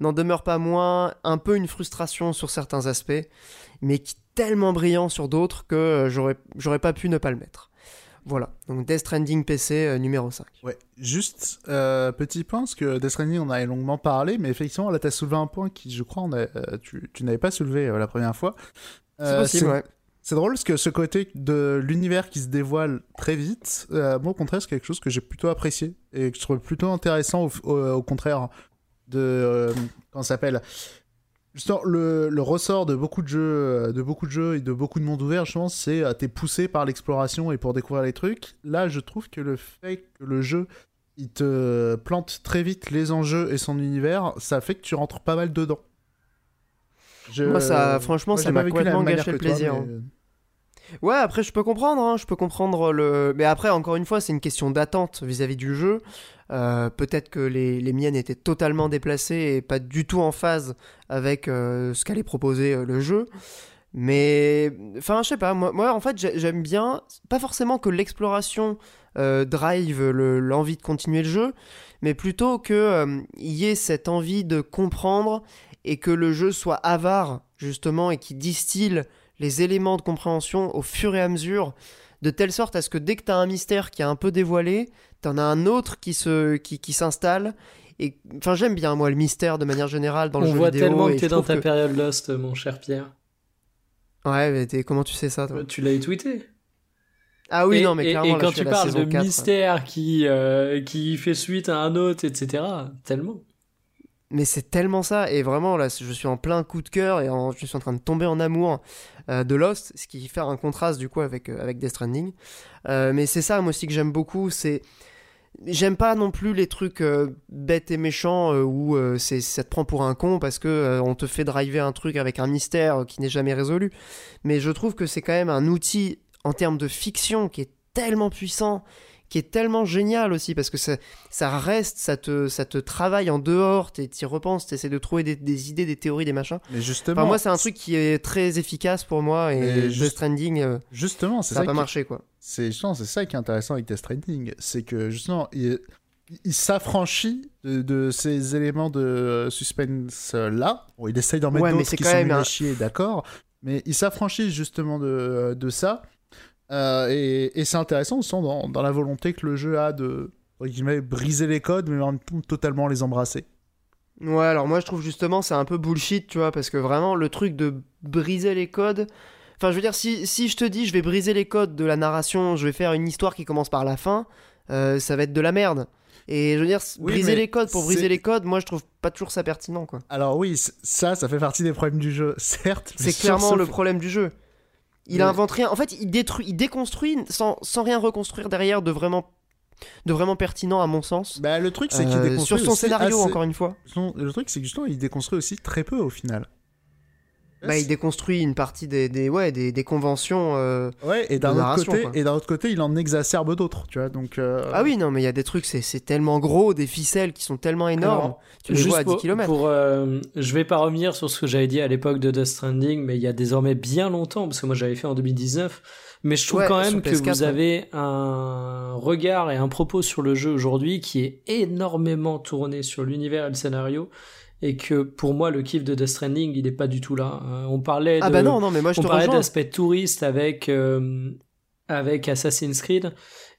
n'en demeure pas moins un peu une frustration sur certains aspects, mais qui est tellement brillant sur d'autres que j'aurais pas pu ne pas le mettre. Voilà, donc Death Stranding PC numéro 5. Ouais, juste euh, petit point, parce que Death Stranding, on avait longuement parlé, mais effectivement, là, tu as soulevé un point qui, je crois, on a- tu, tu n'avais pas soulevé euh, la première fois. C'est possible, ouais. C'est drôle parce que ce côté de l'univers qui se dévoile très vite, euh, moi au contraire, c'est quelque chose que j'ai plutôt apprécié et que je trouve plutôt intéressant au, contraire de. euh, comment ça s'appelle? Justement, le, le ressort de beaucoup de jeux, euh, de beaucoup de jeux et de beaucoup de mondes ouverts, je pense, c'est euh, t'es poussé par l'exploration et pour découvrir les trucs. Là, je trouve que le fait que le jeu il te plante très vite les enjeux et son univers, ça fait que tu rentres pas mal dedans. Je- Moi, ça, franchement, Moi, ça m'a complètement gâché le toi, plaisir. mais- hein. Ouais, après, je peux comprendre, hein, je peux comprendre le. Mais après, encore une fois, c'est une question d'attente vis-à-vis du jeu. Euh, Peut-être que les, les miennes étaient totalement déplacées et pas du tout en phase avec euh, ce qu'allait proposer euh, le jeu. Mais, enfin, je sais pas, moi, moi en fait, j'ai- j'aime bien, pas forcément que l'exploration euh, drive le- l'envie de continuer le jeu, mais plutôt que euh, il y ait cette envie de comprendre et que le jeu soit avare, justement, et qui distille les éléments de compréhension au fur et à mesure, de telle sorte à ce que dès que tu as un mystère qui est un peu dévoilé, t'en as un autre qui se qui, qui s'installe. Et enfin, j'aime bien moi le mystère de manière générale dans le On jeu voit vidéo. tellement et que t'es je dans ta que- période Lost, mon cher Pierre. Ouais, mais comment tu sais ça toi? Tu l'as tweeté. Ah oui, et, non, mais clairement. et quand tu parles de 4. mystère qui, euh, qui fait suite à un autre, etc., tellement. Mais c'est tellement ça, et vraiment là, je suis en plein coup de cœur et je suis en train de tomber en amour euh, de Lost, ce qui fait un contraste du coup avec, euh, avec Death Stranding. Euh, mais c'est ça, moi aussi, que j'aime beaucoup, c'est. J'aime pas non plus les trucs bêtes et méchants où c'est, ça te prend pour un con parce que on te fait driver un truc avec un mystère qui n'est jamais résolu. Mais je trouve que c'est quand même un outil en termes de fiction qui est tellement puissant, qui est tellement génial aussi parce que ça, ça reste, ça te, ça te travaille en dehors, tu y repenses, tu essaies de trouver des, des idées, des théories, des machins. Mais justement, Enfin, moi, c'est un truc qui est très efficace pour moi et Mais Death juste- Stranding, euh, justement, c'est ça ça, n'a pas marché quoi. c'est justement, c'est ça qui est intéressant avec Death Stranding, c'est que justement, il, il s'affranchit de, de ces éléments de suspense là. Bon, il essaye d'en mettre Ouais, d'autres qui quand sont même un- chier, d'accord, mais il s'affranchit justement de, de ça. Euh, et et c'est intéressant, on sent dans, dans la volonté que le jeu a de briser les codes, mais en même temps totalement les embrasser. Ouais, alors moi je trouve justement c'est un peu bullshit, tu vois, parce que vraiment le truc de briser les codes. Enfin, je veux dire, si, si je te dis je vais briser les codes de la narration, je vais faire une histoire qui commence par la fin, euh, ça va être de la merde. Et je veux dire, Oui, briser les codes pour briser les codes, moi je trouve pas toujours ça pertinent, quoi. Alors oui, ça, ça fait partie des problèmes du jeu, certes. C'est clairement le problème du jeu. Il Mais- invente rien. En fait, il détruit, il déconstruit sans, sans rien reconstruire derrière de vraiment, de vraiment pertinent à mon sens. Bah, le truc, c'est qu'il Euh, déconstruit sur son scénario, assez- encore une fois. Son- Le truc, c'est que justement, il déconstruit aussi très peu au final. Bah, il déconstruit une partie des, des, ouais, des, des conventions. euh, Ouais, et d'un autre côté, quoi. et d'un autre côté, il en exacerbe d'autres, tu vois. Donc. euh, Ah oui, non, mais il y a des trucs, c'est c'est tellement gros, des ficelles qui sont tellement énormes. Alors, tu les Juste vois à 10 pour, km. pour, euh, je vais pas revenir sur ce que j'avais dit à l'époque de Death Stranding, mais il y a désormais bien longtemps, parce que moi j'avais fait en 2019. Mais je trouve Ouais, quand même que PS4, vous avez un regard et un propos sur le jeu aujourd'hui qui est énormément tourné sur l'univers et le scénario. Et que pour moi, le kiff de Death Stranding, il est pas du tout là. Euh, on parlait Ah de, bah non, non, mais moi je on te parlait rejoins. d'aspect touriste avec euh, avec Assassin's Creed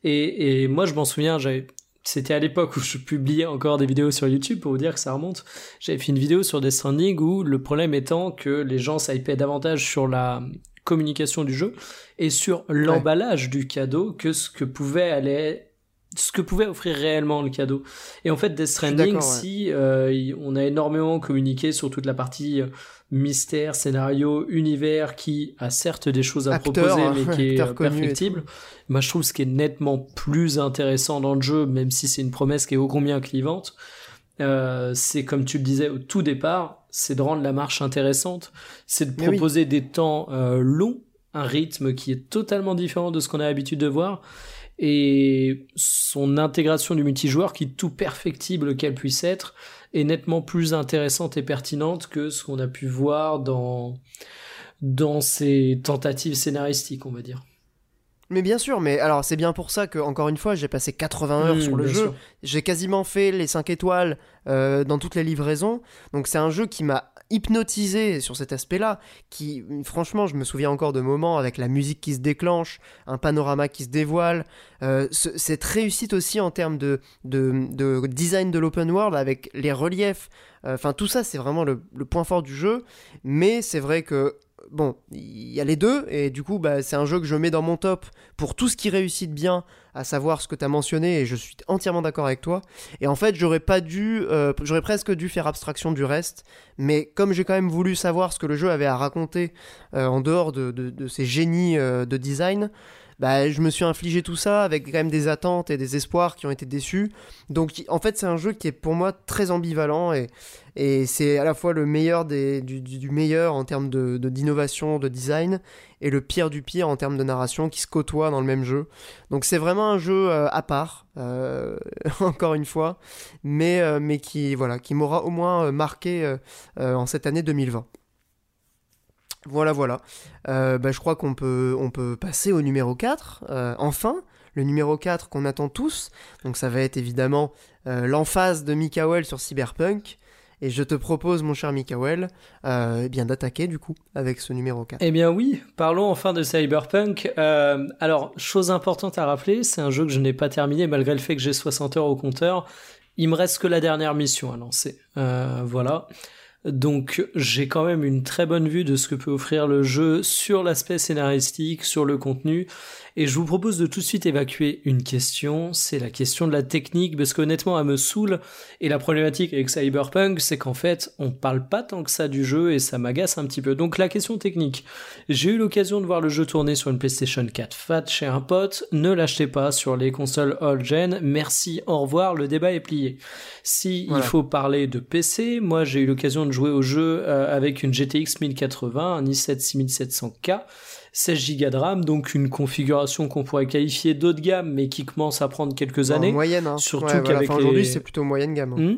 et, et moi je m'en souviens j'avais c'était à l'époque où je publiais encore des vidéos sur YouTube pour vous dire que ça remonte j'avais fait une vidéo sur Death Stranding où le problème étant que les gens s'hypaient davantage sur la communication du jeu et sur l'emballage du cadeau que ce que pouvait aller ce que pouvait offrir réellement le cadeau. Et en fait, Death Stranding, ouais. si euh, on a énormément communiqué sur toute la partie euh, mystère, scénario, univers, qui a certes des choses à Acteur, proposer, hein, mais qui est euh, perfectible. Moi, je trouve ce qui est nettement plus intéressant dans le jeu, même si c'est une promesse qui est ô combien clivante, euh, c'est comme tu le disais au tout départ, c'est de rendre la marche intéressante, c'est de Mais oui. proposer des temps euh, longs, un rythme qui est totalement différent de ce qu'on a l'habitude de voir, et son intégration du multijoueur qui, tout perfectible qu'elle puisse être, est nettement plus intéressante et pertinente que ce qu'on a pu voir dans dans ses tentatives scénaristiques, on va dire. Mais bien sûr, mais alors c'est bien pour ça que, encore une fois, j'ai passé 80 heures Mmh, sur le jeu. J'ai quasiment fait les 5 étoiles euh, dans toutes les livraisons. Donc c'est un jeu qui m'a hypnotisé sur cet aspect-là. Qui, franchement, je me souviens encore de moments avec la musique qui se déclenche, un panorama qui se dévoile. Euh, ce- cette réussite aussi en termes de, de, de design de l'open world avec les reliefs. Euh, Enfin, tout ça, c'est vraiment le point fort du jeu. Mais c'est vrai que bon, il y a les deux, et du coup, bah, c'est un jeu que je mets dans mon top pour tout ce qui réussit bien, à savoir ce que tu as mentionné, et je suis entièrement d'accord avec toi. Et en fait, j'aurais pas dû, euh, j'aurais presque dû faire abstraction du reste, mais comme j'ai quand même voulu savoir ce que le jeu avait à raconter euh, en dehors de, ces génies euh, de design, bah, je me suis infligé tout ça avec quand même des attentes et des espoirs qui ont été déçus. Donc en fait c'est un jeu qui est pour moi très ambivalent et, c'est à la fois le meilleur du, meilleur en termes de, d'innovation de, design et le pire du pire en termes de narration qui se côtoient dans le même jeu. Donc c'est vraiment un jeu euh, à part, euh, encore une fois, mais, euh, mais qui, voilà, qui m'aura au moins marqué en cette année 2020. Voilà, voilà. Euh, bah, je crois qu'on peut, on peut passer au numéro 4. Euh, enfin, le numéro 4 qu'on attend tous. Donc ça va être évidemment euh, l'emphase de Mikael sur Cyberpunk. Et je te propose, mon cher Mikael, eh bien d'attaquer du coup avec ce numéro 4. Eh bien oui, parlons enfin de Cyberpunk. alors, chose importante à rappeler, c'est un jeu que je n'ai pas terminé malgré le fait que j'ai 60 heures au compteur. Il me reste que la dernière mission à lancer. voilà. Donc j'ai quand même une très bonne vue de ce que peut offrir le jeu sur l'aspect scénaristique, sur le contenu, et je vous propose de tout de suite évacuer une question, c'est la question de la technique, parce qu'honnêtement, elle me saoule. Et la problématique avec Cyberpunk, c'est qu'en fait, on parle pas tant que ça du jeu et ça m'agace un petit peu. Donc la question technique. J'ai eu l'occasion de voir le jeu tourner sur une PlayStation 4 Fat chez un pote. Ne l'achetez pas sur les consoles all-gen. Merci, au revoir, le débat est plié. Si il faut parler de PC, moi j'ai eu l'occasion de jouer au jeu euh, avec une GTX 1080, un i7 6700K 16 Go de RAM, donc une configuration qu'on pourrait qualifier d'haut de gamme, mais qui commence à prendre quelques années. En moyenne, hein. Surtout qu'avec aujourd'hui, c'est plutôt moyenne gamme. Hmm?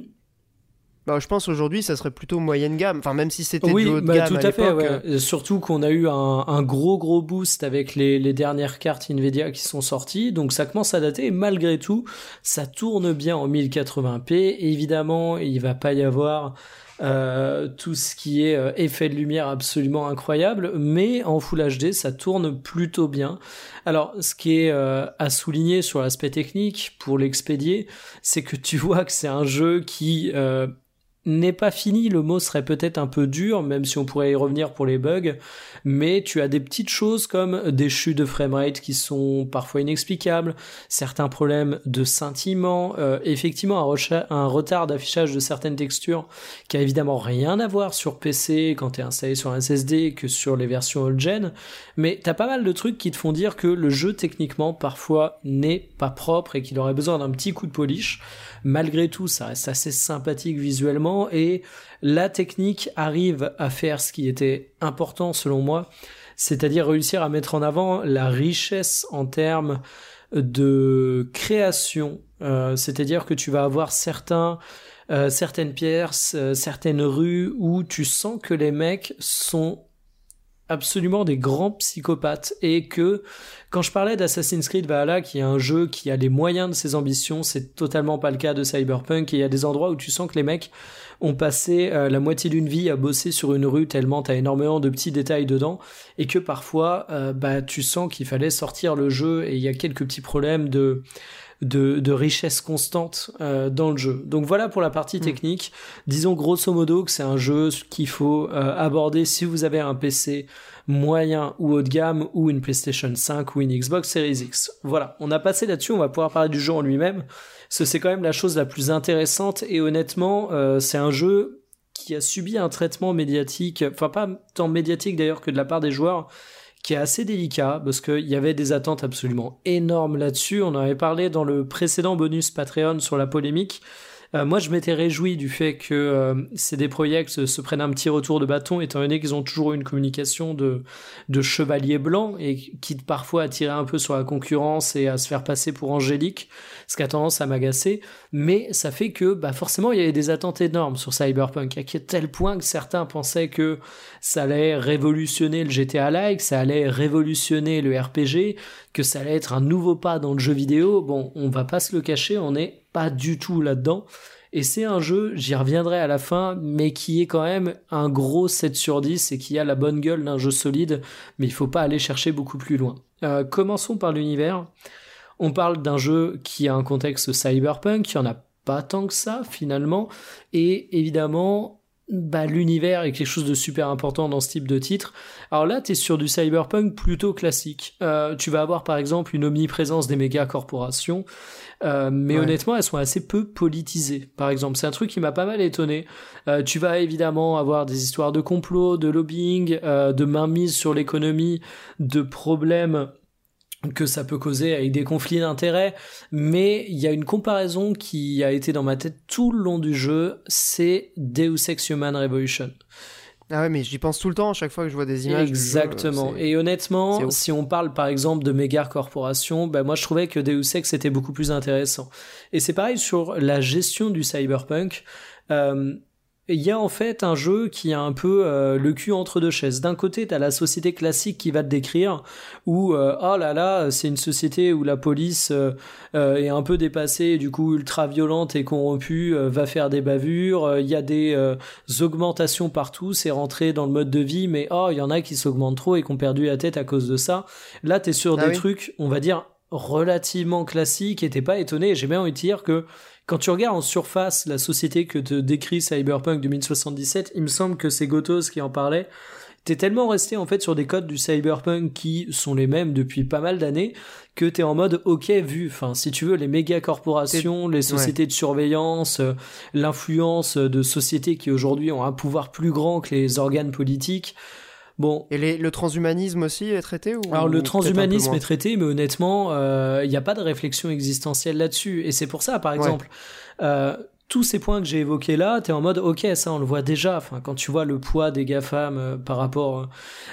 Bah, je pense aujourd'hui, ça serait plutôt moyenne gamme. Enfin, même si c'était oui, du haut de bah, gamme. tout à, fait. Ouais. Surtout qu'on a eu un, un, gros gros boost avec les, les, dernières cartes Nvidia qui sont sorties, donc ça commence à dater. Et malgré tout, ça tourne bien en 1080p. Évidemment, il va pas y avoir euh, tout ce qui est euh, effet de lumière absolument incroyable, mais en Full HD ça tourne plutôt bien. Alors ce qui est euh, à souligner sur l'aspect technique pour l'expédier, c'est que tu vois que c'est un jeu qui n'est pas fini, le mot serait peut-être un peu dur, même si on pourrait y revenir pour les bugs, mais tu as des petites choses comme des chutes de framerate qui sont parfois inexplicables, certains problèmes de scintillement, euh, effectivement un, retard d'affichage de certaines textures qui a évidemment rien à voir sur PC quand tu es installé sur un SSD que sur les versions old-gen, mais t'as pas mal de trucs qui te font dire que le jeu techniquement parfois n'est pas propre et qu'il aurait besoin d'un petit coup de polish. Malgré tout, ça reste assez sympathique visuellement et la technique arrive à faire ce qui était important selon moi, c'est-à-dire réussir à mettre en avant la richesse en termes de création, euh, c'est-à-dire que tu vas avoir euh, certaines pièces, euh, certaines rues où tu sens que les mecs sont absolument des grands psychopathes et que quand je parlais d'Assassin's Creed Valhalla qui est un jeu qui a les moyens de ses ambitions c'est totalement pas le cas de Cyberpunk et il y a des endroits où tu sens que les mecs ont passé euh, la moitié d'une vie à bosser sur une rue tellement t'as énormément de petits détails dedans et que parfois euh, bah tu sens qu'il fallait sortir le jeu et il y a quelques petits problèmes de de, richesse constante euh, dans le jeu. Donc voilà pour la partie mm. technique. Disons grosso modo que c'est un jeu qu'il faut euh, aborder si vous avez un PC moyen ou haut de gamme ou une PlayStation 5 ou une Xbox Series X. Voilà, on a passé là-dessus, on va pouvoir parler du jeu en lui-même. C'est quand même la chose la plus intéressante et honnêtement, euh, c'est un jeu qui a subi un traitement médiatique, enfin pas tant médiatique d'ailleurs que de la part des joueurs, qui est assez délicat parce qu'il y avait des attentes absolument énormes là-dessus. On en avait parlé dans le précédent bonus Patreon sur la polémique. Euh, moi, je m'étais réjoui du fait que euh, ces des projets se prennent un petit retour de bâton, étant donné qu'ils ont toujours une communication de, de chevalier blanc et quitte parfois à tirer un peu sur la concurrence et à se faire passer pour angélique, ce qui a tendance à m'agacer. Mais ça fait que, bah, forcément, il y avait des attentes énormes sur Cyberpunk, à tel point que certains pensaient que ça allait révolutionner le GTA-like, ça allait révolutionner le RPG, que ça allait être un nouveau pas dans le jeu vidéo. Bon, on va pas se le cacher, on n'est pas du tout là-dedans. Et c'est un jeu, j'y reviendrai à la fin, mais qui est quand même un gros 7 sur 10 et qui a la bonne gueule d'un jeu solide, mais il faut pas aller chercher beaucoup plus loin. Euh, commençons par l'univers. On parle d'un jeu qui a un contexte cyberpunk, il n'y en a pas tant que ça finalement, et évidemment bah, l'univers est quelque chose de super important dans ce type de titre. Alors là, tu es sur du cyberpunk plutôt classique. Euh, tu vas avoir par exemple une omniprésence des méga corporations, euh, mais honnêtement, elles sont assez peu politisées. Par exemple, c'est un truc qui m'a pas mal étonné. Euh, tu vas évidemment avoir des histoires de complot, de lobbying, de mainmise sur l'économie, de problèmes que ça peut causer avec des conflits d'intérêts, mais il y a une comparaison qui a été dans ma tête tout le long du jeu, c'est Deus Ex Human Revolution. Ah ouais, mais j'y pense tout le temps à chaque fois que je vois des images. Exactement. et honnêtement, si on parle par exemple de méga corporations, bah moi je trouvais que Deus Ex était beaucoup plus intéressant. Et c'est pareil sur la gestion du cyberpunk. Euh, il y a en fait un jeu qui a un peu euh, le cul entre deux chaises. D'un côté, t'as la société classique qui va te décrire, où euh, oh là là, c'est une société où la police euh, est un peu dépassée, du coup ultra violente et corrompue, va faire des bavures. Il y a des augmentations partout, c'est rentré dans le mode de vie, mais oh, il y en a qui s'augmentent trop et qui ont perdu la tête à cause de ça. Là, t'es sur ah des trucs, on va dire relativement classiques, et t'es pas étonné. J'ai bien envie de dire que quand tu regardes en surface la société que te décrit Cyberpunk 2077, il me semble que c'est Gotos qui en parlait. T'es tellement resté en fait sur des codes du cyberpunk qui sont les mêmes depuis pas mal d'années que t'es en mode ok vu. Enfin, si tu veux, les méga corporations, les sociétés de surveillance, euh, l'influence de sociétés qui aujourd'hui ont un pouvoir plus grand que les organes politiques. Bon. Et le transhumanisme aussi est traité ou, Alors le transhumanisme est traité, mais honnêtement, il euh, n'y a pas de réflexion existentielle là-dessus. Et c'est pour ça, par exemple, euh, tous ces points que j'ai évoqués là, tu es en mode ok, ça on le voit déjà. Enfin, quand tu vois le poids des GAFAM euh, par rapport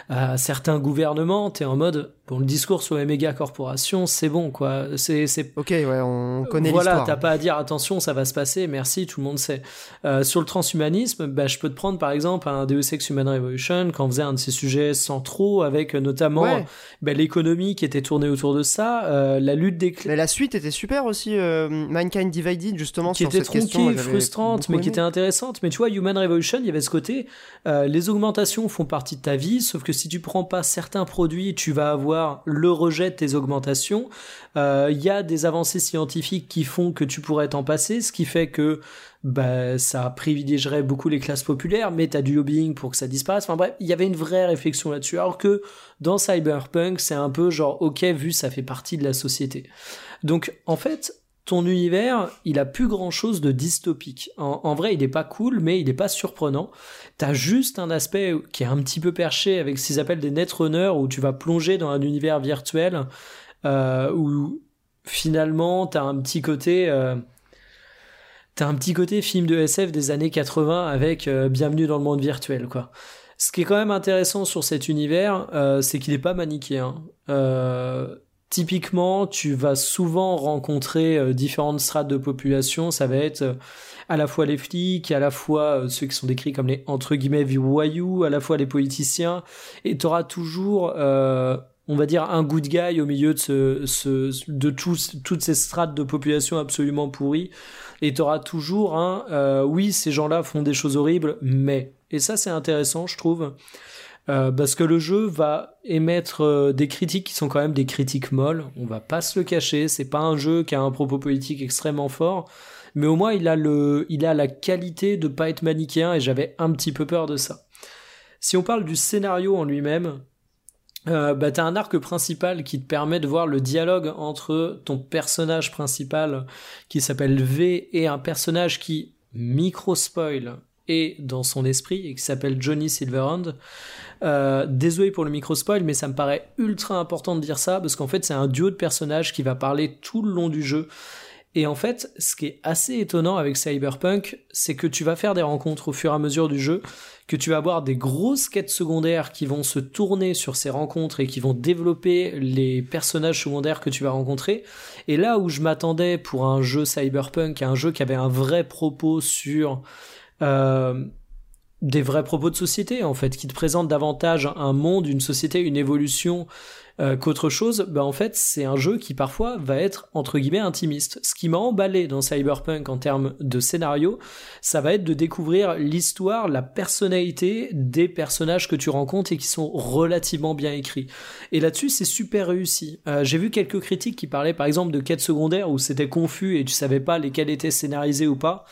à certains gouvernements, tu es en mode Bon, le discours sur les méga corporations, c'est bon, quoi. C'est, c'est... Ok, ouais, on connaît voilà, l'histoire. Voilà, t'as pas à dire attention, ça va se passer, merci, tout le monde sait. Euh, sur le transhumanisme, bah, je peux te prendre par exemple un Deus Ex Human Revolution, quand on faisait un de ces sujets centraux, avec notamment bah, l'économie qui était tournée autour de ça, euh, la lutte des Mais la suite était super aussi, euh, Mankind Divided, justement, qui sur était cette question. frustrante, mais qui était intéressante. Mais tu vois, Human Revolution, il y avait ce côté, les augmentations font partie de ta vie, sauf que si tu prends pas certains produits, tu vas avoir le rejet rejette tes augmentations. Il euh, y a des avancées scientifiques qui font que tu pourrais t'en passer, ce qui fait que bah, ça privilégierait beaucoup les classes populaires, mais tu as du lobbying pour que ça disparaisse. Enfin bref, il y avait une vraie réflexion là-dessus. Alors que dans Cyberpunk, c'est un peu genre, ok, vu, ça fait partie de la société. Donc en fait, ton univers, il a plus grand chose de dystopique. En, vrai, il est pas cool, mais il est pas surprenant. T'as juste un aspect qui est un petit peu perché avec ce qu'ils appellent des netrunners, où tu vas plonger dans un univers virtuel, euh, où finalement t'as un petit côté, euh, t'as un petit côté film de SF des années 80 avec euh, Bienvenue dans le monde virtuel, quoi. Ce qui est quand même intéressant sur cet univers, c'est qu'il est pas manichéen. Typiquement, tu vas souvent rencontrer euh, différentes strates de population. Ça va être euh, à la fois les flics, à la fois euh, ceux qui sont décrits comme les entre guillemets voyous, à la fois les politiciens. Et tu auras toujours, on va dire, un good guy au milieu de, ce, de toutes ces strates de population absolument pourries. Et tu auras toujours un, oui, ces gens-là font des choses horribles, mais. Et ça, c'est intéressant, je trouve. Euh, parce que le jeu va émettre euh, des critiques qui sont quand même des critiques molles. On va pas se le cacher. C'est pas un jeu qui a un propos politique extrêmement fort, mais au moins il a le, il a la qualité de pas être manichéen et j'avais un petit peu peur de ça. Si on parle du scénario en lui-même, euh, bah t'as un arc principal qui te permet de voir le dialogue entre ton personnage principal qui s'appelle V et un personnage qui micro spoil est dans son esprit et qui s'appelle Johnny Silverhand. Euh, désolé pour le micro spoil, mais ça me paraît ultra important de dire ça parce qu'en fait c'est un duo de personnages qui va parler tout le long du jeu. Et en fait, ce qui est assez étonnant avec Cyberpunk, c'est que tu vas faire des rencontres au fur et à mesure du jeu, que tu vas avoir des grosses quêtes secondaires qui vont se tourner sur ces rencontres et qui vont développer les personnages secondaires que tu vas rencontrer. Et là où je m'attendais pour un jeu Cyberpunk, un jeu qui avait un vrai propos sur euh, des vrais propos de société en fait, qui te présentent davantage un monde, une société, une évolution euh, qu'autre chose, bah en fait c'est un jeu qui parfois va être entre guillemets intimiste. Ce qui m'a emballé dans Cyberpunk en termes de scénario, ça va être de découvrir l'histoire, la personnalité des personnages que tu rencontres et qui sont relativement bien écrits. Et là-dessus c'est super réussi. Euh, j'ai vu quelques critiques qui parlaient par exemple de quêtes secondaires où c'était confus et tu savais pas lesquelles étaient scénarisées ou pas.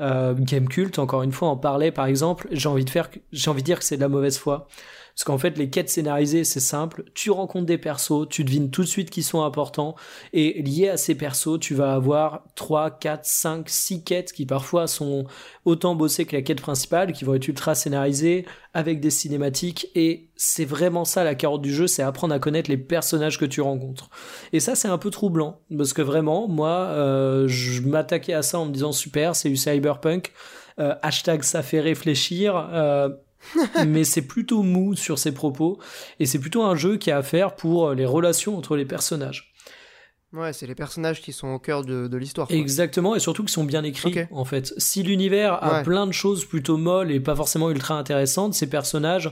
Euh, Game Cult, encore une fois, en parlait par exemple. J'ai envie j'ai envie de dire que c'est de la mauvaise foi. Parce qu'en fait, les quêtes scénarisées, c'est simple. Tu rencontres des persos, tu devines tout de suite qui sont importants. Et liés à ces persos, tu vas avoir 3, 4, 5, 6 quêtes qui parfois sont autant bossées que la quête principale, qui vont être ultra scénarisées, avec des cinématiques. Et c'est vraiment ça la carotte du jeu, c'est apprendre à connaître les personnages que tu rencontres. Et ça, c'est un peu troublant. Parce que vraiment, moi, euh, je m'attaquais à ça en me disant super, c'est du cyberpunk. Euh, hashtag ça fait réfléchir. Euh, mais c'est plutôt mou sur ses propos et c'est plutôt un jeu qui a à faire pour les relations entre les personnages. Ouais, c'est les personnages qui sont au cœur de, l'histoire. Exactement, et surtout qui sont bien écrits, en fait. Si l'univers a plein de choses plutôt molles et pas forcément ultra intéressantes, ces personnages,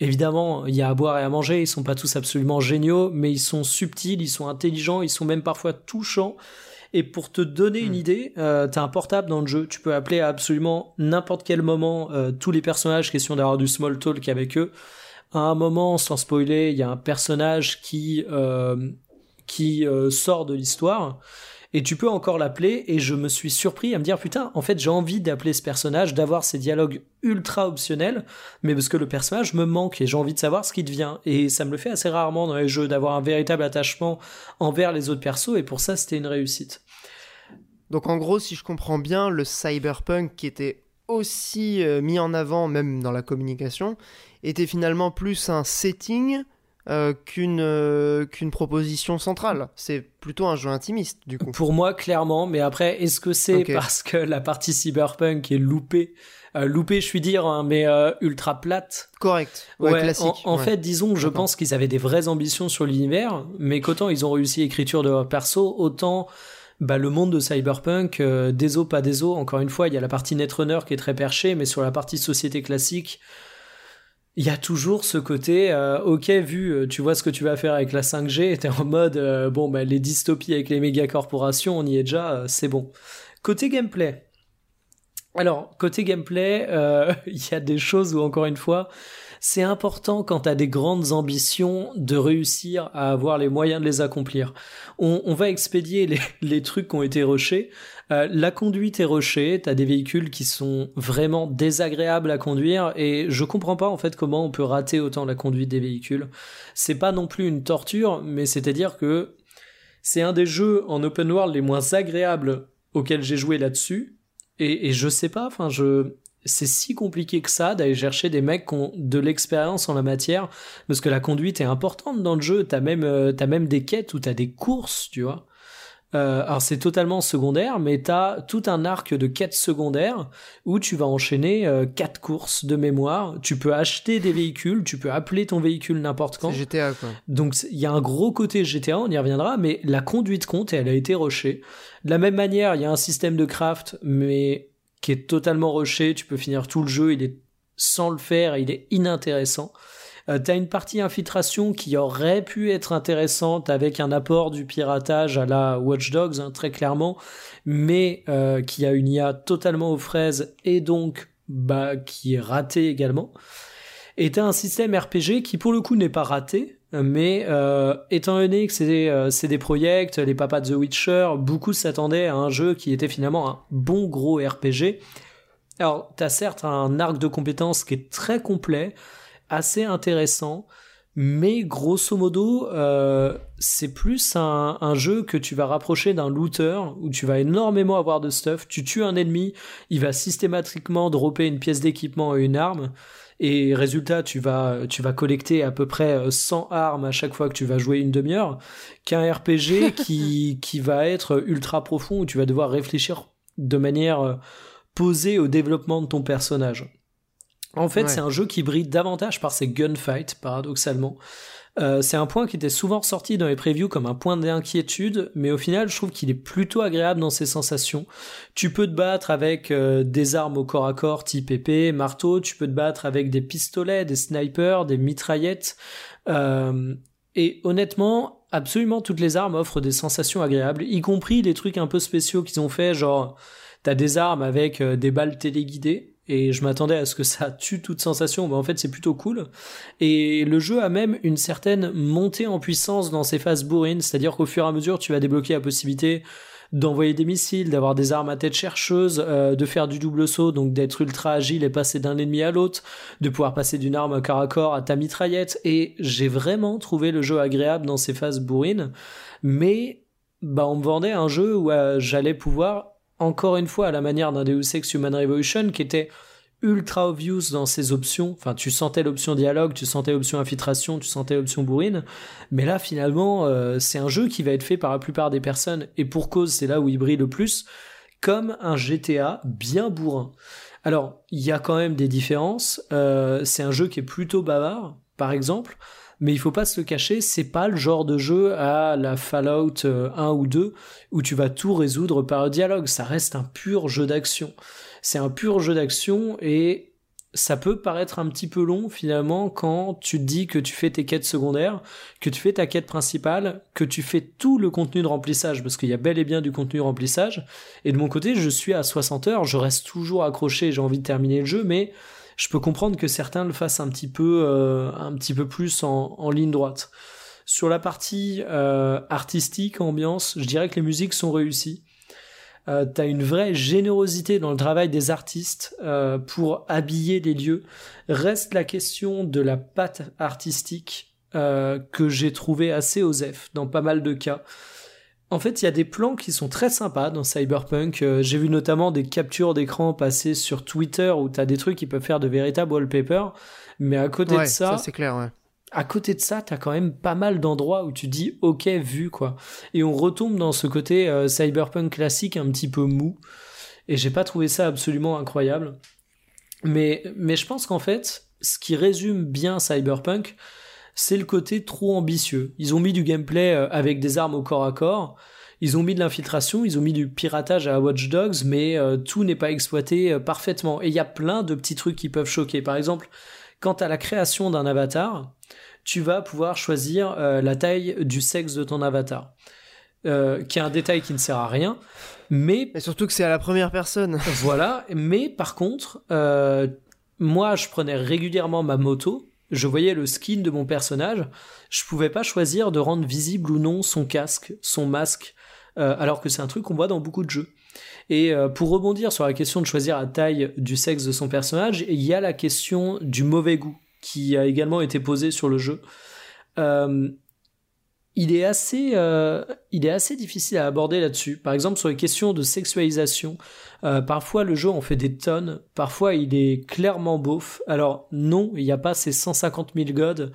évidemment, il y a à boire et à manger, ils sont pas tous absolument géniaux, mais ils sont subtils, ils sont intelligents, ils sont même parfois touchants, et pour te donner une hmm. idée, euh, t'as un portable dans le jeu. Tu peux appeler à absolument n'importe quel moment euh, tous les personnages, question d'avoir du small talk avec eux. À un moment, sans spoiler, il y a un personnage qui euh, qui sort de l'histoire et tu peux encore l'appeler et je me suis surpris à me dire putain en fait j'ai envie d'appeler ce personnage d'avoir ces dialogues ultra optionnels mais parce que le personnage me manque et j'ai envie de savoir ce qu'il devient. Et ça me le fait assez rarement dans les jeux d'avoir un véritable attachement envers les autres persos et pour ça c'était une réussite. Donc en gros si je comprends bien le cyberpunk qui était aussi euh, mis en avant même dans la communication était finalement plus un setting euh, qu'une euh, qu'une proposition centrale. C'est plutôt un jeu intimiste, du coup. Pour moi, clairement. Mais après, est-ce que c'est parce que la partie cyberpunk est loupée euh, loupée, je suis dire, hein, mais ultra plate? Correct. Ouais, classique. En, fait, disons, je pense qu'ils avaient des vraies ambitions sur l'univers, mais qu'autant ils ont réussi l'écriture de leur perso, autant bah, le monde de Cyberpunk, des pas des encore une fois, il y a la partie Netrunner qui est très perchée, mais sur la partie société classique, il y a toujours ce côté, euh, ok, vu, euh, tu vois ce que tu vas faire avec la 5G, t'es en mode, euh, bon, bah, les dystopies avec les méga corporations, on y est déjà, c'est bon. Côté gameplay. Alors, côté gameplay, il y a des choses où, encore une fois, c'est important quand tu as des grandes ambitions de réussir à avoir les moyens de les accomplir. On, va expédier les, les, trucs qui ont été rushés. Euh, la conduite est rushée, t'as des véhicules qui sont vraiment désagréables à conduire et je comprends pas en fait comment on peut rater autant la conduite des véhicules. C'est pas non plus une torture, mais c'est-à-dire que c'est un des jeux en open world les moins agréables auxquels j'ai joué là-dessus. Et, et je sais pas, enfin je, c'est si compliqué que ça d'aller chercher des mecs qui ont de l'expérience en la matière parce que la conduite est importante dans le jeu t'as même euh, t'as même des quêtes où t'as des courses tu vois euh, alors c'est totalement secondaire mais t'as tout un arc de quêtes secondaires où tu vas enchaîner euh, quatre courses de mémoire. Tu peux acheter des véhicules tu peux appeler ton véhicule n'importe quand. GTA quoi. Donc il y a un gros côté GTA on y reviendra mais la conduite compte et elle a été rushée. De la même manière il y a un système de craft mais qui est totalement rushé, tu peux finir tout le jeu, il est sans le faire, il est inintéressant. Euh, t'as une partie infiltration qui aurait pu être intéressante avec un apport du piratage à la Watch Dogs, hein, très clairement, mais euh, qui a une IA totalement aux fraises et donc bah, qui est raté également. Et t'as un système RPG qui pour le coup n'est pas raté, mais euh, étant donné que c'est des projets, les papas de The Witcher, beaucoup s'attendaient à un jeu qui était finalement un bon gros RPG. Alors, t'as certes un arc de compétences qui est très complet, assez intéressant, mais grosso modo, euh, c'est plus un, un, jeu que tu vas rapprocher d'un looter où tu vas énormément avoir de stuff. Tu tues un ennemi, il va systématiquement dropper une pièce d'équipement et une arme. Et résultat, tu vas, tu vas collecter à peu près 100 euh, armes à chaque fois que tu vas jouer une demi-heure, qu'un RPG qui, qui va être ultra profond où tu vas devoir réfléchir de manière euh, posée au développement de ton personnage. En fait, c'est un jeu qui brille davantage par ses gunfights, paradoxalement. Euh, c'est un point qui était souvent ressorti dans les previews comme un point d'inquiétude, mais au final, je trouve qu'il est plutôt agréable dans ses sensations. Tu peux te battre avec euh, des armes au corps à corps type épée, marteau, tu peux te battre avec des pistolets, des snipers, des mitraillettes. Euh, et honnêtement, absolument toutes les armes offrent des sensations agréables, y compris les trucs un peu spéciaux qu'ils ont fait, genre t'as des armes avec des balles téléguidées et je m'attendais à ce que ça tue toute sensation, mais en fait c'est plutôt cool. Et le jeu a même une certaine montée en puissance dans ses phases bourrines, c'est-à-dire qu'au fur et à mesure tu vas débloquer la possibilité d'envoyer des missiles, d'avoir des armes à tête chercheuse, euh, de faire du double saut, donc d'être ultra agile et passer d'un ennemi à l'autre, de pouvoir passer d'une arme corps à corps à ta mitraillette. Et j'ai vraiment trouvé le jeu agréable dans ses phases bourrines, mais bah on me vendait un jeu où euh, j'allais pouvoir encore une fois à la manière d'un Deus Ex Human Revolution qui était ultra obvious dans ses options. Enfin, tu sentais l'option dialogue, tu sentais l'option infiltration, tu sentais l'option bourrine. Mais là, finalement, euh, c'est un jeu qui va être fait par la plupart des personnes, et pour cause, c'est là où il brille le plus, comme un GTA bien bourrin. Alors, il y a quand même des différences. Euh, c'est un jeu qui est plutôt bavard, par exemple. Mais il faut pas se le cacher, c'est pas le genre de jeu à la Fallout 1 euh, ou 2 où tu vas tout résoudre par un dialogue. Ça reste un pur jeu d'action. C'est un pur jeu d'action et ça peut paraître un petit peu long finalement quand tu te dis que tu fais tes quêtes secondaires, que tu fais ta quête principale, que tu fais tout le contenu de remplissage, parce qu'il y a bel et bien du contenu de remplissage. Et de mon côté, je suis à 60 heures, je reste toujours accroché, j'ai envie de terminer le jeu, mais je peux comprendre que certains le fassent un petit peu, euh, plus en, ligne droite. Sur la partie euh, artistique, ambiance, je dirais que les musiques sont réussies. Euh, t'as une vraie générosité dans le travail des artistes euh, pour habiller les lieux. Reste la question de la patte artistique que j'ai trouvé assez osef dans pas mal de cas. En fait, il y a des plans qui sont très sympas dans Cyberpunk. j'ai vu notamment des captures d'écran passer sur Twitter où t'as des trucs qui peuvent faire de véritables wallpapers. Mais à côté de ça, ça c'est clair, ouais à côté de ça, t'as quand même pas mal d'endroits où tu dis ok vu quoi. Et on retombe dans ce côté euh, cyberpunk classique un petit peu mou. Et j'ai pas trouvé ça absolument incroyable. Mais, mais je pense qu'en fait, ce qui résume bien cyberpunk, c'est le côté trop ambitieux. Ils ont mis du gameplay euh, avec des armes au corps à corps. Ils ont mis de l'infiltration, ils ont mis du piratage à Watch Dogs, mais euh, tout n'est pas exploité parfaitement. Et il y a plein de petits trucs qui peuvent choquer. Par exemple, quant à la création d'un avatar, tu vas pouvoir choisir euh, la taille du sexe de ton avatar. Euh, qui est un détail qui ne sert à rien, mais... Et surtout que c'est à la première personne. voilà, mais par contre, euh, moi je prenais régulièrement ma moto, je voyais le skin de mon personnage, je pouvais pas choisir de rendre visible ou non son casque, son masque, alors que c'est un truc qu'on voit dans beaucoup de jeux. Et pour rebondir sur la question de choisir la taille du sexe de son personnage, il y a la question du mauvais goût qui a également été posé sur le jeu. Euh, il est assez, euh, il est assez difficile à aborder là-dessus. Par exemple, sur les questions de sexualisation, euh, parfois le jeu en fait des tonnes, parfois il est clairement beauf. Alors non, il n'y a pas ces 150 000 gods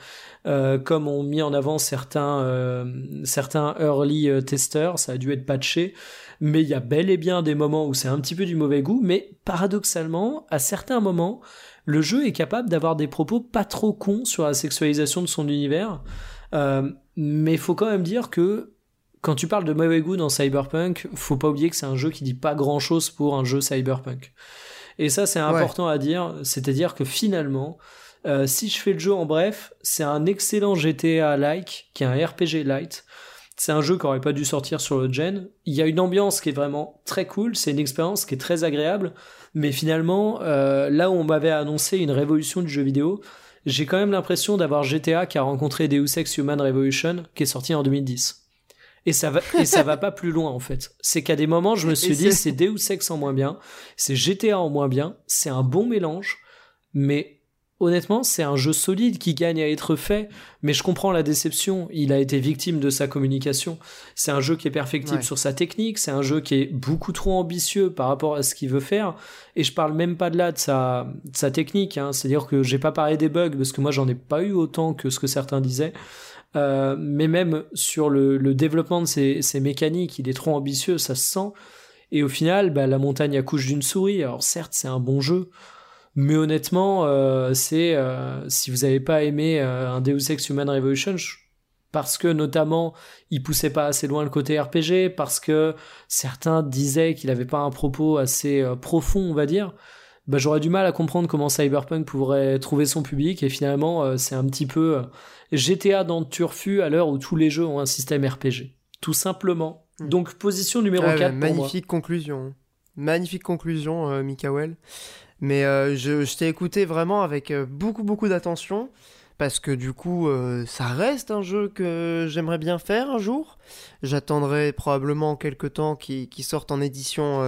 comme ont mis en avant certains, certains early testers. Ça a dû être patché, mais il y a bel et bien des moments où c'est un petit peu du mauvais goût. Mais paradoxalement, à certains moments, le jeu est capable d'avoir des propos pas trop cons sur la sexualisation de son univers. Euh, mais faut quand même dire que quand tu parles de mauvais goût dans Cyberpunk, faut pas oublier que c'est un jeu qui dit pas grand chose pour un jeu Cyberpunk. Et ça, c'est important à dire, c'est-à-dire que finalement, euh, si je fais le jeu en bref, c'est un excellent GTA-like, qui est un RPG light. C'est un jeu qui aurait pas dû sortir sur le gen. Il y a une ambiance qui est vraiment très cool, c'est une expérience qui est très agréable. Mais finalement, euh, là où on m'avait annoncé une révolution du jeu vidéo, j'ai quand même l'impression d'avoir GTA qui a rencontré Deus Ex Human Revolution qui est sorti en 2010. Et ça va, et ça va pas plus loin en fait. C'est qu'à des moments, je me suis dit, c'est Deus Ex en moins bien, c'est GTA en moins bien, c'est un bon mélange, mais honnêtement, c'est un jeu solide qui gagne à être fait, mais je comprends la déception. Il a été victime de sa communication. C'est un jeu qui est perfectible sur sa technique, c'est un jeu qui est beaucoup trop ambitieux par rapport à ce qu'il veut faire, et je parle même pas de là de sa, sa technique, hein. c'est-à-dire que j'ai pas parlé des bugs, parce que moi j'en ai pas eu autant que ce que certains disaient. Euh, mais même sur le, développement de ses, mécaniques, il est trop ambitieux, ça se sent. Et au final, bah, la montagne accouche d'une souris. Alors certes, c'est un bon jeu, mais honnêtement, euh, c'est euh, si vous n'avez pas aimé euh, un Deus Ex Human Revolution, parce que notamment il poussait pas assez loin le côté RPG, parce que certains disaient qu'il n'avait pas un propos assez profond, on va dire. Bah, j'aurais du mal à comprendre comment Cyberpunk pourrait trouver son public et finalement c'est un petit peu GTA dans Turfu à l'heure où tous les jeux ont un système RPG. Tout simplement. Hmm. Donc position numéro 4 Magnifique conclusion. Magnifique conclusion, Mikael. Mais euh, je, t'ai écouté vraiment avec euh, beaucoup beaucoup d'attention parce que du coup euh, ça reste un jeu que j'aimerais bien faire un jour. J'attendrai probablement quelques temps qui, qui sortent en édition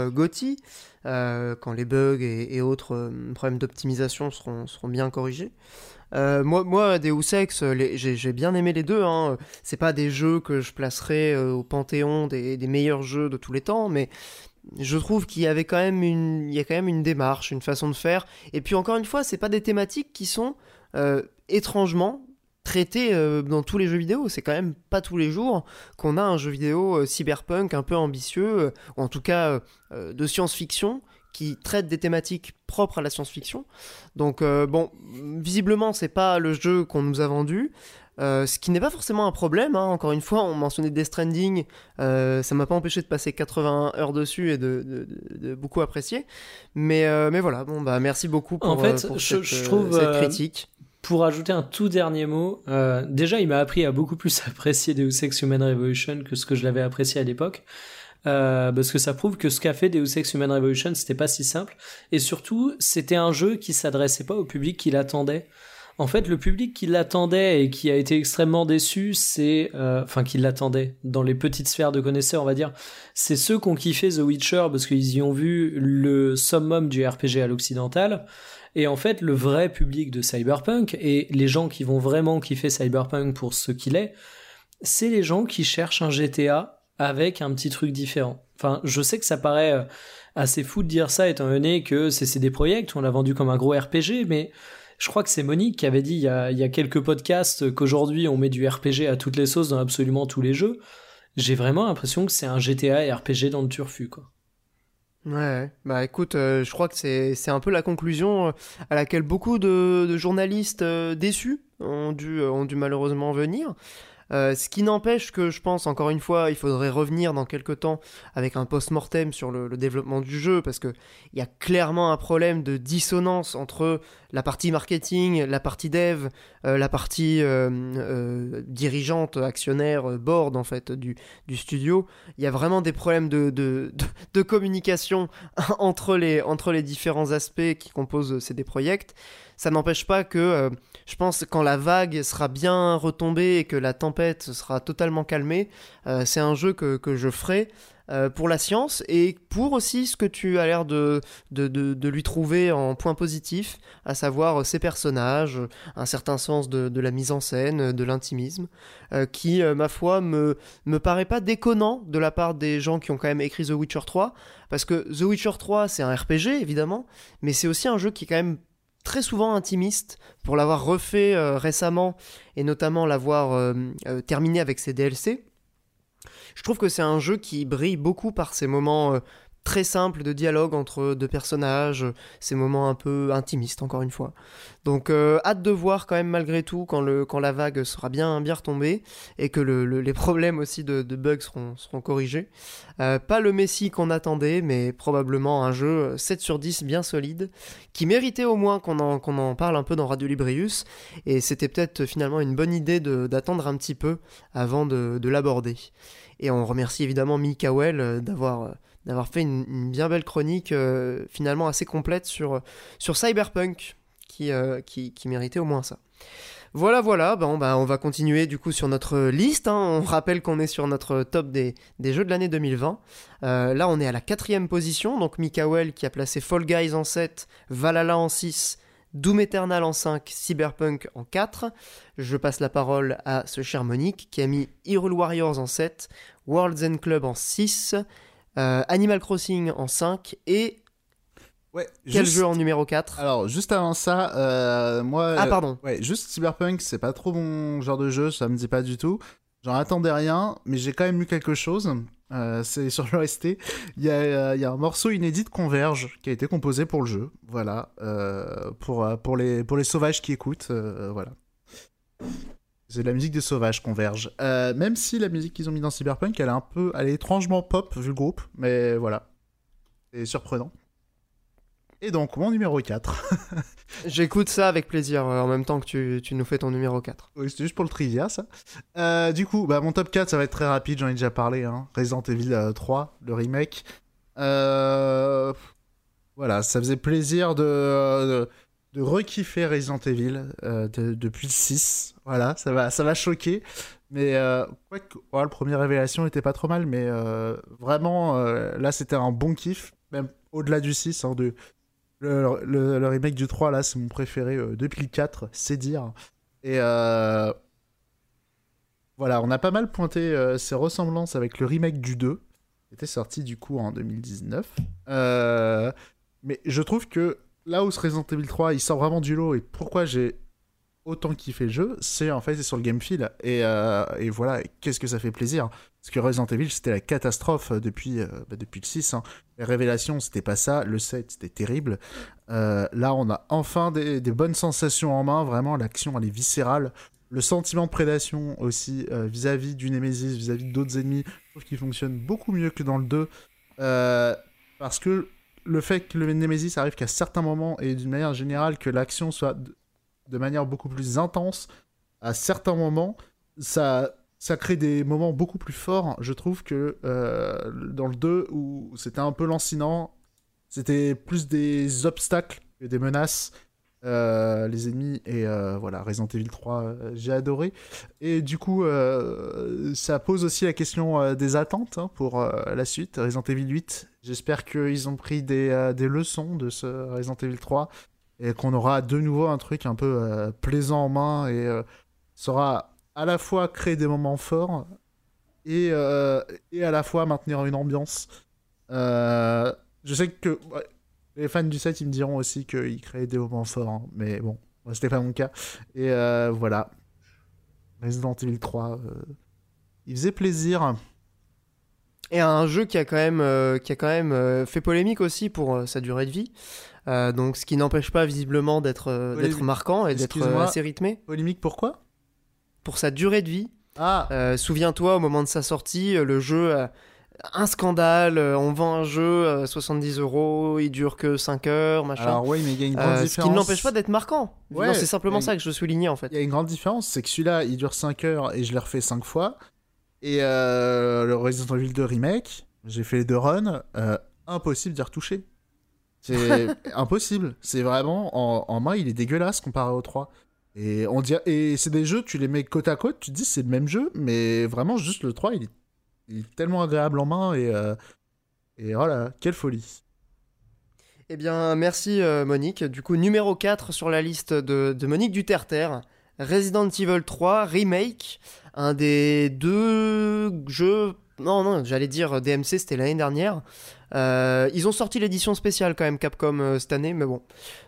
euh, quand les bugs et, autres problèmes d'optimisation seront, bien corrigés. Moi, moi, Deus j'ai bien aimé les deux. Hein. C'est pas des jeux que je placerais euh, au panthéon des meilleurs jeux de tous les temps, mais je trouve qu'il y avait quand même une, a quand même une démarche, une façon de faire. Et puis encore une fois, c'est pas des thématiques qui sont euh, étrangement traitées euh, dans tous les jeux vidéo. C'est quand même pas tous les jours qu'on a un jeu vidéo euh, cyberpunk un peu ambitieux, ou en tout cas de science-fiction, qui traite des thématiques propres à la science-fiction. Donc bon, visiblement c'est pas le jeu qu'on nous a vendu. Euh, ce qui n'est pas forcément un problème, hein. encore une fois, on mentionnait Death Stranding, euh, ça m'a pas empêché de passer 80 heures dessus et de, de- de- de beaucoup apprécier. Mais, euh, mais voilà, bon bah merci beaucoup pour, En fait, euh, pour je- cette, je trouve, cette critique. Pour ajouter un tout dernier mot, déjà il m'a appris à beaucoup plus apprécier Deus Ex Human Revolution que ce que je l'avais apprécié à l'époque. Euh, parce que ça prouve que ce qu'a fait Deus Ex Human Revolution c'était pas si simple et surtout c'était un jeu qui s'adressait pas au public qui l'attendait. En fait, le public qui l'attendait et qui a été extrêmement déçu, c'est, euh, enfin, qui l'attendait dans les petites sphères de connaisseurs, on va dire, c'est ceux qui ont kiffé The Witcher parce qu'ils y ont vu le summum du RPG à l'occidental. Et en fait, le vrai public de Cyberpunk et les gens qui vont vraiment kiffer Cyberpunk pour ce qu'il est, c'est les gens qui cherchent un GTA avec un petit truc différent. Enfin, je sais que ça paraît euh, assez fou de dire ça étant donné que c'est CD Projekt, on l'a vendu comme un gros RPG, mais je crois que c'est Monique qui avait dit il y a, quelques podcasts qu'aujourd'hui on met du RPG à toutes les sauces dans absolument tous les jeux. J'ai vraiment l'impression que c'est un GTA et RPG dans le turfu, quoi. Ouais, bah écoute, euh, je crois que c'est un peu la conclusion euh, à laquelle beaucoup de, journalistes euh, déçus ont dû malheureusement venir. Euh, ce qui n'empêche que je pense, encore une fois, il faudrait revenir dans quelques temps avec un post-mortem sur le, développement du jeu, parce que il y a clairement un problème de dissonance entre la partie marketing, la partie dev, euh, la partie euh, dirigeante, actionnaire, board en fait du, studio. Il y a vraiment des problèmes de, communication entre les, différents aspects qui composent CD Projekt. Ça n'empêche pas que, euh, je pense, quand la vague sera bien retombée et que la tempête sera totalement calmée, euh, c'est un jeu que, que je ferai euh, pour la science et pour aussi ce que tu as l'air de, de, de, lui trouver en point positif, à savoir ses personnages, un certain sens de, la mise en scène, de l'intimisme, qui, ma foi, me, me paraît pas déconnant de la part des gens qui ont quand même écrit The Witcher 3, parce que The Witcher 3, c'est un RPG, évidemment, mais c'est aussi un jeu qui est quand même très souvent intimiste pour l'avoir refait euh, récemment et notamment l'avoir euh, euh, terminé avec ses DLC. Je trouve que c'est un jeu qui brille beaucoup par ses moments très simples de dialogue entre deux personnages, ces moments un peu intimistes encore une fois. Donc euh, hâte de voir quand même malgré tout quand, le, quand la vague sera bien, bien retombée et que le, le- les problèmes aussi de, bugs seront, corrigés. Euh, pas le Messi qu'on attendait, mais probablement un jeu 7 sur 10 bien solide, qui méritait au moins qu'on en, en parle un peu dans Radio Librius, et c'était peut-être finalement une bonne idée d'attendre un petit peu avant de, de l'aborder. Et on remercie évidemment Mikael euh, d'avoir d'avoir fait une, bien belle chronique euh, finalement assez complète sur, sur Cyberpunk, qui, euh, qui, qui méritait au moins ça. Voilà, voilà, bah, on va continuer du coup sur notre liste. hein. On rappelle qu'on est sur notre top des, des jeux de l'année 2020. Euh, là, on est à la quatrième position. Donc, Mikael qui a placé Fall Guys en 7, Valhalla en 6, Doom Eternal en 5, Cyberpunk en 4. Je passe la parole à ce cher Monique qui a mis Hyrule Warriors en 7, World's End Club en 6, euh, Animal Crossing en 5 et Ouais, quel juste- jeu en numéro 4 Alors, juste avant ça, euh, moi. Ah, euh, pardon. Ouais, juste Cyberpunk, c'est pas trop mon genre de jeu, ça me dit pas du tout. J'en attendais rien, mais j'ai quand même lu quelque chose. Euh, c'est sur l'OST. Il y, a, euh, il y a un morceau inédit de Converge qui a été composé pour le jeu. Voilà. Euh, pour, euh, pour, les, pour les sauvages qui écoutent. euh, voilà. C'est de la musique des sauvages, Converge. Euh, même si la musique qu'ils ont mis dans Cyberpunk, elle est un peu. Elle est étrangement pop vu le groupe, mais voilà. C'est surprenant. Et donc, mon numéro 4. J'écoute ça avec plaisir euh, en même temps que tu, tu nous fais ton numéro 4. Oui, c'était juste pour le trivia, ça. Euh, du coup, bah, mon top 4, ça va être très rapide, j'en ai déjà parlé. Hein. Resident Evil euh, 3, le remake. Euh, voilà, ça faisait plaisir de, de, re-kiffer Resident Evil depuis le 6. Voilà, ça va, ça va choquer. Mais quoi que, le premier révélation était pas trop mal, mais vraiment, là, c'était un bon kiff, même au-delà du 6, hein, de, le, remake du 3, là, c'est mon préféré depuis le 4, c'est dire. Et voilà, on a pas mal pointé ses ressemblances avec le remake du 2, qui était sorti du coup en 2019. mais je trouve que là où ce Resident Evil 3, il sort vraiment du lot, et pourquoi j'ai autant kiffé le jeu, c'est en fait c'est sur le game feel. Et, et voilà, qu'est-ce que ça fait plaisir. Parce que Resident Evil, c'était la catastrophe depuis, bah, depuis le 6. Hein. Les révélations, c'était pas ça. Le 7, c'était terrible. là, on a enfin des, bonnes sensations en main. Vraiment, l'action, elle est viscérale le sentiment de prédation aussi euh, vis-à-vis du Nemesis, vis-à-vis d'autres ennemis, je trouve qu'il fonctionne beaucoup mieux que dans le 2. Euh, parce que le fait que le Nemesis arrive qu'à certains moments et d'une manière générale que l'action soit de, manière beaucoup plus intense à certains moments, ça, ça crée des moments beaucoup plus forts. Je trouve que euh, dans le 2 où c'était un peu lancinant, c'était plus des obstacles que des menaces. Euh, les ennemis et euh, voilà Resident Evil 3 euh, j'ai adoré. Et du coup ça pose aussi la question des attentes hein, pour la suite. Resident Evil 8 j'espère qu'ils ont pris des, des, leçons de ce Resident Evil 3 et qu'on aura de nouveau un truc un peu plaisant en main et saura à la fois créer des moments forts et, et à la fois maintenir une ambiance. Je sais que les fans du set, ils me diront aussi qu'ils créaient des moments forts, hein. mais bon, c'était pas mon cas. Et euh, voilà. Resident Evil 3, euh, il faisait plaisir. Et un jeu qui a quand même, euh, qui a quand même fait polémique aussi pour sa durée de vie. donc, ce qui n'empêche pas visiblement d'être d'être marquant et d'être assez rythmé. Polémique pourquoi Pour sa durée de vie. Ah. Souviens-toi, au moment de sa sortie, le jeu un scandale, euh, on vend un jeu 70 euros, il dure que 5 heures, machin. Alors oui, mais il y a une grande différence. Ce qui ne l'empêche pas d'être marquant. c'est simplement ça que je soulignais en fait. Il y a une grande différence, c'est que celui-là, il dure 5 heures et je l'ai refait 5 fois. Et euh, le Resident Evil 2 Remake, j'ai fait les deux runs, euh, impossible d'y retoucher. C'est impossible. C'est vraiment, en, en, main, il est dégueulasse comparé au 3. Et, on et c'est des jeux, tu les mets côte à côte, tu te dis c'est le même jeu, mais vraiment juste le 3, il est il est tellement agréable en main et, euh, et voilà, quelle folie. Eh bien, merci euh, Monique. Du coup, numéro 4 sur la liste de, de Monique Duterter, Resident Evil 3 Remake, un des deux jeux. Non, non, j'allais dire DMC, c'était l'année dernière. Euh, ils ont sorti l'édition spéciale quand même Capcom cette année, mais bon,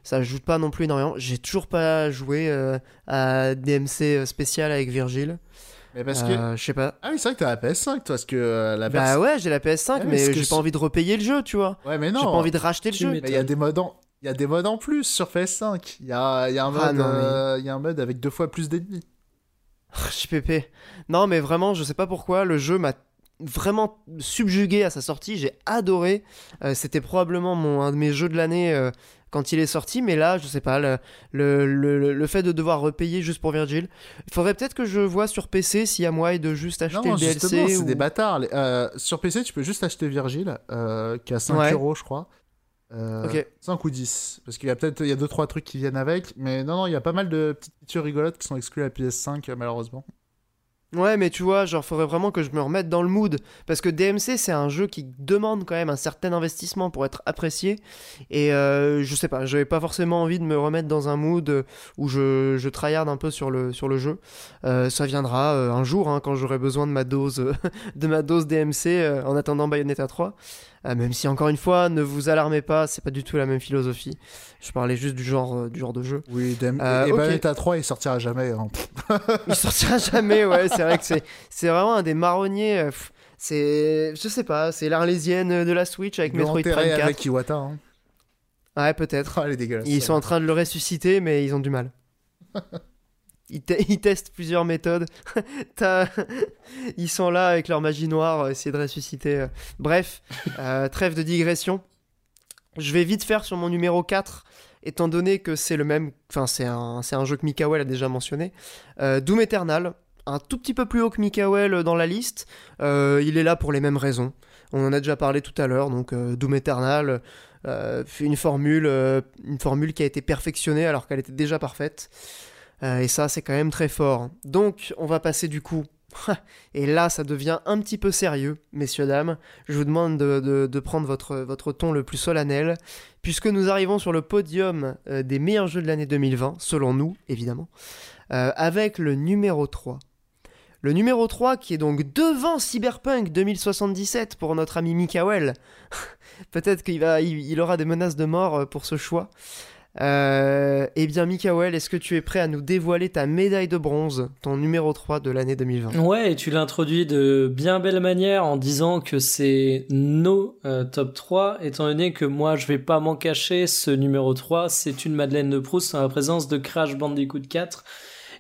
ça ajoute pas non plus énormément. J'ai toujours pas joué à DMC spécial avec Virgile. Mais parce que. Euh, je sais pas. Ah oui, c'est vrai que t'as la PS5, toi, parce que euh, la Bah ouais, j'ai la PS5, mais j'ai pas envie de repayer le jeu, tu vois. Ouais, mais non. J'ai pas envie de racheter le jeu. Mais il y a des modes en. Il y a des modes en plus sur PS5. Il y a, y a un ah mode, euh, il y a un mode avec deux fois plus d'ennemis. JPP. Non, mais vraiment, je sais pas pourquoi, le jeu m'a vraiment subjugué à sa sortie. J'ai adoré. C'était probablement mon, un de mes jeux de l'année quand il est sorti, mais là, je sais pas, le, le, le, fait de devoir repayer juste pour Virgil. Il faudrait peut-être que je vois sur PC s'il y a moyen de juste acheter le DLC. c'est des bâtards. Euh, sur PC, tu peux juste acheter Virgil, euh, qui a 5 euros, je crois. Euh, 5 ou 10. Parce qu'il y a peut-être il y a 2-3 trucs qui viennent avec. Mais non, non, il y a pas mal de petites features rigolotes qui sont exclues à la PS5, malheureusement. Ouais, mais tu vois, genre, faudrait vraiment que je me remette dans le mood. Parce que DMC, c'est un jeu qui demande quand même un certain investissement pour être apprécié. Et euh, je sais pas, j'avais pas forcément envie de me remettre dans un mood où je, je tryhard un peu sur le, jeu. Euh, ça viendra euh, un jour, hein, quand j'aurai besoin de ma dose, de ma dose DMC en attendant Bayonetta 3. Euh, même si encore une fois, ne vous alarmez pas, c'est pas du tout la même philosophie. Je parlais juste du genre, euh, du genre de jeu. Oui, euh, et, Bayonetta 3, il sortira jamais. Hein. il sortira jamais, ouais. C'est vrai que c'est, c'est vraiment un des marronniers. c'est, je sais pas, c'est l'arlésienne de la Switch avec Metroid Prime 4. avec Iwata. Hein. Ouais, peut-être. Oh, dégueulasse, ils sont en train de le ressusciter, mais ils ont du mal. Ils, testent plusieurs méthodes. Ils sont là avec leur magie noire, euh, essayer de ressusciter. Euh. Bref, euh, trêve de digression. Je vais vite faire sur mon numéro 4, étant donné que c'est le même. Enfin, c'est un, un, jeu que Mikael a déjà mentionné. Doom Eternal. un tout petit peu plus haut que Mikael dans la liste. il est là pour les mêmes raisons. On en a déjà parlé tout à l'heure, donc Doom Eternal, une formule, une formule qui a été perfectionnée alors qu'elle était déjà parfaite. Et ça, c'est quand même très fort. Donc, on va passer du coup et là, ça devient un petit peu sérieux, messieurs, dames. Je vous demande de, prendre votre, ton le plus solennel, puisque nous arrivons sur le podium euh, des meilleurs jeux de l'année 2020, selon nous, évidemment, euh, avec le numéro 3. Le numéro 3 qui est donc devant Cyberpunk 2077 pour notre ami Mikael. Peut-être qu'il aura des menaces de mort euh, pour ce choix. Euh, eh bien, Mikael, est-ce que tu es prêt à nous dévoiler ta médaille de bronze, ton numéro 3 de l'année 2020 Ouais, et tu l'introduis de bien belle manière en disant que c'est nos euh, top 3, étant donné que moi, je vais pas m'en cacher, ce numéro 3, c'est une Madeleine de Proust en la présence de Crash Bandicoot 4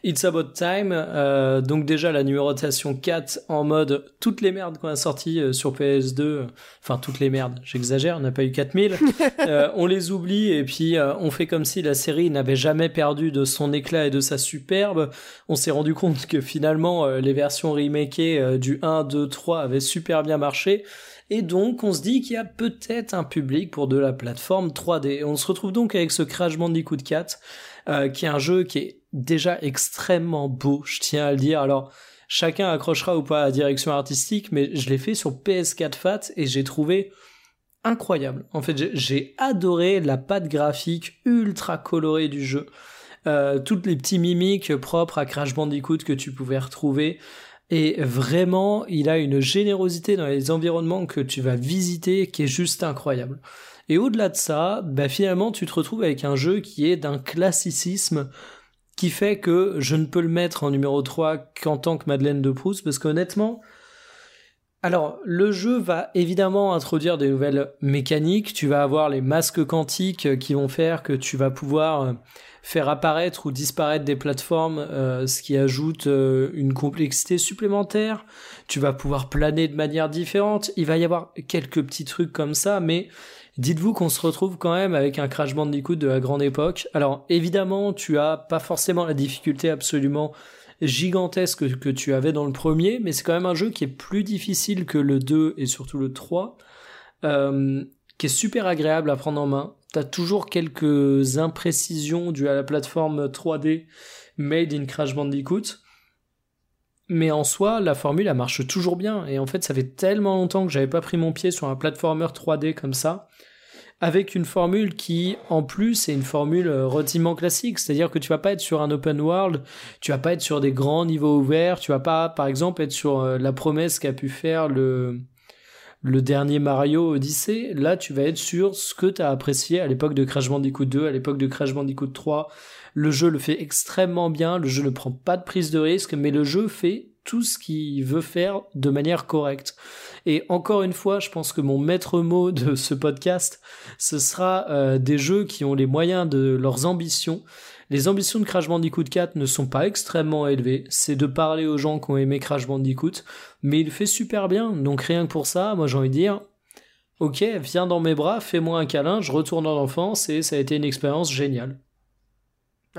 It's About Time, euh, donc déjà la numérotation 4 en mode toutes les merdes qu'on a sorties euh, sur PS2, enfin toutes les merdes, j'exagère, on n'a pas eu 4000, euh, on les oublie et puis on fait comme si la série n'avait jamais perdu de son éclat et de sa superbe. On s'est rendu compte que finalement les versions remakées du 1, 2, 3 avaient super bien marché. Et donc, on se dit qu'il y a peut-être un public pour de la plateforme 3D. On se retrouve donc avec ce Crash Bandicoot 4, qui est un jeu qui est déjà extrêmement beau, je tiens à le dire. Alors, chacun accrochera ou pas à la direction artistique, mais je l'ai fait sur PS4 Fat et j'ai trouvé incroyable. En fait, j'ai adoré la patte graphique ultra colorée du jeu. Euh, toutes les petits mimiques propres à Crash Bandicoot que tu pouvais retrouver. Et vraiment, il a une générosité dans les environnements que tu vas visiter qui est juste incroyable. Et au-delà de ça, bah finalement, tu te retrouves avec un jeu qui est d'un classicisme qui fait que je ne peux le mettre en numéro 3 qu'en tant que Madeleine de Proust, parce qu'honnêtement, alors, le jeu va évidemment introduire des nouvelles mécaniques. Tu vas avoir les masques quantiques qui vont faire que tu vas pouvoir euh, faire apparaître ou disparaître des plateformes, euh, ce qui ajoute euh, une complexité supplémentaire. Tu vas pouvoir planer de manière différente. Il va y avoir quelques petits trucs comme ça, mais Dites-vous qu'on se retrouve quand même avec un Crash Bandicoot de la grande époque. Alors évidemment, tu as pas forcément la difficulté absolument gigantesque que tu avais dans le premier, mais c'est quand même un jeu qui est plus difficile que le 2 et surtout le 3, euh, qui est super agréable à prendre en main. T'as toujours quelques imprécisions dues à la plateforme 3D made in Crash Bandicoot. Mais en soi, la formule, elle marche toujours bien. Et en fait, ça fait tellement longtemps que j'avais pas pris mon pied sur un platformer 3D comme ça avec une formule qui, en plus, est une formule euh, relativement classique. C'est-à-dire que tu vas pas être sur un open world, tu vas pas être sur des grands niveaux ouverts, tu vas pas, par exemple, être sur euh, la promesse qu'a pu faire le, le dernier Mario Odyssey. Là, tu vas être sur ce que tu as apprécié à l'époque de Crash Bandicoot 2, à l'époque de Crash Bandicoot 3. Le jeu le fait extrêmement bien, le jeu ne prend pas de prise de risque, mais le jeu fait tout ce qu'il veut faire de manière correcte. Et encore une fois, je pense que mon maître mot de ce podcast, ce sera euh, des jeux qui ont les moyens de leurs ambitions. Les ambitions de Crash Bandicoot 4 ne sont pas extrêmement élevées, c'est de parler aux gens qui ont aimé Crash Bandicoot, mais il fait super bien, donc rien que pour ça, moi j'ai envie de dire, ok, viens dans mes bras, fais-moi un câlin, je retourne en enfance et ça a été une expérience géniale.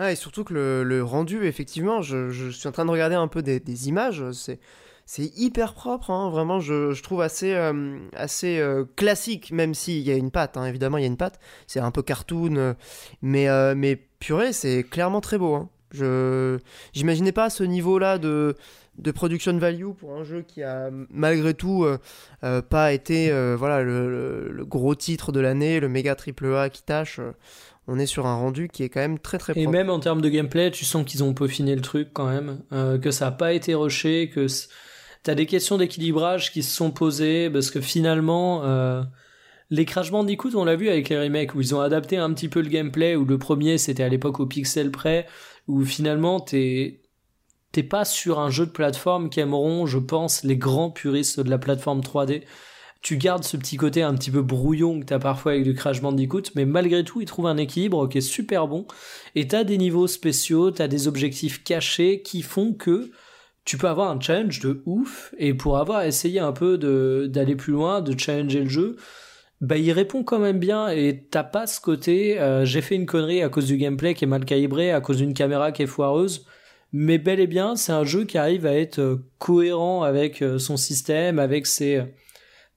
Ah, et surtout que le, rendu, effectivement, je, suis en train de regarder un peu des, images, c'est c'est hyper propre, hein, vraiment, je, trouve assez, euh, assez euh, classique, même s'il y a une patte, hein, évidemment, il y a une patte. C'est un peu cartoon, euh, mais, mais purée, c'est clairement très beau. Hein. Je J'imaginais pas ce niveau-là de, de production value pour un jeu qui a malgré tout pas été voilà, le, le, gros titre de l'année, le méga triple A qui tâche on est sur un rendu qui est quand même très très propre. Et même en termes de gameplay, tu sens qu'ils ont peaufiné le truc quand même, que ça n'a pas été rushé, que t'as des questions d'équilibrage qui se sont posées parce que finalement euh, les Crash Bandicoot on l'a vu avec les remakes où ils ont adapté un petit peu le gameplay où le premier c'était à l'époque au pixel près où finalement t'es t'es pas sur un jeu de plateforme qu'aimeront je pense les grands puristes de la plateforme 3D tu gardes ce petit côté un petit peu brouillon que t'as parfois avec du Crash Bandicoot, mais malgré tout, il trouve un équilibre qui est super bon. Et t'as des niveaux spéciaux, t'as des objectifs cachés qui font que tu peux avoir un challenge de ouf et pour avoir essayé un peu d'aller plus loin, de challenger le jeu, bah il répond quand même bien et t'as pas ce côté euh, j'ai fait une connerie à cause du gameplay qui est mal calibré, à cause d'une caméra qui est foireuse. mais bel et bien, c'est un jeu qui arrive à être euh, cohérent avec euh, son système, avec ses,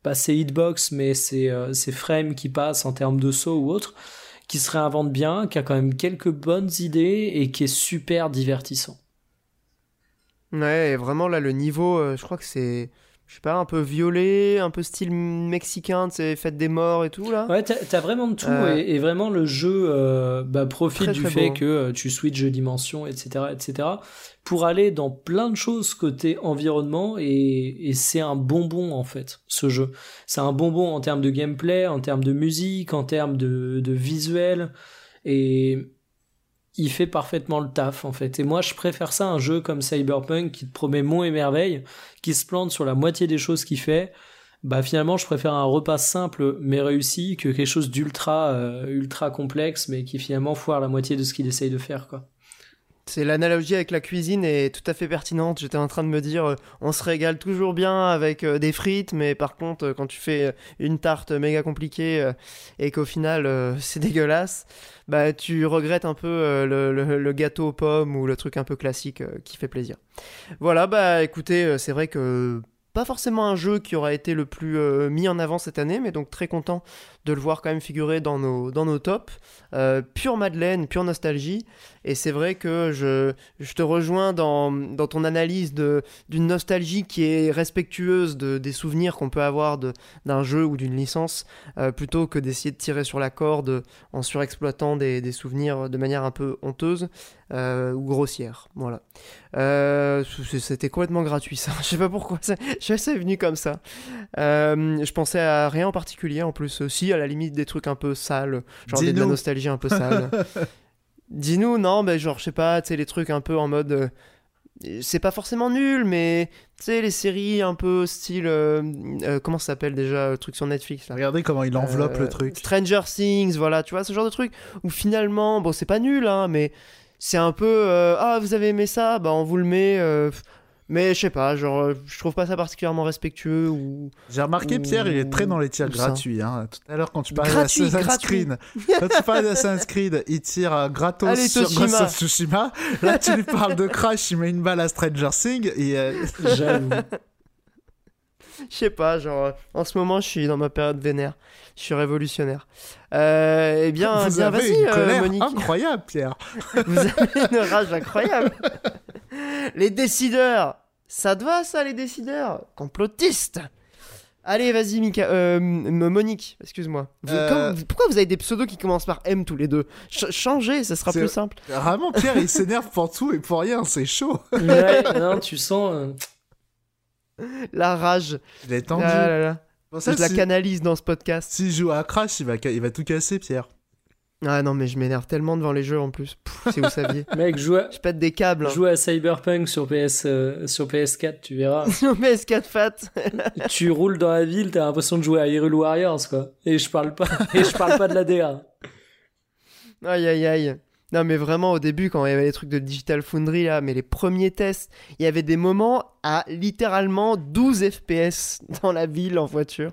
pas ses hitbox, mais ses, ses frames qui passent en termes de saut ou autre, qui se réinvente bien, qui a quand même quelques bonnes idées et qui est super divertissant. Ouais, vraiment là, le niveau, je crois que c'est je sais pas, un peu violet, un peu style mexicain, c'est fête des morts et tout là. Ouais, t'as vraiment de tout euh, et, vraiment le jeu euh, bah, profite du fait que euh, tu switches de dimension, etc., etc., pour aller dans plein de choses côté environnement et, c'est un bonbon en fait, ce jeu. C'est un bonbon en termes de gameplay, en termes de musique, en termes de, de visuel et il fait parfaitement le taf en fait. Et moi je préfère ça un jeu comme Cyberpunk qui te promet mon et merveille, qui se plante sur la moitié des choses qu'il fait. Bah finalement je préfère un repas simple mais réussi que quelque chose d'ultra euh, ultra complexe mais qui finalement foire la moitié de ce qu'il essaye de faire quoi. C'est l'analogie avec la cuisine est tout à fait pertinente. J'étais en train de me dire, euh, on se régale toujours bien avec euh, des frites, mais par contre, quand tu fais une tarte méga compliquée et qu'au final c'est dégueulasse, bah tu regrettes un peu euh, le, gâteau aux pommes ou le truc un peu classique euh, qui fait plaisir. Voilà, bah écoutez, euh, c'est vrai que pas forcément un jeu qui aura été le plus mis en avant cette année, mais donc très content de le voir quand même figurer dans nos, dans nos tops. pure Madeleine, pure nostalgie. Et c'est vrai que je, je te rejoins dans, dans ton analyse d'une nostalgie qui est respectueuse de, des souvenirs qu'on peut avoir d'un jeu ou d'une licence, euh, plutôt que d'essayer de tirer sur la corde en surexploitant des, des souvenirs de manière un peu honteuse euh, ou grossière. Voilà. Euh, C'était complètement gratuit ça. je sais pas pourquoi. Je sais, venu comme ça. Euh, je pensais à rien en particulier en plus. aussi à la limite des trucs un peu sales, genre de la nostalgie un peu sale. Dis-nous, non, mais genre, je sais pas, tu sais, les trucs un peu en mode. Euh, c'est pas forcément nul, mais tu sais, les séries un peu style. Euh, euh, comment ça s'appelle déjà, le truc sur Netflix Regardez comment il enveloppe le truc. Stranger Things, voilà, tu vois, ce genre de truc. Où finalement, bon, c'est pas nul, hein, mais c'est un peu. ah, vous avez aimé ça? Bah, on vous le met. Mais je sais pas, genre, euh, je trouve pas ça particulièrement respectueux ou. J'ai remarqué, Pierre, il est très dans les tirs gratuits. Hein. Tout à l'heure, quand tu parlais d'Assassin's Creed, quand tu parlais d'Assassin's Creed, il tire euh, gratos sur Ghost of Tsushima. Là, tu lui parles de Crash, il met une balle à Stranger Things et. Euh... J'avoue. Je sais pas, genre, en ce moment, je suis dans ma période vénère. Je suis révolutionnaire. Euh, eh bien, Vous bien, avez une colère incroyable, Pierre. Vous avez une rage incroyable. les décideurs ça te va, ça, les décideurs? Complotistes Allez, vas-y, Mika. Euh, Monique, excuse-moi. Euh. Pourquoi vous avez des pseudos qui commencent par M tous les deux? Changez, ça sera plus simple. Vraiment, Pierre, il s'énerve pour tout et pour rien, c'est chaud. ouais, non, tu sens. Euh, la rage. Il est tendu. Ah je la canalise dans ce podcast. S'il joue à Crash, il va, il va tout casser, Pierre. Ah non, mais je m'énerve tellement devant les jeux en plus. si vous saviez. Mec, joue à... Je pète des câbles. Hein. Joue à Cyberpunk sur, PS, euh, sur PS4, tu verras. sur PS4 fat. tu roules dans la ville, t'as l'impression de jouer à Hyrule Warriors, quoi. Et je parle pas, et je parle pas de la DA. Aïe aïe aïe. Non mais vraiment au début quand il y avait les trucs de Digital Foundry là, mais les premiers tests, il y avait des moments à littéralement 12 FPS dans la ville en voiture.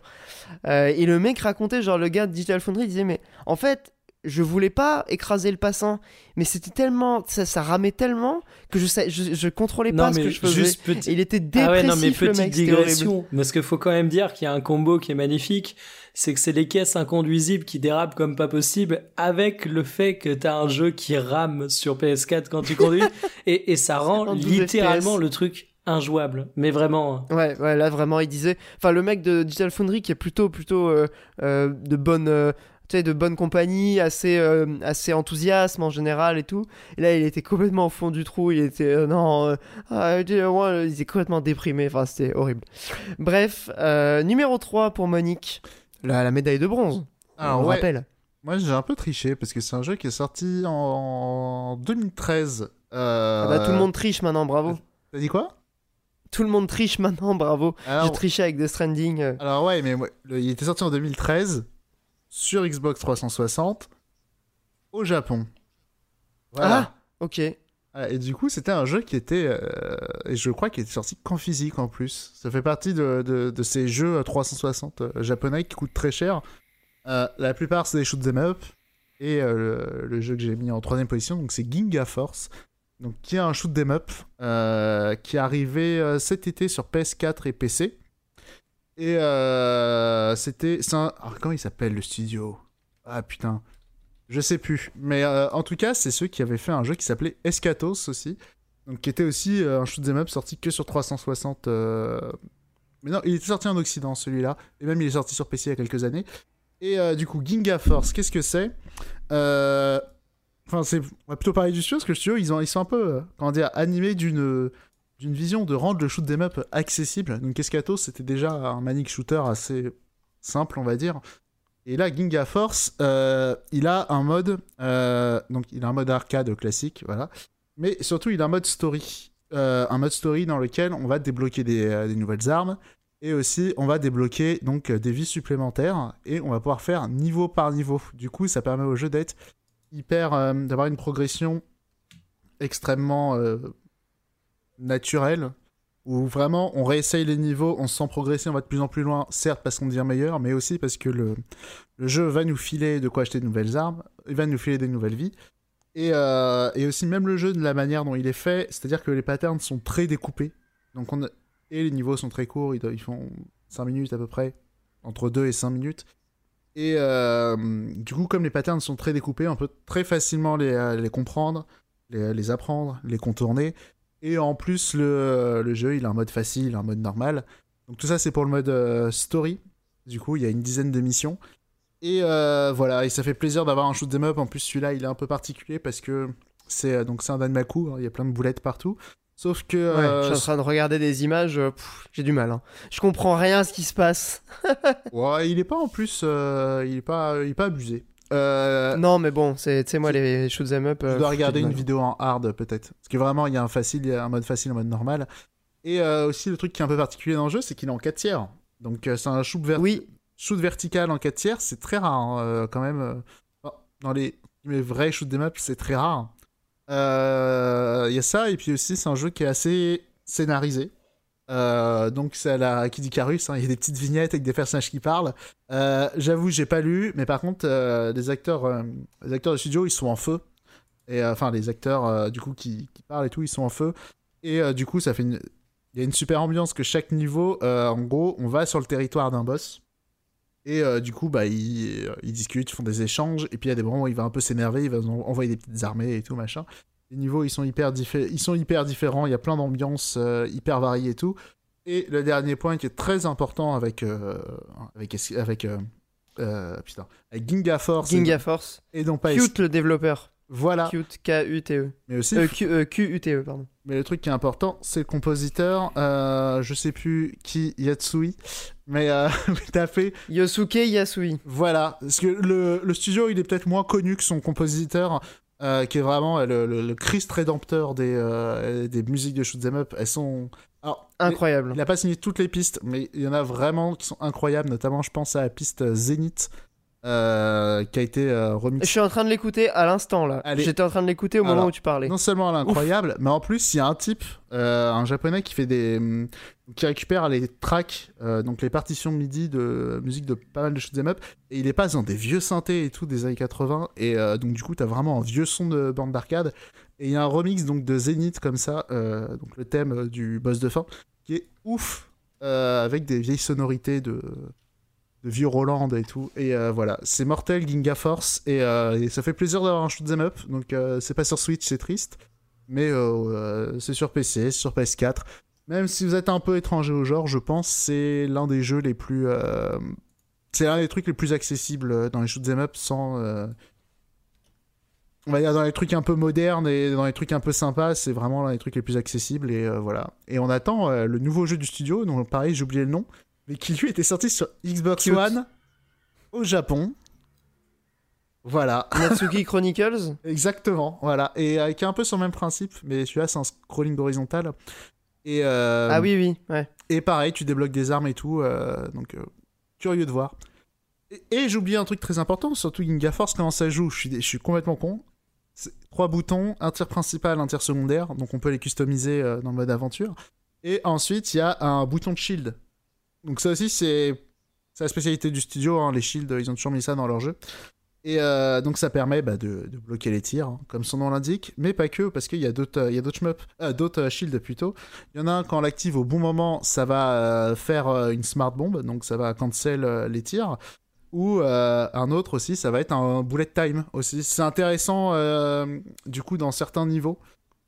Euh, et le mec racontait, genre le gars de Digital Foundry disait mais en fait je voulais pas écraser le passant, mais c'était tellement, ça, ça, ramait tellement que je, je, je contrôlais pas ce que je faisais. Il était dépressif ah ouais, non, mais petite le mec, digression, parce qu'il faut quand même dire qu'il y a un combo qui est magnifique, c'est que c'est les caisses inconduisibles qui dérapent comme pas possible, avec le fait que t'as un jeu qui rame sur PS4 quand tu conduis, et, et ça rend littéralement le truc injouable, mais vraiment. Hein. Ouais, ouais, là vraiment, il disait. Enfin, le mec de Digital Foundry qui est plutôt, plutôt euh, euh, de bonne. Euh, tu sais, de bonne compagnie, assez, euh, assez enthousiasme en général et tout. Et là, il était complètement au fond du trou. Il était, euh, non, euh, ah, il était complètement déprimé. Enfin, c'était horrible. Bref, numéro 3 pour Monique, la, la médaille de bronze. Ah, on ouais. rappelle. Moi, j'ai un peu triché parce que c'est un jeu qui est sorti en 2013. Ah bah, tout le monde triche maintenant, bravo. T'as dit quoi? Tout le monde triche maintenant, bravo. J'ai triché avec The Stranding. Alors ouais, mais il était sorti en 2013 sur Xbox 360 au Japon. Voilà. Ah, ok. Et du coup, c'était un jeu qui était, euh, et je crois qu'il était sorti qu'en physique en plus. Ça fait partie de, de, ces jeux 360 euh, japonais qui coûtent très cher. Euh, la plupart, c'est des shoot them up. Et le, jeu que j'ai mis en troisième position, donc c'est Ginga Force. donc qui est un shoot 'em up euh, qui est arrivé euh, cet été sur PS4 et PC. Et euh, c'était. un- alors, comment il s'appelle le studio? Ah putain. Je sais plus. Mais euh, en tout cas, c'est ceux qui avaient fait un jeu qui s'appelait Escatos aussi. Donc qui était aussi euh, un shoot 'em up sorti que sur 360. euh, Mais non, il était sorti en Occident celui-là. Et même il est sorti sur PC il y a quelques années. Et du coup, Ginga Force, qu'est-ce que c'est? Enfin, on va plutôt parler du studio, parce que le studio, ils, ont... ils sont un peu, comment dire, animés d'une d'une vision de rendre le shoot 'em up accessible. Donc Escatos, c'était déjà un manic shooter assez simple, on va dire. Et là, Ginga Force, euh, il a un mode, euh, donc il a un mode arcade classique, voilà. Mais surtout, il a un mode story. Euh, un mode story dans lequel on va débloquer des, des nouvelles armes. Et aussi, on va débloquer donc des vies supplémentaires. Et on va pouvoir faire niveau par niveau. Du coup, ça permet au jeu d'être hyper. d'avoir une progression extrêmement naturelle. Où vraiment, on réessaye les niveaux, on se sent progresser, on va de plus en plus loin, certes parce qu'on devient meilleur, mais aussi parce que le, le jeu va nous filer de quoi acheter de nouvelles armes, il va nous filer des nouvelles vies. Et, euh, et aussi même le jeu de la manière dont il est fait, c'est-à-dire que les patterns sont très découpés. Donc on Et les niveaux sont très courts, ils, ils font 5 minutes à peu près, entre 2 et 5 minutes. Et euh, du coup, comme les patterns sont très découpés, on peut très facilement les, euh, les comprendre, les apprendre, les contourner. Et en plus, le, le jeu, il a un mode facile, un mode normal. Donc tout ça, c'est pour le mode euh, story. Du coup, il y a une dizaine de missions. Et euh, voilà, et ça fait plaisir d'avoir un shoot 'em up. En plus, celui-là, il est un peu particulier parce que c'est euh, donc c'est un Danmaku. hein, il y a plein de boulettes partout. Sauf que Ouais, euh, je suis en train de regarder des images, j'ai du mal. hein. Je comprends rien à ce qui se passe. ouais, il est pas en plus, il est pas, il est pas abusé. Euh, Non, mais bon, c'est, tu sais, moi, les shoot 'em up. Tu euh, dois pff, regarder une vidéo en hard peut-être. Parce que vraiment, il y a un facile, il y a un mode facile, un mode normal. Et euh, aussi, le truc qui est un peu particulier dans le jeu, c'est qu'il est en 4 tiers. Donc, euh, c'est un shoot, ver- Oui, shoot vertical en 4 tiers, c'est très rare hein, quand même. Dans les, les vrais shoot des maps, c'est très rare. Il y a ça, et puis aussi, c'est un jeu qui est assez scénarisé. Euh, donc c'est la Kid Icarus, hein, il y a des petites vignettes avec des personnages qui parlent. Euh, J'avoue, j'ai pas lu, mais par contre, les acteurs, euh, les acteurs de studio, ils sont en feu. Et enfin, les acteurs du coup qui, parlent et tout, ils sont en feu. Et du coup, ça fait une, il y a une super ambiance que chaque niveau, en gros, on va sur le territoire d'un boss. Et du coup, bah, ils, ils discutent, ils font des échanges. Et puis il y a des moments où il va un peu s'énerver, il va envoyer des petites armées et tout, machin. Les niveaux, ils sont hyper, ils sont hyper différents, il y a plein d'ambiances euh, hyper variées et tout. Et le dernier point qui est très important avec, euh, avec, avec, euh, euh, putain, avec Ginga Force Ginga Force. et non pas Cute le développeur. Voilà, Cute, K-U-T-E. mais aussi, Q-U-T-E, pardon. mais le truc qui est important, c'est le compositeur. Je sais plus qui, Yatsui, mais euh, t'as fait Yosuke Yasui. Voilà, parce que le, le studio, il est peut-être moins connu que son compositeur, euh, qui est vraiment le, le, le Christ rédempteur des, euh, des musiques de shoot'em up. Elles sont... Alors, Incroyable. il n'a pas signé toutes les pistes, mais il y en a vraiment qui sont incroyables, notamment je pense à la piste Zénith, euh, qui a été euh, Je remixée. suis en train de l'écouter à l'instant là. Allez. J'étais en train de l'écouter au moment où tu parlais. Non seulement elle est incroyable, mais en plus il y a un type, euh, un japonais qui fait des, hum, qui récupère les tracks, euh, donc les partitions MIDI de musique de pas mal de shoot'em up, et il les passe dans des vieux synthés et tout des années 80, et donc du coup t'as vraiment un vieux son de bande d'arcade, et il y a un remix donc de Zenith comme ça, donc le thème du boss de fin, qui est ouf, avec des vieilles sonorités de de vieux Roland et tout. Et euh, voilà, c'est mortel Ginga Force et, euh, ça fait plaisir d'avoir un shoot'em up. Donc euh, c'est pas sur Switch, c'est triste, mais c'est sur PC, sur PS4. Même si vous êtes un peu étranger au genre, je pense c'est l'un des jeux les plus, c'est l'un des trucs les plus accessibles dans les shoot'em up sans, on va dire dans les trucs un peu modernes et dans les trucs un peu sympas, c'est vraiment l'un des trucs les plus accessibles et voilà. Et on attend le nouveau jeu du studio, dont pareil j'ai oublié le nom, mais qui lui était sorti sur Xbox Cute. One au Japon. Voilà, Natsuki Chronicles. exactement, voilà. Et qui est un peu sur le même principe, mais celui-là c'est un scrolling horizontal. Et, euh, Ah oui, oui, ouais. et pareil, tu débloques des armes et tout, euh, donc euh, curieux de voir. Et, et j'ai oublié un truc très important, surtout Ginga Force, comment ça joue, je suis, je suis complètement con. C'est Trois boutons, un tir principal, un tir secondaire, donc on peut les customiser dans le mode aventure. Et ensuite, il y a un bouton de shield. Donc ça aussi, c'est la spécialité du studio, hein, les shields, ils ont toujours mis ça dans leur jeu. Et euh, donc ça permet bah, de, bloquer les tirs, hein, comme son nom l'indique, mais pas que, parce qu'il y a d'autres, euh, euh, shields plutôt. Il y en a un quand on l'active au bon moment, ça va euh, faire euh, une smart bomb, donc ça va cancel les tirs. Ou un autre aussi, ça va être un bullet time aussi. C'est intéressant du coup dans certains niveaux.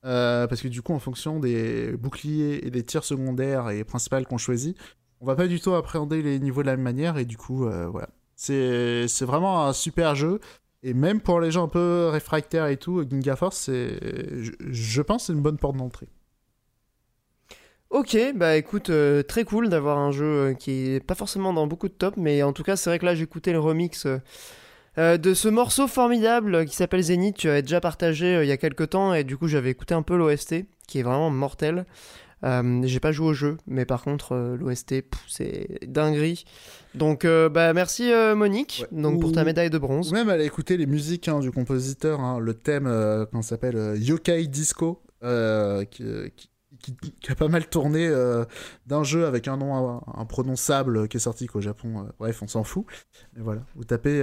parce que du coup, en fonction des boucliers et des tirs secondaires et principales qu'on choisit, on va pas du tout appréhender les niveaux de la même manière. Et du coup, euh, voilà. C'est vraiment un super jeu. Et même pour les gens un peu réfractaires et tout, Ginga Force, c'est, je, pense, c'est une bonne porte d'entrée. Ok, bah écoute, euh, très cool d'avoir un jeu euh, qui est pas forcément dans beaucoup de top, mais en tout cas, c'est vrai que là, j'ai le remix de ce morceau formidable qui s'appelle Zénith. Tu avais déjà partagé il y a quelques temps, et du coup, j'avais écouté un peu l'OST, qui est vraiment mortel. Euh, j'ai pas joué au jeu, mais par contre, euh, l'OST, c'est dinguerie. Donc, euh, bah merci Monique, Ouais. donc pour ta médaille de bronze. même aller écouter les musiques hein, du compositeur, hein, le thème, ça s'appelle, Yokai Disco, qui, qui, qui- qui a pas mal tourné d'un jeu avec un nom imprononçable qui est sorti qu'au Japon. bref, on s'en fout. Mais voilà, vous tapez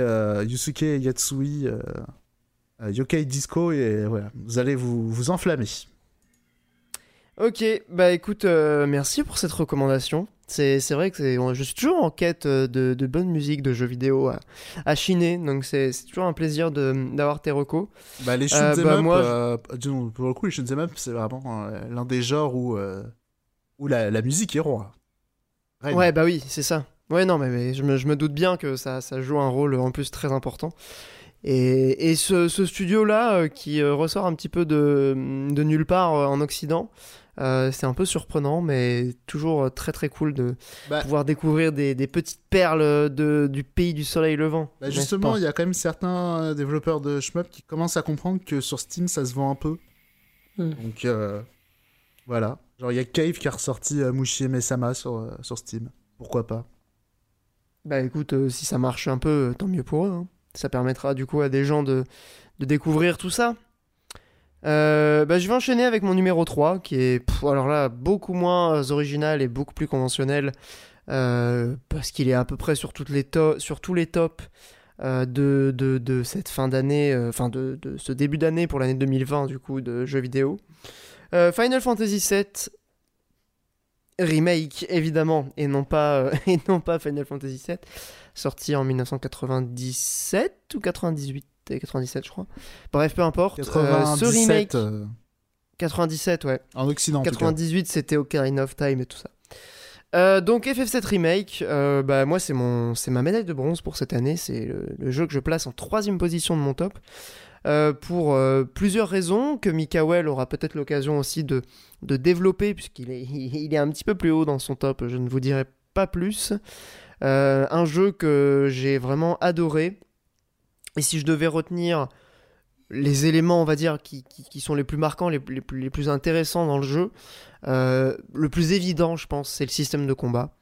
Yusuke Yatsui, Yokai Disco, et voilà, vous allez vous, vous enflammer. Ok, bah écoute, euh, merci pour cette recommandation. C'est vrai que je suis toujours en quête euh, de, de bonne musique de jeux vidéo à, à chiner, donc c'est toujours un plaisir d'avoir tes recos. Bah, les Euh, shoot'em bah, up, moi, euh, pour le coup, les shoot'em up, c'est vraiment euh, l'un des genres où, euh, où la, la musique est roi. Ouais, bah oui, c'est ça. Ouais, non, mais, mais je, me, je me doute bien que ça, ça joue un rôle en plus très important. Et, et ce, ce studio-là, euh, qui euh, ressort un petit peu de, de nulle part euh, en Occident, euh, c'est un peu surprenant, mais toujours euh, très très cool de Bah- pouvoir découvrir des, des petites perles de, du pays du soleil levant. Bah justement, il y a quand même certains euh, développeurs de shmup qui commencent à comprendre que sur Steam, ça se vend un peu. Hmm. Donc euh, voilà. Genre, il y a Cave qui a ressorti euh, Mushi Mesama sur, euh, sur Steam. Pourquoi pas? Bah écoute, euh, si ça marche un peu, euh, tant mieux pour eux. hein. Ça permettra du coup à des gens de, de découvrir tout ça. Euh, bah, je vais enchaîner avec mon numéro 3, qui est alors là beaucoup moins euh, original et beaucoup plus conventionnel, euh, parce qu'il est à peu près sur, tous les tops de, cette fin d'année, enfin de, ce début d'année pour l'année 2020 du coup de jeux vidéo. Final Fantasy VII remake évidemment et non pas et non pas Final Fantasy VII sorti en 1997 ou 98 et 97 je crois bref peu importe Euh, 97 ce remake euh, 97 ouais en Occident. en tout cas. 98 c'était Ocarina of Time et tout ça Euh, donc FF7 remake euh, bah moi c'est mon c'est ma médaille de bronze pour cette année c'est le, le jeu que je place en troisième position de mon top euh, pour euh, plusieurs raisons que Mikael aura peut-être l'occasion aussi de, de développer puisqu'il est, il est un petit peu plus haut dans son top, je ne vous dirai pas plus. Euh, un jeu que j'ai vraiment adoré. Et si je devais retenir les éléments, on va dire, qui, sont les plus marquants, les, plus, intéressants dans le jeu, euh, le plus évident, je pense, c'est le système de combat.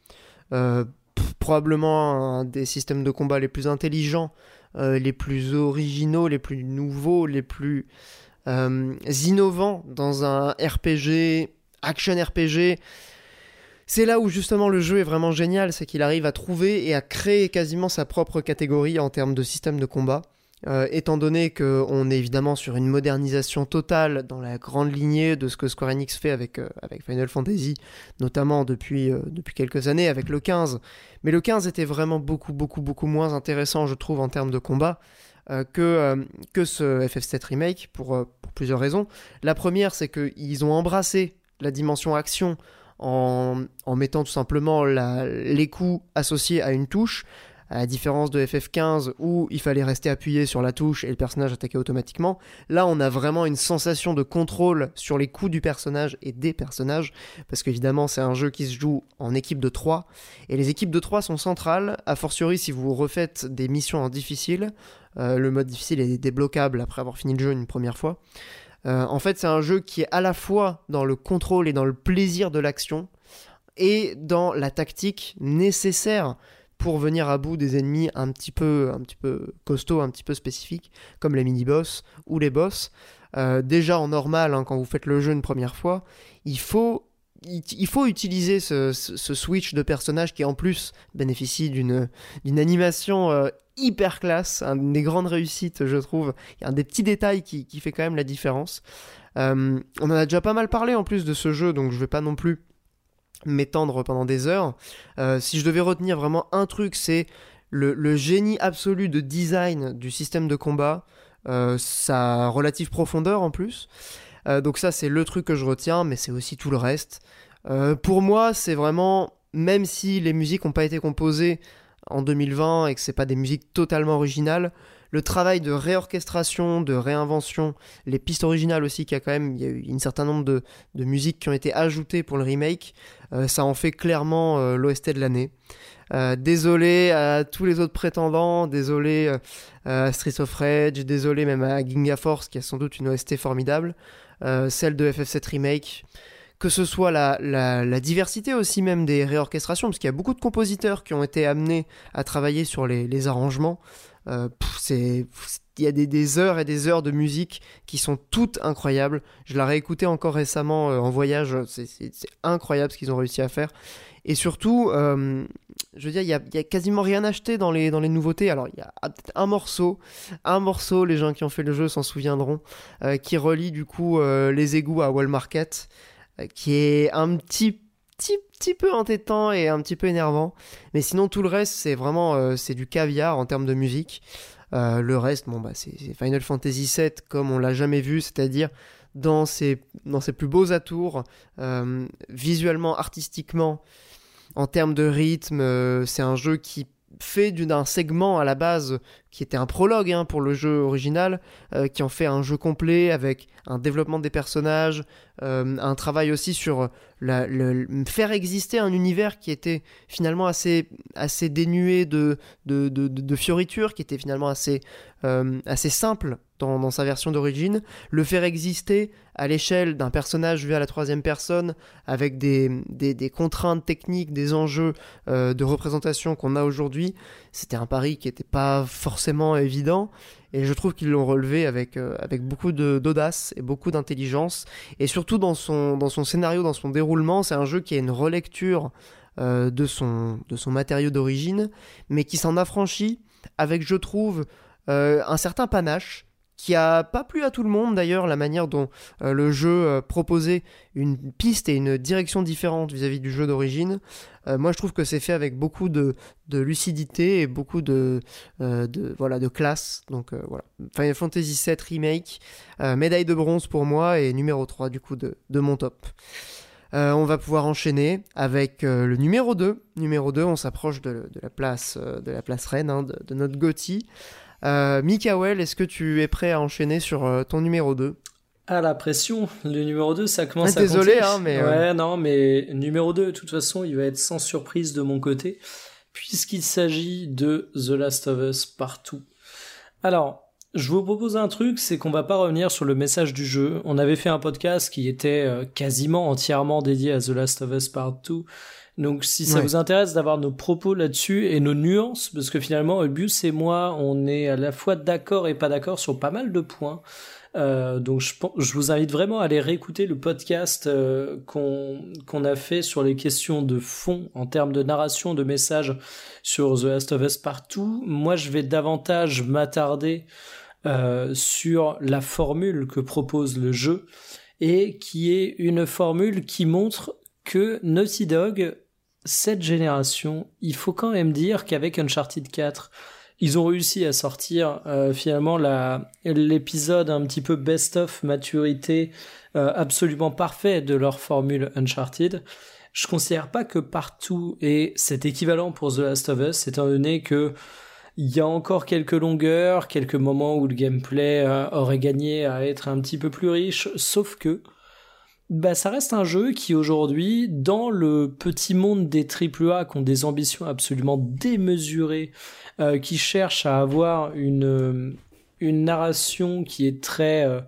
Euh, probablement un des systèmes de combat les plus intelligents euh, les plus originaux, les plus nouveaux, les plus innovants dans un RPG, action RPG. C'est là où justement le jeu est vraiment génial, c'est qu'il arrive à trouver et à créer quasiment sa propre catégorie en termes de système de combat. Euh, étant donné qu'on est évidemment sur une modernisation totale dans la grande lignée de ce que Square Enix fait avec, euh, Final Fantasy, notamment depuis, euh, depuis quelques années avec le 15. Mais le 15 était vraiment beaucoup, beaucoup, beaucoup moins intéressant, je trouve, en termes de combat. que, ce FF7 Remake pour, pour plusieurs raisons. La première, c'est qu'ils ont embrassé la dimension action en, mettant tout simplement les coups associés à une touche, à la différence de FF15 où il fallait rester appuyé sur la touche et le personnage attaquait automatiquement. Là, on a vraiment une sensation de contrôle sur les coups du personnage et des personnages, parce qu'évidemment, c'est un jeu qui se joue en équipe de 3, et les équipes de 3 sont centrales, a fortiori si vous refaites des missions en difficile. Euh, le mode difficile est débloquable après avoir fini le jeu une première fois. Euh, en fait, c'est un jeu qui est à la fois dans le contrôle et dans le plaisir de l'action, et dans la tactique nécessaire pour venir à bout des ennemis un petit peu, un petit peu costauds, un petit peu spécifiques, comme les mini-boss ou les boss. Euh, déjà en normal, hein, quand vous faites le jeu une première fois, il faut il, faut utiliser ce, switch de personnage qui en plus bénéficie d'une animation hyper classe, une des grandes réussites je trouve. Un des petits détails qui, fait quand même la différence. on en a déjà pas mal parlé en plus de ce jeu, donc je vais pas non plus m'étendre pendant des heures. si je devais retenir vraiment un truc, c'est le, génie absolu de design du système de combat, euh, sa relative profondeur en plus. Euh, donc ça c'est le truc que je retiens, mais c'est aussi tout le reste. Euh, pour moi c'est vraiment, même si les musiques n'ont pas été composées en 2020 et que c'est pas des musiques totalement originales, le travail de réorchestration, de réinvention, les pistes originales aussi, qu'il y a quand même, il y a eu un certain nombre de, musiques qui ont été ajoutées pour le remake, ça en fait clairement l'OST de l'année. Euh, désolé à tous les autres prétendants, désolé euh, à Streets of Rage, désolé même à Ginga Force qui a sans doute une OST formidable, euh, celle de FF7 Remake, que ce soit la, la, diversité aussi même des réorchestrations, parce qu'il y a beaucoup de compositeurs qui ont été amenés à travailler sur les, les arrangements. c'est il y a des, des, heures et des heures de musique qui sont toutes incroyables. Je l'ai réécouté encore récemment en voyage. C'est incroyable ce qu'ils ont réussi à faire. Et surtout, euh, je veux dire, il y a, quasiment rien acheté dans les, dans les nouveautés. Alors, il y a un morceau, un morceau, les gens qui ont fait le jeu s'en souviendront, euh, qui relie du coup euh, les égouts à Wall Market, qui est un petit, petit, petit peu entêtant et un petit peu énervant. Mais sinon, tout le reste, c'est vraiment c'est du caviar en termes de musique. le reste, bon, bah, c'est Final Fantasy VII comme on l'a jamais vu, c'est-à-dire dans ses, dans ses plus beaux atours, visuellement, artistiquement, en termes de rythme, euh, c'est un jeu qui fait d'un segment à la base qui était un prologue hein, pour le jeu original, euh, qui en fait un jeu complet avec un développement des personnages, euh, un travail aussi sur faire exister un univers qui était finalement assez, assez dénué de, de, de, fioritures, qui était finalement assez, assez simple dans, sa version d'origine, le faire exister à l'échelle d'un personnage vu à la troisième personne, avec des, contraintes techniques, des enjeux euh, de représentation qu'on a aujourd'hui, c'était un pari qui n'était pas forcément évident. Et je trouve qu'ils l'ont relevé avec, euh, beaucoup d'audace et beaucoup d'intelligence. Et surtout dans son, scénario, dans son déroulement, c'est un jeu qui a une relecture euh, de son matériau d'origine, mais qui s'en affranchit avec, je trouve, un certain panache qui a pas plu à tout le monde d'ailleurs, la manière dont euh, le jeu euh, proposait une piste et une direction différente vis-à-vis du jeu d'origine. Euh, moi je trouve que c'est fait avec beaucoup de, lucidité et beaucoup de, de, voilà, de classe. Donc voilà, Final Fantasy VII Remake, médaille de bronze pour moi et numéro 3 du coup de, de mon top. on va pouvoir enchaîner avec le numéro 2. Numéro 2, on s'approche de, la place de la place reine hein, de, notre Gothi. Euh, Mikael, est-ce que tu es prêt à enchaîner sur euh, ton numéro 2 Ah, la pression. Le numéro 2, ça commence à Désolé, hein, mais... Euh, ouais, non, mais numéro 2, de toute façon, il va être sans surprise de mon côté, puisqu'il s'agit de The Last of Us Partout. Alors, je vous propose un truc, c'est qu'on va pas revenir sur le message du jeu. On avait fait un podcast qui était quasiment entièrement dédié à The Last of Us Partout. Donc si ça vous intéresse d'avoir nos propos là-dessus et nos nuances, parce que finalement Ulbius et moi, on est à la fois d'accord et pas d'accord sur pas mal de points. Euh, donc je, je, vous invite vraiment à aller réécouter le podcast euh, qu'on a fait sur les questions de fond en termes de narration, de messages sur The Last of Us partout. Moi, je vais davantage m'attarder euh, sur la formule que propose le jeu et qui est une formule qui montre que Naughty Dog cette génération, il faut quand même dire qu'avec Uncharted 4, ils ont réussi à sortir euh, finalement l'épisode un petit peu best-of maturité euh, absolument parfait de leur formule Uncharted. Je considère pas que partout est cet équivalent pour The Last of Us, étant donné que il y a encore quelques longueurs, quelques moments où le gameplay euh, aurait gagné à être un petit peu plus riche, sauf que bah, ça reste un jeu qui aujourd'hui, dans le petit monde des AAA qui ont des ambitions absolument démesurées, euh, qui cherchent à avoir une, euh, une narration qui est très euh,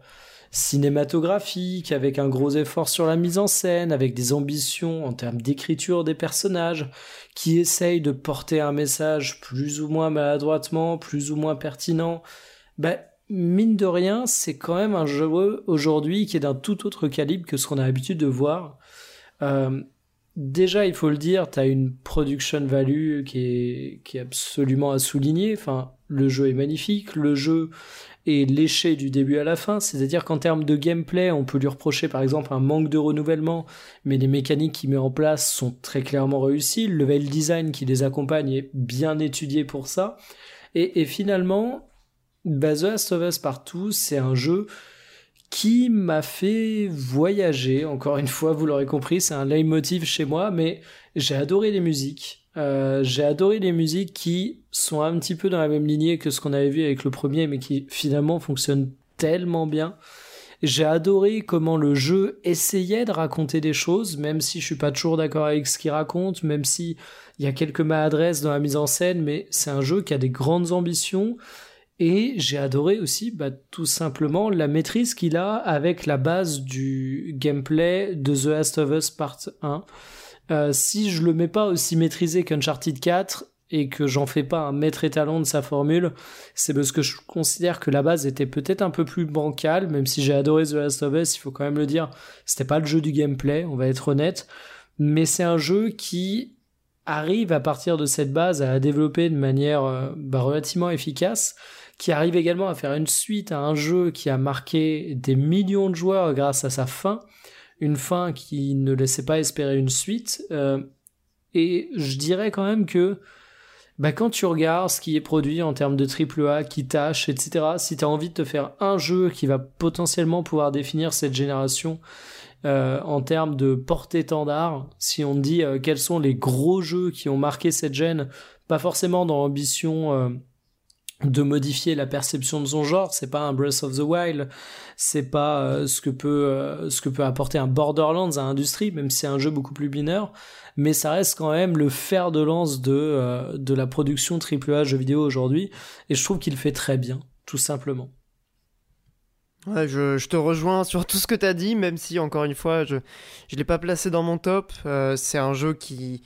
cinématographique, avec un gros effort sur la mise en scène, avec des ambitions en termes d'écriture des personnages, qui essayent de porter un message plus ou moins maladroitement, plus ou moins pertinent, bah, mine de rien, c'est quand même un jeu aujourd'hui qui est d'un tout autre calibre que ce qu'on a l'habitude de voir. déjà, il faut le dire, tu as une production value qui est, qui est absolument à souligner. Enfin, le jeu est magnifique, le jeu est léché du début à la fin, c'est-à-dire qu'en termes de gameplay, on peut lui reprocher par exemple un manque de renouvellement, mais les mécaniques qu'il met en place sont très clairement réussies, le level design qui les accompagne est bien étudié pour ça, et, finalement, bah, The of Us Partout, c'est un jeu qui m'a fait voyager, encore une fois, vous l'aurez compris, c'est un leitmotiv chez moi, mais j'ai adoré les musiques. Euh, j'ai adoré les musiques qui sont un petit peu dans la même lignée que ce qu'on avait vu avec le premier, mais qui finalement fonctionnent tellement bien. J'ai adoré comment le jeu essayait de raconter des choses, même si je suis pas toujours d'accord avec ce qu'il raconte, même si il y a quelques maladresses dans la mise en scène, mais c'est un jeu qui a des grandes ambitions. Et j'ai adoré aussi bah, tout simplement la maîtrise qu'il a avec la base du gameplay de The Last of Us Part 1. Euh, si je le mets pas aussi maîtrisé qu'Uncharted 4 et que j'en fais pas un maître étalon de sa formule, c'est parce que je considère que la base était peut-être un peu plus bancale, même si j'ai adoré The Last of Us, il faut quand même le dire, c'était pas le jeu du gameplay, on va être honnête, mais c'est un jeu qui arrive à partir de cette base à développer de manière euh, bah, relativement efficace, qui arrive également à faire une suite à un jeu qui a marqué des millions de joueurs grâce à sa fin, une fin qui ne laissait pas espérer une suite. Euh, et je dirais quand même que bah, quand tu regardes ce qui est produit en termes de AAA, qui tâche, etc., si tu as envie de te faire un jeu qui va potentiellement pouvoir définir cette génération euh, en termes de portée-étendard, si on dit euh, quels sont les gros jeux qui ont marqué cette gêne, pas forcément dans l'ambition de modifier la perception de son genre. C'est pas un Breath of the Wild, c'est pas euh, ce que peut euh, ce que peut apporter un Borderlands à l'industrie, même si c'est un jeu beaucoup plus mineur. Mais ça reste quand même le fer de lance de euh, de la production AAA jeux vidéo aujourd'hui, et je trouve qu'il fait très bien, tout simplement. Ouais, je, je, te rejoins sur tout ce que tu as dit, même si encore une fois, je je l'ai pas placé dans mon top. c'est un jeu qui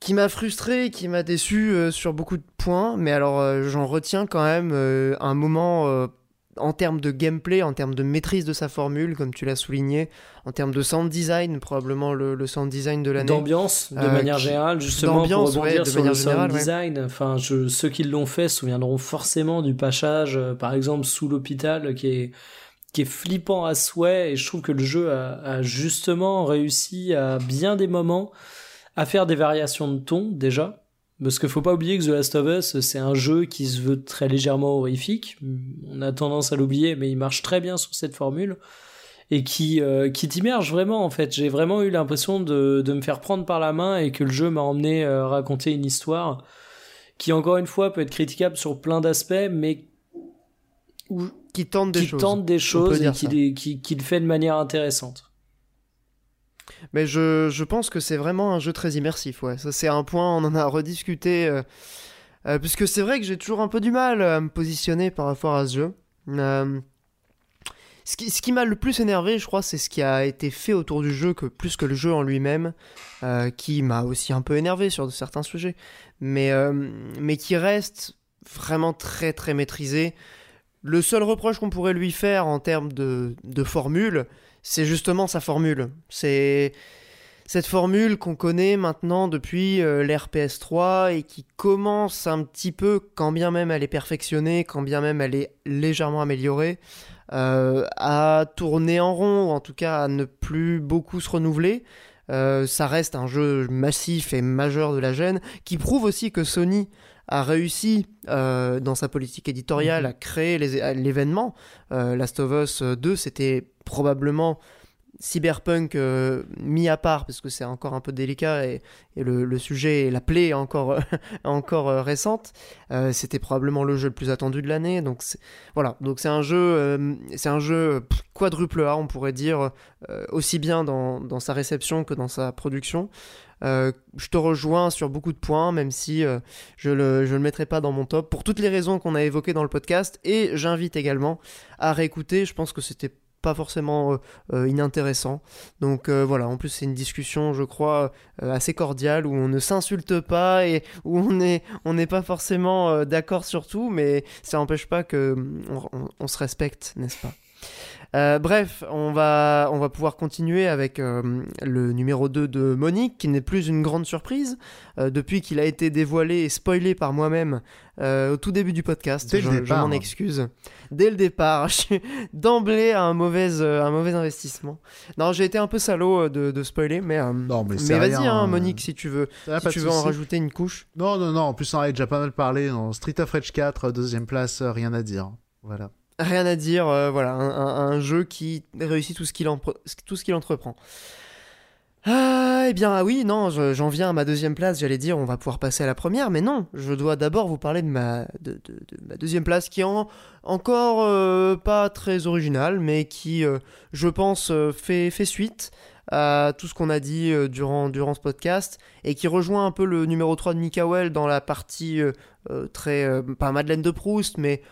qui m'a frustré, qui m'a déçu euh, sur beaucoup de points, mais alors euh, j'en retiens quand même euh, un moment en termes de gameplay, en termes de maîtrise de sa formule, comme tu l'as souligné, en termes de sound design, probablement le, sound design de l'année. D'ambiance, de manière générale, justement, pour rebondir sur le sound design. Enfin, je, ceux qui l'ont fait se souviendront forcément du passage, par exemple, sous l'hôpital, qui est qui est flippant à souhait, et je trouve que le jeu a, a justement réussi à bien des moments à faire des variations de ton déjà. Parce qu'il faut pas oublier que The Last of Us, c'est un jeu qui se veut très légèrement horrifique. On a tendance à l'oublier, mais il marche très bien sur cette formule. Et qui, euh, qui t'immerge vraiment, en fait. J'ai vraiment eu l'impression de, de me faire prendre par la main et que le jeu m'a emmené euh, raconter une histoire qui, encore une fois, peut être critiquable sur plein d'aspects, mais qui tente des choses, tente des choses et qui, qui, qui le fait de manière intéressante. Mais je, je pense que c'est vraiment un jeu très immersif, ouais. Ça, c'est un point, on en a rediscuté. Euh, euh, puisque c'est vrai que j'ai toujours un peu du mal à me positionner par rapport à ce jeu. Euh, ce qui, ce qui m'a le plus énervé, je crois, c'est ce qui a été fait autour du jeu, que, plus que le jeu en lui-même, qui m'a aussi un peu énervé sur certains sujets, mais, mais qui reste vraiment très très maîtrisé. Le seul reproche qu'on pourrait lui faire en termes de, de formule, c'est justement sa formule. C'est cette formule qu'on connaît maintenant depuis euh, l'ère PS3 et qui commence un petit peu, quand bien même elle est perfectionnée, quand bien même elle est légèrement améliorée, euh, à tourner en rond, ou en tout cas à ne plus beaucoup se renouveler. Euh, ça reste un jeu massif et majeur de la gêne, qui prouve aussi que Sony a réussi dans sa politique éditoriale mhm. à créer l'événement. Last of Us 2, c'était probablement cyberpunk euh, mis à part parce que c'est encore un peu délicat et, le, sujet et la plaie est encore, encore euh, récente euh, c'était probablement le jeu le plus attendu de l'année donc voilà donc c'est un jeu c'est un jeu quadruple A on pourrait dire aussi bien dans, dans, sa réception que dans sa production je te rejoins sur beaucoup de points même si je le, je le mettrai pas dans mon top pour toutes les raisons qu'on a évoquées dans le podcast. Et j'invite également à réécouter. Je pense que c'était pas forcément euh, euh, inintéressant. Donc euh, voilà, en plus c'est une discussion, je crois, assez cordiale où on ne s'insulte pas et où on n'est on pas forcément d'accord sur tout, mais ça n'empêche pas que mm, on, se respecte, n'est-ce pas? Euh, bref, on va, on va pouvoir continuer avec euh, le numéro 2 de Monique, qui n'est plus une grande surprise, euh, depuis qu'il a été dévoilé et spoilé par moi-même au tout début du podcast. Dès je m'en excuse. Dès le départ, je suis d'emblée à un mauvais, un mauvais investissement. Non, j'ai été un peu salaud de, de spoiler, mais, Non, mais vas-y, hein, euh, Monique, si tu veux, si tu veux en rajouter une couche. Non, non, non, en plus on avait déjà pas mal parlé. Dans Street of Rage 4, deuxième place, rien à dire. Voilà. Rien à dire, euh, voilà, un, jeu qui réussit tout ce qu'il entreprend. Ah, eh bien, ah oui, non, je- j'en viens à ma deuxième place, j'allais dire, on va pouvoir passer à la première, mais non, je dois d'abord vous parler de ma, de, de- de ma deuxième place qui est en- encore euh, pas très originale, mais qui, euh, je pense, fait, suite à tout ce qu'on a dit durant, ce podcast, et qui rejoint un peu le numéro 3 de Mikael dans la partie très, pas Madeleine de Proust, mais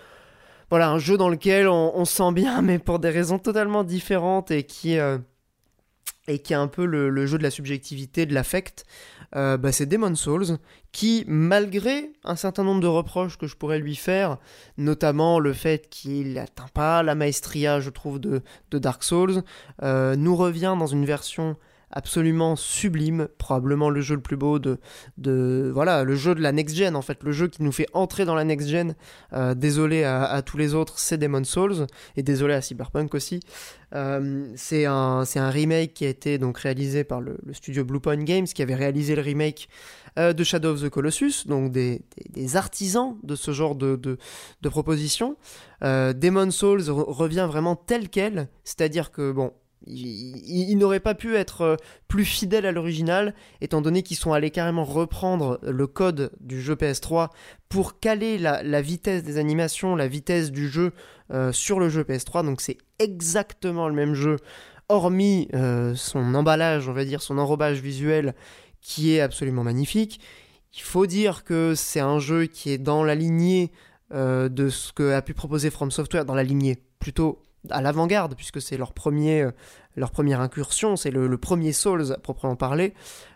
voilà, un jeu dans lequel on, on se sent bien, mais pour des raisons totalement différentes et qui, euh, et qui est un peu le, jeu de la subjectivité, de l'affect. Euh, bah, c'est Demon Souls, qui, malgré un certain nombre de reproches que je pourrais lui faire, notamment le fait qu'il n'atteint pas la maestria, je trouve, de, de Dark Souls, euh, nous revient dans une version absolument sublime, probablement le jeu le plus beau de, de voilà le jeu de la next gen en fait, le jeu qui nous fait entrer dans la next gen. Euh, désolé à, tous les autres, c'est Demon Souls et désolé à Cyberpunk aussi. Euh, c'est un un remake qui a été donc réalisé par le, le studio Bluepoint Games qui avait réalisé le remake euh, de Shadow of the Colossus, donc des, des, artisans de ce genre de, de, de propositions. Euh, Demon Souls re- revient vraiment tel quel, c'est-à-dire que bon, il, il- n'aurait pas pu être euh, plus fidèle à l'original, étant donné qu'ils sont allés carrément reprendre le code du jeu PS3 pour caler la, vitesse des animations, la vitesse du jeu euh, sur le jeu PS3. Donc c'est exactement le même jeu, hormis euh, son emballage, on va dire, son enrobage visuel qui est absolument magnifique. Il faut dire que c'est un jeu qui est dans la lignée de ce que a pu proposer From Software, dans la lignée plutôt à l'avant-garde, puisque c'est leur, premier, euh, leur première incursion, c'est le, premier Souls à proprement parler.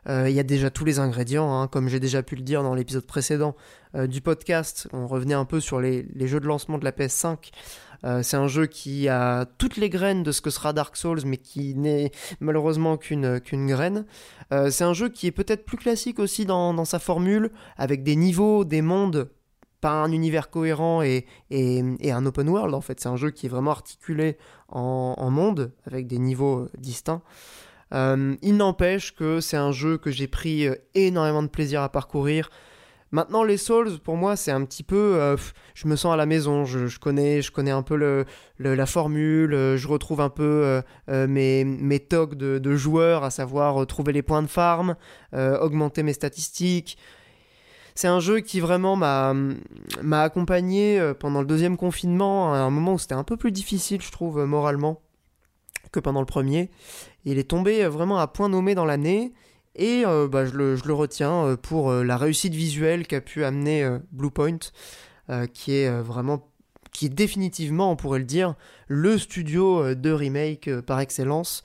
Euh, Il y a déjà tous les ingrédients, hein, comme j'ai déjà pu le dire dans l'épisode précédent euh, du podcast. On revenait un peu sur les, jeux de lancement de la PS5. Euh, c'est un jeu qui a toutes les graines de ce que sera Dark Souls, mais qui n'est malheureusement qu'une graine. C'est un jeu qui est peut-être plus classique aussi dans sa formule, avec des niveaux, des mondes, pas un univers cohérent et, et, un open world en fait. C'est un jeu qui est vraiment articulé en, monde, avec des niveaux euh, distincts. Euh, il n'empêche que c'est un jeu que j'ai pris euh, énormément de plaisir à parcourir. Maintenant, les Souls, pour moi, c'est un petit peu. je me sens à la maison. Je, connais, je connais un peu la formule. Je retrouve un peu mes, mes de, joueurs, à savoir trouver les points de farm, augmenter mes statistiques. C'est un jeu qui vraiment m'a accompagné euh, pendant le deuxième confinement, à un moment où c'était un peu plus difficile, je trouve, euh, moralement, que pendant le premier. Il est tombé euh, vraiment à point nommé dans l'année. Et bah, je, le, retiens pour la réussite visuelle qu'a pu amener Bluepoint, qui est vraiment, qui est définitivement, on pourrait le dire, le studio de remake par excellence.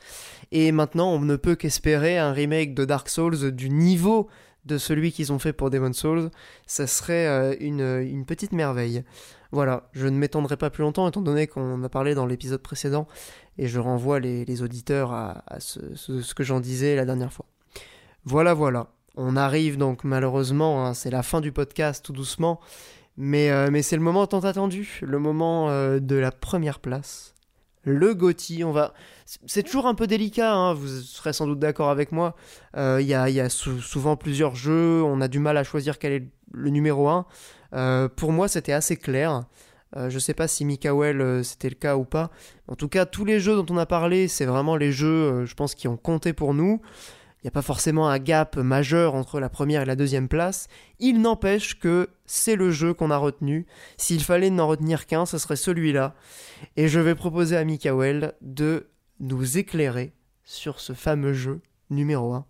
Et maintenant, on ne peut qu'espérer un remake de Dark Souls du niveau de celui qu'ils ont fait pour Demon Souls. Ça serait euh, une, une petite merveille. Voilà, je ne m'étendrai pas plus longtemps étant donné qu'on a parlé dans l'épisode précédent et je renvoie les, auditeurs à, ce, que j'en disais la dernière fois. Voilà, voilà. On arrive donc malheureusement, hein, c'est la fin du podcast tout doucement, mais, euh, mais c'est le moment tant attendu, le moment euh, de la première place. Le GOTY, on va... C'est toujours un peu délicat, hein, vous serez sans doute d'accord avec moi. Euh, Il y a, souvent plusieurs jeux, on a du mal à choisir quel est le numéro 1. pour moi, c'était assez clair. Euh, je sais pas si Mikael euh, c'était le cas ou pas. En tout cas, tous les jeux dont on a parlé, c'est vraiment les jeux, euh, je pense, qui ont compté pour nous. Il n'y a pas forcément un gap majeur entre la première et la deuxième place. Il n'empêche que c'est le jeu qu'on a retenu. S'il fallait n'en retenir qu'un, ce serait celui-là. Et je vais proposer à Mikael de nous éclairer sur ce fameux jeu numéro 1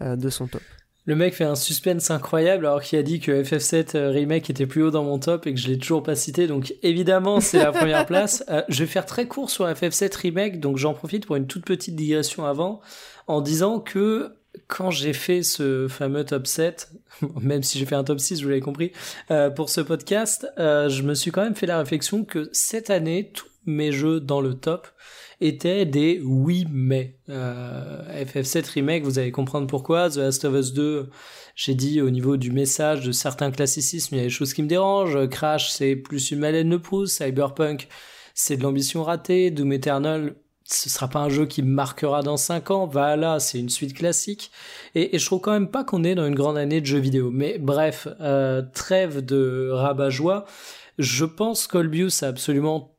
euh, de son top. Le mec fait un suspense incroyable alors qu'il a dit que FF7 euh, Remake était plus haut dans mon top et que je l'ai toujours pas cité. Donc évidemment, c'est la première place. Euh, je vais faire très court sur FF7 Remake, donc j'en profite pour une toute petite digression avant en disant que quand j'ai fait ce fameux top 7, même si j'ai fait un top 6, vous l'avez compris, euh, pour ce podcast, euh, je me suis quand même fait la réflexion que cette année, tous mes jeux dans le top étaient des oui mais. Euh, FF7 Remake, vous allez comprendre pourquoi. The Last of Us 2, j'ai dit au niveau du message de certains classicismes, il y a des choses qui me dérangent. Crash, c'est plus une malaine de pouce. Cyberpunk, c'est de l'ambition ratée. Doom Eternal, ce sera pas un jeu qui me marquera dans 5 ans. Voilà, c'est une suite classique. Et, je trouve quand même pas qu'on est dans une grande année de jeux vidéo. Mais bref, euh, trêve de rabat-joie. Je pense qu'Olbius a absolument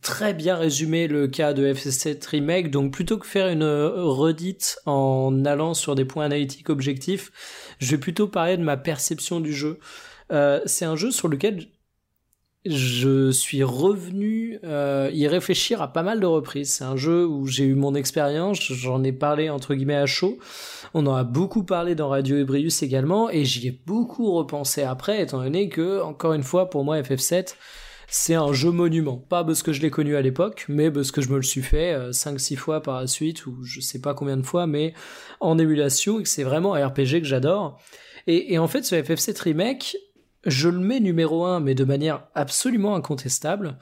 très bien résumé le cas de FF7 Remake, donc plutôt que faire une redite en allant sur des points analytiques objectifs, je vais plutôt parler de ma perception du jeu. Euh, c'est un jeu sur lequel je suis revenu euh, y réfléchir à pas mal de reprises. C'est un jeu où j'ai eu mon expérience, j'en ai parlé entre guillemets à chaud. On en a beaucoup parlé dans Radio Ebrius également, et j'y ai beaucoup repensé après, étant donné que, encore une fois, pour moi, FF7, c'est un jeu monument. Pas parce que je l'ai connu à l'époque, mais parce que je me le suis fait 5-6 euh, fois par la suite, ou je sais pas combien de fois, mais en émulation, et que c'est vraiment un RPG que j'adore. Et, et, en fait, ce FF7 Remake, je le mets numéro 1, mais de manière absolument incontestable,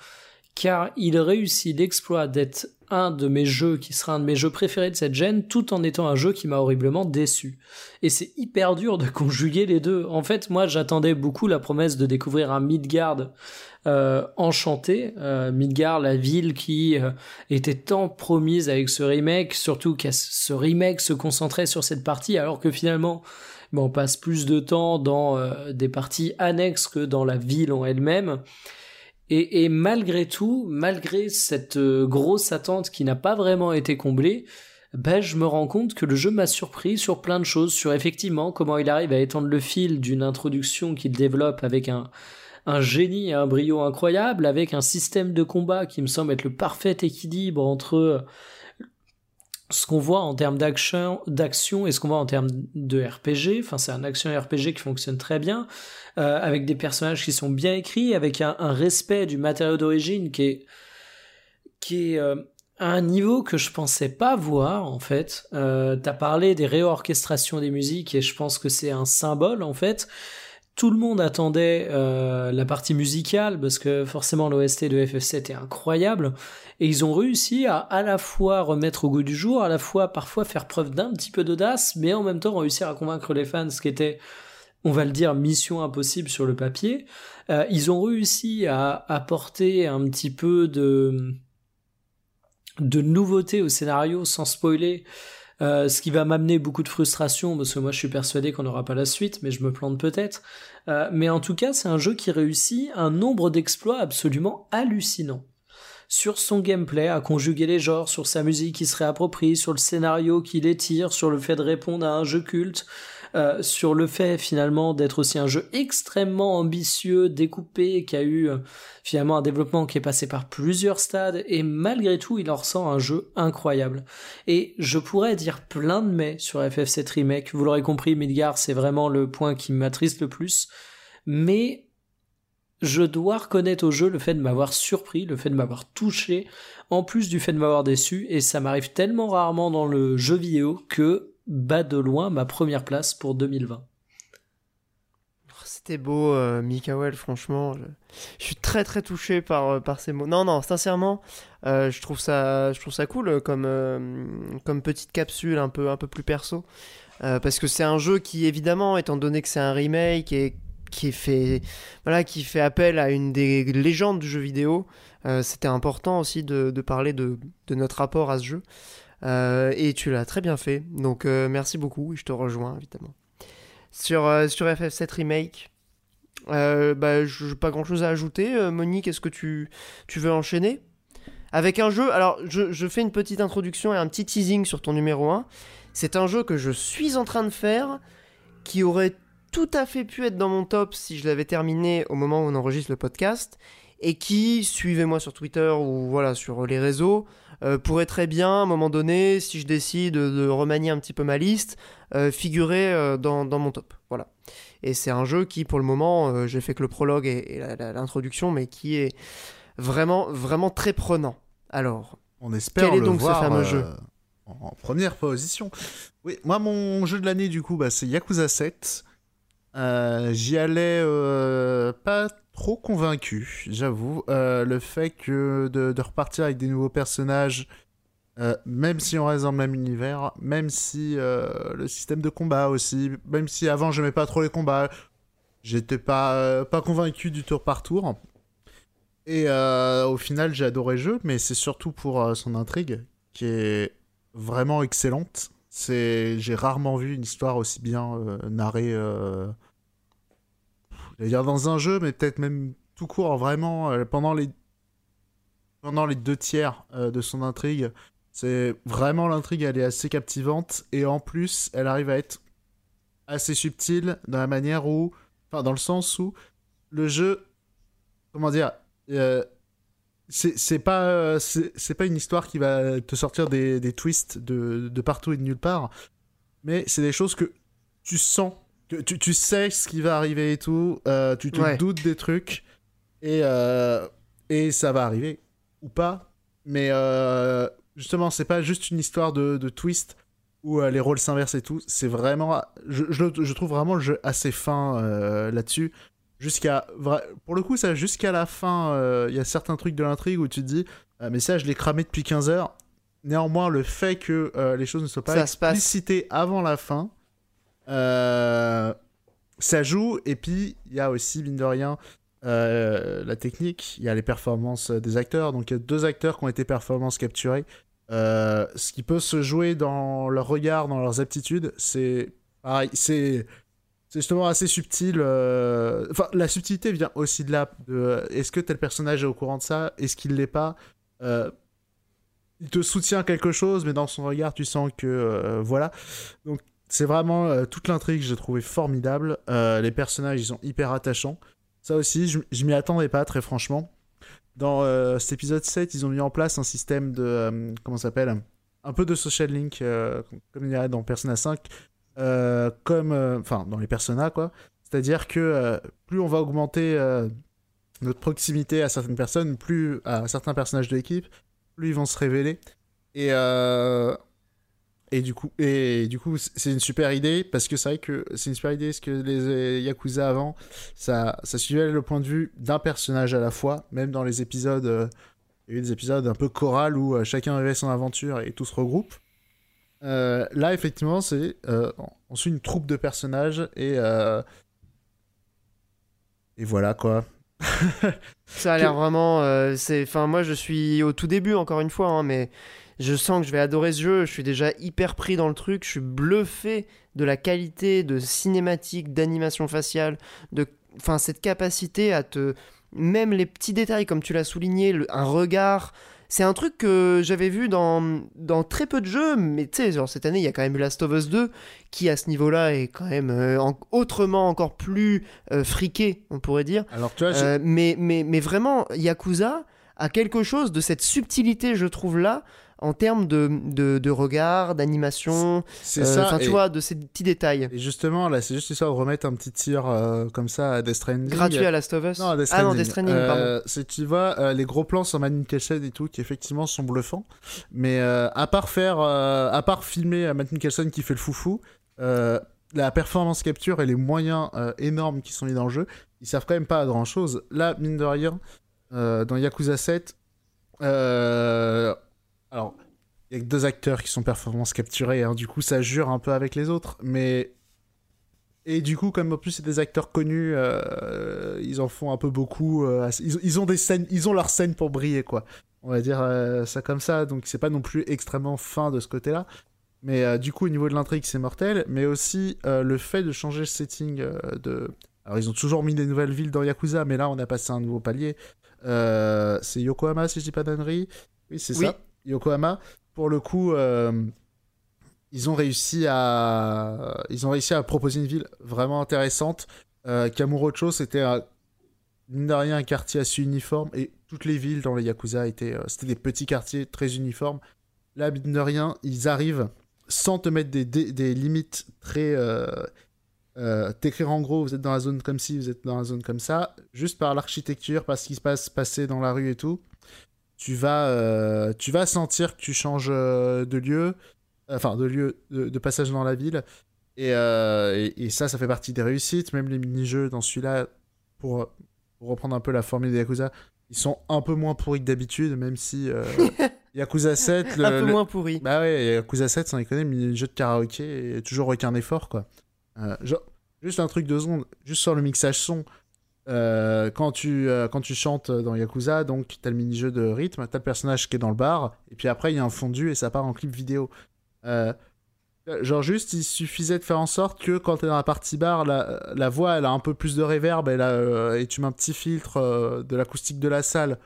car il réussit l'exploit d'être un de mes jeux qui sera un de mes jeux préférés de cette gêne, tout en étant un jeu qui m'a horriblement déçu. Et c'est hyper dur de conjuguer les deux. En fait, moi, j'attendais beaucoup la promesse de découvrir un Midgard euh, enchanté. Euh, Midgard, la ville qui euh, était tant promise avec ce remake, surtout que ce remake se concentrait sur cette partie, alors que finalement, on passe plus de temps dans des parties annexes que dans la ville en elle-même. Et, malgré tout, malgré cette euh, grosse attente qui n'a pas vraiment été comblée, ben, je me rends compte que le jeu m'a surpris sur plein de choses, sur effectivement comment il arrive à étendre le fil d'une introduction qu'il développe avec un, un génie et un brio incroyable, avec un système de combat qui me semble être le parfait équilibre entre ce qu'on voit en termes d'action, d'action et ce qu'on voit en termes de RPG. Enfin, c'est un action RPG qui fonctionne très bien, euh, avec des personnages qui sont bien écrits, avec un, respect du matériau d'origine qui est qui est euh, à un niveau que je pensais pas voir en fait. Euh, T'as parlé des réorchestrations des musiques et je pense que c'est un symbole en fait tout le monde attendait euh, la partie musicale parce que forcément l'OST de FF7 est incroyable et ils ont réussi à à la fois remettre au goût du jour, à la fois parfois faire preuve d'un petit peu d'audace, mais en même temps réussir à convaincre les fans, ce qui était, on va le dire, mission impossible sur le papier. Euh, ils ont réussi à apporter un petit peu de de nouveauté au scénario sans spoiler euh, ce qui va m'amener beaucoup de frustration parce que moi je suis persuadé qu'on n'aura pas la suite, mais je me plante peut-être. Euh, mais en tout cas, c'est un jeu qui réussit un nombre d'exploits absolument hallucinant. Sur son gameplay, à conjuguer les genres, sur sa musique qui se réapproprie, sur le scénario qui l'étire, sur le fait de répondre à un jeu culte, euh, sur le fait finalement d'être aussi un jeu extrêmement ambitieux, découpé, qui a eu euh, finalement un développement qui est passé par plusieurs stades, et malgré tout il en ressent un jeu incroyable. Et je pourrais dire plein de mais sur FF7 Remake, vous l'aurez compris, Midgar c'est vraiment le point qui m'attriste le plus, mais je dois reconnaître au jeu le fait de m'avoir surpris, le fait de m'avoir touché, en plus du fait de m'avoir déçu, et ça m'arrive tellement rarement dans le jeu vidéo que bat de loin ma première place pour 2020. C'était beau, euh, Mikael, franchement. Je... suis très très touché par, euh, par ces mots. Non, non, sincèrement, euh, je, trouve ça, je trouve ça cool comme, comme petite capsule un peu, un peu plus perso. parce que c'est un jeu qui, évidemment, étant donné que c'est un remake et qui fait, voilà, qui fait appel à une des légendes du jeu vidéo, c'était important aussi de, de parler de, de, notre rapport à ce jeu. Euh, et tu l'as très bien fait. Donc euh, merci beaucoup. Je te rejoins évidemment. Sur, euh, sur FF7 Remake, bah, je pas grand chose à ajouter. Monique, est-ce que tu, tu veux enchaîner? Avec un jeu. Alors, je, je, fais une petite introduction et un petit teasing sur ton numéro 1. C'est un jeu que je suis en train de faire qui aurait tout à fait pu être dans mon top si je l'avais terminé au moment où on enregistre le podcast et qui, suivez-moi sur Twitter ou voilà sur les réseaux, euh, pourrait très bien, à un moment donné, si je décide de, remanier un petit peu ma liste, euh, figurer euh, dans, mon top. Voilà. Et c'est un jeu qui, pour le moment, j'ai fait que le prologue et, l'introduction, mais qui est vraiment, vraiment très prenant. Alors, on espère quel est donc ce fameux jeu en première position. Oui, moi, mon jeu de l'année, du coup, bah, c'est Yakuza 7. J'y allais pas trop convaincu, j'avoue. Euh, le fait que de, repartir avec des nouveaux personnages, euh, même si on reste dans le même univers, même si le système de combat aussi, même si avant j'aimais pas trop les combats, j'étais pas, pas convaincu du tour par tour. Et au final, j'ai adoré le jeu, mais c'est surtout pour son intrigue qui est vraiment excellente. C'est, j'ai rarement vu une histoire aussi bien narrée dire dans un jeu, mais peut-être même tout court, vraiment, euh, pendant, les... pendant les deux tiers euh, de son intrigue, c'est vraiment l'intrigue, elle est assez captivante, et en plus, elle arrive à être assez subtile dans la manière où, enfin, dans le sens où le jeu, comment dire, euh, c'est pas c'est pas une histoire qui va te sortir des, des twists de, de, partout et de nulle part mais c'est des choses que tu sens tu, tu, sais ce qui va arriver et tout, euh, tu te doutes des trucs, et, euh, et ça va arriver, ou pas. Mais euh, justement, c'est pas juste une histoire de, de twist où les rôles s'inversent et tout, c'est vraiment. Je, je, trouve vraiment le jeu assez fin là-dessus. Jusqu'à. Pour le coup, ça, jusqu'à la fin, il y a certains trucs de l'intrigue où tu te dis, mais ça, je l'ai cramé depuis 15 heures. Néanmoins, le fait que les choses ne soient pas explicitées avant la fin, euh, ça joue, et puis il y a aussi, mine de rien, euh, la technique, il y a les performances des acteurs. Donc il y a deux acteurs qui ont été performances capturées. Euh, ce qui peut se jouer dans leur regard, dans leurs aptitudes, c'est pareil, c'est justement assez subtil. Enfin, la subtilité vient aussi de là. Est-ce que tel personnage est au courant de ça? Est-ce qu'il l'est pas? Il te soutient quelque chose, mais dans son regard, tu sens que voilà. Donc c'est vraiment euh, toute l'intrigue, j'ai trouvé formidable. Euh, les personnages, ils sont hyper attachants. Ça aussi, je, je m'y attendais pas, très franchement. Dans euh, cet épisode 7, ils ont mis en place un système de. comment ça s'appelle? Un peu de social link, comme il y a dans Persona 5. comme. Enfin, dans les Persona, quoi. C'est-à-dire que plus on va augmenter notre proximité à certaines personnes, plus à certains personnages de l'équipe, plus ils vont se révéler. Et et du coup, et du coup, c'est une super idée parce que c'est vrai que c'est une super idée parce que les Yakuza avant, ça, ça suivait le point de vue d'un personnage à la fois, même dans les épisodes, euh, il y a eu des épisodes un peu choral où euh, chacun vivait son aventure et tout se regroupe. Euh, là, effectivement, c'est on suit une troupe de personnages et et voilà quoi. ça a l'air vraiment, c'est, enfin moi je suis au tout début encore une fois, hein, mais je sens que je vais adorer ce jeu, je suis déjà hyper pris dans le truc, je suis bluffé de la qualité de cinématique, d'animation faciale, de enfin cette capacité à te même les petits détails comme tu l'as souligné, un regard, c'est un truc que j'avais vu dans, dans très peu de jeux, mais tu sais, genre cette année, il y a quand même Last of Us 2, qui à ce niveau-là est quand même euh, autrement encore plus euh, friqué, on pourrait dire. Alors, tu vois, euh, mais, mais, mais vraiment, Yakuza a quelque chose de cette subtilité, je trouve, là, en termes de, de, de regard, d'animation, c'est euh, ça. tu vois, de ces petits détails. Et justement, là, c'est juste histoire de remettre un petit tir euh, comme ça à Death Stranding. Gratuit à Last of Us Non, à Death Stranding. Ah non, Death Stranding, euh, C'est, tu vois, les gros plans sur Kelsen et tout, qui effectivement sont bluffants. Mais à part faire, à part filmer Matt Kelsen qui fait le foufou, la performance capture et les moyens énormes qui sont mis dans le jeu, ils servent quand même pas à grand chose. Là, mine de rien, dans Yakuza 7, euh, alors, il y a que deux acteurs qui sont performance capturés, hein, du coup ça jure un peu avec les autres, mais... Et du coup, comme en plus c'est des acteurs connus, euh, ils en font un peu beaucoup. Euh, ils, ont des scènes, ils ont leurs scènes pour briller, quoi. On va dire euh, ça comme ça. Donc c'est pas non plus extrêmement fin de ce côté-là. Mais du coup, au niveau de l'intrigue, c'est mortel. Mais aussi le fait de changer le setting de. Alors ils ont toujours mis des nouvelles villes dans Yakuza, mais là on a passé un nouveau palier. c'est Yokohama, si je dis pas d'annerie. Oui, c'est ça. Yokohama, pour le coup, euh, ils ont réussi à, ils ont réussi à proposer une ville vraiment intéressante. Euh, Kamurocho, c'était mine de rien un quartier assez uniforme et toutes les villes dans les Yakuza étaient, euh, c'était des petits quartiers très uniformes. Là, mine de rien, ils arrivent sans te mettre des, des, limites très t'écrire en gros, vous êtes dans la zone comme ci, vous êtes dans la zone comme ça, juste par l'architecture, par ce qui se passe passer dans la rue et tout tu vas, euh, tu vas sentir que tu changes euh, de lieu, enfin de lieu de, passage dans la ville. Euh, et, et, ça, ça fait partie des réussites. Même les mini-jeux dans celui-là, pour, pour reprendre un peu la formule des Yakuza, ils sont un peu moins pourris que d'habitude, même si Yakuza 7. un peu moins pourri. Bah ouais, Yakuza 7, sans déconner, le jeu de karaoké et toujours aucun effort, quoi. Euh, genre, juste un truc de secondes, juste sur le mixage son. Euh, quand, tu, quand tu chantes dans Yakuza, donc t'as le mini-jeu de rythme, t'as le personnage qui est dans le bar, et puis après il y a un fondu et ça part en clip vidéo. Genre juste, il suffisait de faire en sorte que quand t'es dans la partie bar, la, la, voix elle a un peu plus de reverb et, là, et tu mets un petit filtre de l'acoustique de la salle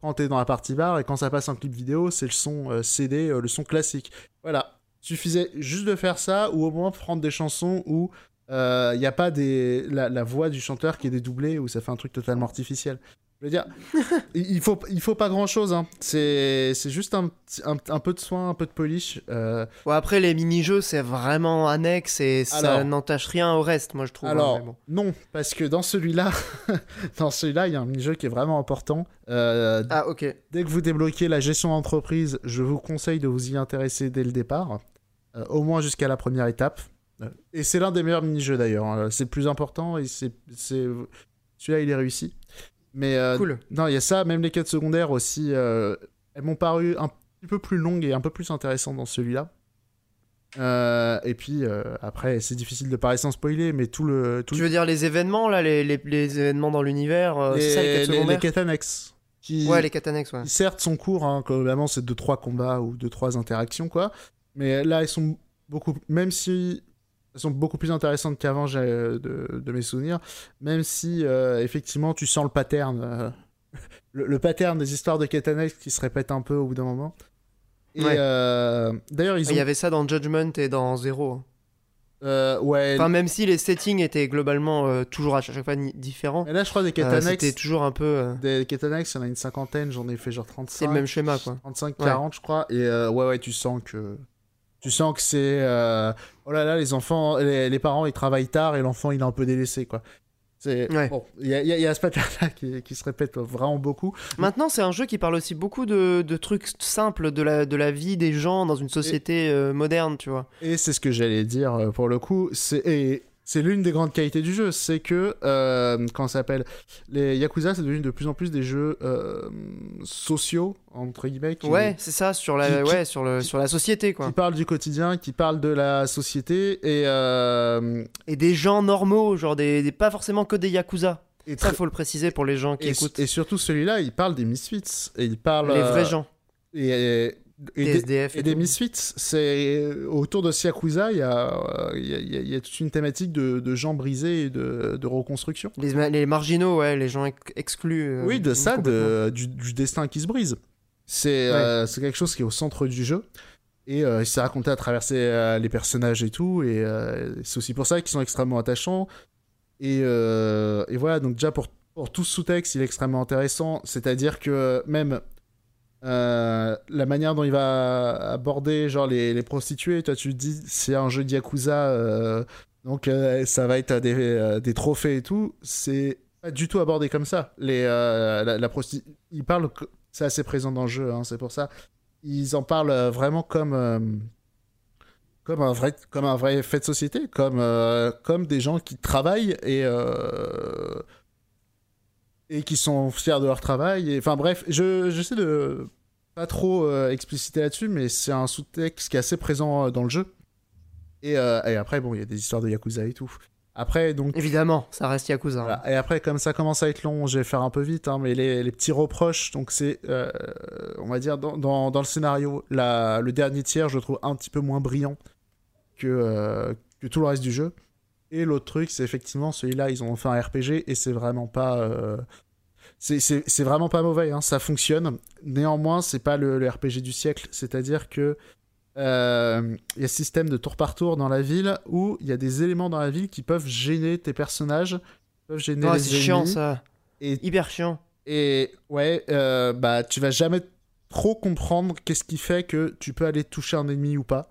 quand t'es dans la partie bar et quand ça passe en clip vidéo, c'est le son euh, CD, euh, le son classique. Voilà. Suffisait juste de faire ça ou au moins prendre des chansons où il euh, n'y a pas des... La, la, voix du chanteur qui est dédoublée ou ça fait un truc totalement artificiel. Je veux dire, il faut, il faut pas grand chose. Hein. C'est, juste un, un, un, peu de soin, un peu de polish. Euh... après, les mini-jeux, c'est vraiment annexe et ça n'entache rien au reste, moi je trouve. Hein, non, parce que dans celui-là, dans celui-là, il y a un mini-jeu qui est vraiment important. Euh, ah, ok. Dès que vous débloquez la gestion d'entreprise, je vous conseille de vous y intéresser dès le départ, euh, au moins jusqu'à la première étape. Et c'est l'un des meilleurs mini-jeux d'ailleurs. Hein. C'est le plus important et c'est, celui-là, il est réussi. Mais euh, cool. non, il y a ça, même les quêtes secondaires aussi, euh, elles m'ont paru un petit peu plus longues et un peu plus intéressantes dans celui-là. Euh, et puis après, c'est difficile de parler sans spoiler, mais tout le. Tout tu veux dire les événements là, les, les, les événements dans l'univers, c'est ça les quêtes secondaires Les, quêtes annexes. Qui, ouais, les quêtes annexes, ouais. certes sont courts, hein, globalement c'est 2-3 combats ou 2-3 interactions, quoi. Mais là, ils sont beaucoup. Même si sont beaucoup plus intéressantes qu'avant de, de, mes souvenirs, même si euh, effectivement tu sens le pattern, euh, le, pattern des histoires de Katanex qui se répète un peu au bout d'un moment. Et euh, d'ailleurs, ils Il y avait ça dans Judgment et dans Zero. Hein. ouais. Enfin, même si les settings étaient globalement toujours à chaque fois différents. Et là, je crois des Katanex. C'était toujours un peu. Des Katanex, il y en a une cinquantaine, j'en ai fait genre 35. C'est le même schéma, quoi. 35, 40, je crois. Et ouais, ouais, tu sens que tu sens que c'est euh, oh là là les enfants, les, parents ils travaillent tard et l'enfant il est un peu délaissé quoi. Bon, il y a, y a, ce pattern là qui, qui, se répète vraiment beaucoup. Maintenant c'est un jeu qui parle aussi beaucoup de, de, trucs simples de la, de la vie des gens dans une société euh, moderne, tu vois. Et c'est ce que j'allais dire euh, pour le coup. C'est c'est l'une des grandes qualités du jeu, c'est que euh, quand ça s'appelle les Yakuza, c'est devenu de plus en plus des jeux euh, sociaux entre guillemets. ouais, c'est ça sur la ouais sur le sur la société quoi. Qui parlent du quotidien, qui parlent de la société et euh, et des gens normaux, genre des, pas forcément que des Yakuza. Et ça, faut le préciser pour les gens qui écoutent. Et surtout celui-là, il parle des misfits et il parle les vrais gens. et et, SDF et, des Misfits, c'est autour de Yakuza, il y a, il y, a, toute une thématique de, de gens brisés et de, de reconstruction. Les, les, marginaux, ouais, les gens exclus. Euh, oui, de ça, de, du, destin qui se brise. C'est euh, c'est quelque chose qui est au centre du jeu. Et euh, il s'est raconté à travers les personnages et tout. Et c'est aussi pour ça qu'ils sont extrêmement attachants. Et, et voilà, donc déjà pour, pour tout ce sous-texte, il est extrêmement intéressant. C'est-à-dire que même euh, la manière dont il va aborder genre les, les prostituées, toi tu te dis c'est un jeu de Yakuza, euh, donc euh, ça va être des, des, trophées et tout, c'est pas du tout abordé comme ça. Les, la, la ils parlent, c'est assez présent dans le jeu, hein, c'est pour ça. Ils en parlent vraiment comme comme un vrai comme un vrai fait de société, comme comme des gens qui travaillent et et qui sont fiers de leur travail. Et, enfin bref, je j'essaie de pas trop euh, expliciter là-dessus, mais c'est un sous-texte qui est assez présent euh, dans le jeu. Et, euh, et après, bon, il y a des histoires de Yakuza et tout. Après, donc. Évidemment, ça reste Yakuza. Hein. Et après, comme ça commence à être long, je vais faire un peu vite, hein, mais les, les, petits reproches, donc c'est, on va dire, dans, dans, dans, le scénario, la, le dernier tiers, je le trouve un petit peu moins brillant que, que tout le reste du jeu. Et l'autre truc, c'est effectivement celui-là, ils ont fait un RPG et c'est vraiment pas. Euh, c'est vraiment pas mauvais, hein, ça fonctionne. Néanmoins, c'est pas le, RPG du siècle, c'est-à-dire que. Euh, il y a ce système de tour par tour dans la ville où il y a des éléments dans la ville qui peuvent gêner tes personnages, peuvent gêner oh, C'est chiant ça. Et, Hyper chiant. Et ouais, euh, bah tu vas jamais trop comprendre qu'est-ce qui fait que tu peux aller toucher un ennemi ou pas,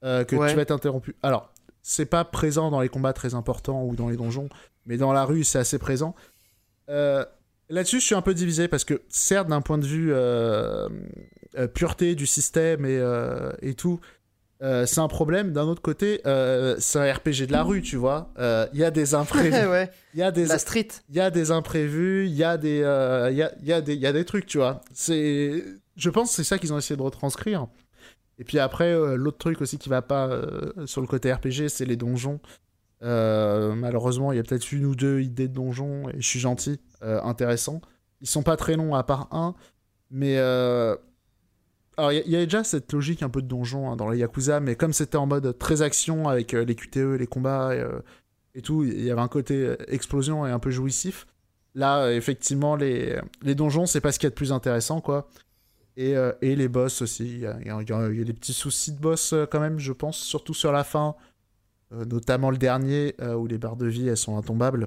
que tu vas être interrompu. Alors, c'est pas présent dans les combats très importants ou dans les donjons, mais dans la rue, c'est assez présent. Euh, là-dessus, je suis un peu divisé parce que, certes, d'un point de vue euh, euh, pureté du système et, et tout, euh, c'est un problème. D'un autre côté, c'est un RPG de la rue, tu vois. Il y a des imprévus. ouais. Il y a des La street. il y a des imprévus, il y a des, il y a, y a des, il y a des trucs, tu vois. C'est, je pense, que c'est ça qu'ils ont essayé de retranscrire. Et puis après, euh, l'autre truc aussi qui va pas euh, sur le côté RPG, c'est les donjons. Euh, malheureusement, il y a peut-être une ou deux idées de donjons, et je suis gentil, intéressants. Ils sont pas très longs à part un, mais alors il y, a- déjà cette logique un peu de donjon hein, dans les Yakuza, mais comme c'était en mode très action avec les QTE, les combats et, tout, il y avait un côté explosion et un peu jouissif. Là, effectivement, les, les donjons, c'est pas ce qu'il y a de plus intéressant, quoi. Et, euh, et les boss aussi. Il y a, il y a- il y a- il y a des petits soucis de boss euh, quand même, je pense, surtout sur la fin. Euh, notamment le dernier, euh, où les barres de vie, elles sont intombables.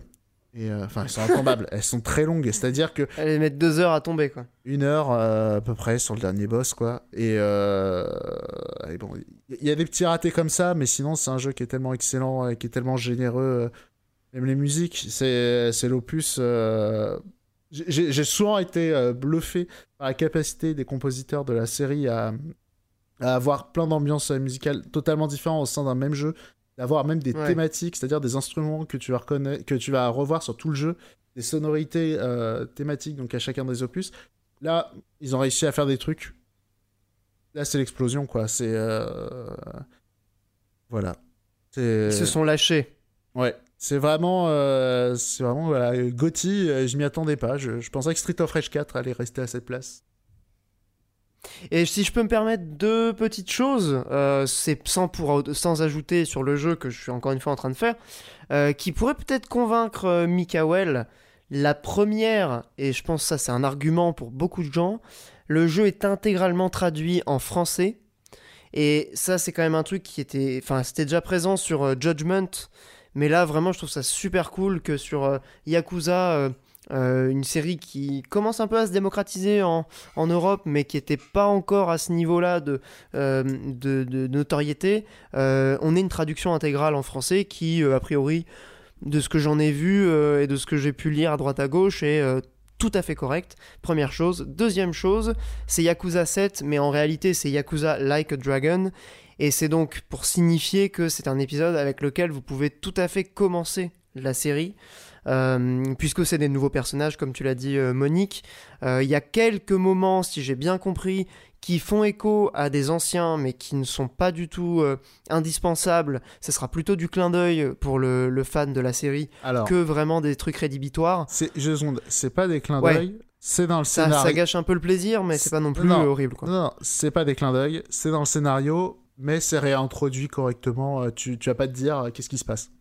Et, Enfin, elles sont intombables. elles sont très longues. C'est-à-dire que Allez mettre deux heures à tomber, quoi. une heure à peu près sur le dernier boss quoi et, et bon il y a des petits ratés comme ça mais sinon c'est un jeu qui est tellement excellent et qui est tellement généreux même les musiques c'est c'est l'opus j'ai souvent été euh, bluffé par la capacité des compositeurs de la série à, à avoir plein d'ambiances musicales totalement différentes au sein d'un même jeu d'avoir même des Ouais. thématiques c'est-à-dire des instruments que tu vas reconnaître que tu vas revoir sur tout le jeu des sonorités euh, thématiques donc à chacun des opus Là, ils ont réussi à faire des trucs. Là, c'est l'explosion, quoi. C'est. euh, Voilà. Ils se sont lâchés. Ouais. C'est vraiment. euh, vraiment. Gotti, euh, je m'y attendais pas. Je... pensais que Street of Rage 4 allait rester à cette place. Et si je peux me permettre deux petites choses, euh, c'est sans, sans ajouter sur le jeu que je suis encore une fois en train de faire, euh, qui pourrait peut-être convaincre Mikael. La première, et je pense que ça c'est un argument pour beaucoup de gens, le jeu est intégralement traduit en français. Et ça c'est quand même un truc qui était... Enfin c'était déjà présent sur Judgment, mais là vraiment je trouve ça super cool que sur euh, Yakuza... euh, euh, une série qui commence un peu à se démocratiser en, Europe, mais qui n'était pas encore à ce niveau-là de, notoriété, on est une traduction intégrale en français qui, a priori, de ce que j'en ai vu et de ce que j'ai pu lire à droite à gauche, est tout à fait correct. Première chose. Deuxième chose, c'est Yakuza 7, mais en réalité, c'est Yakuza Like a Dragon. Et c'est donc pour signifier que c'est un épisode avec lequel vous pouvez tout à fait commencer la série. Euh, puisque c'est des nouveaux personnages, comme tu l'as dit, euh, Monique. Euh, Il y a quelques moments, si j'ai bien compris, qui font écho à des anciens, mais qui ne sont pas du tout indispensables. Ce sera plutôt du clin d'œil pour le, le fan de la série Alors, que vraiment des trucs rédhibitoires. je seconde, c'est pas des clins Ouais. d'œil. C'est dans le Ça, scénario. ça gâche un peu le plaisir, mais c'est pas non plus Non. horrible. Quoi. Non, non, c'est pas des clins d'œil. C'est dans le scénario, mais c'est réintroduit correctement. Euh, Tu, tu vas pas te dire euh, qu'est-ce qui se passe.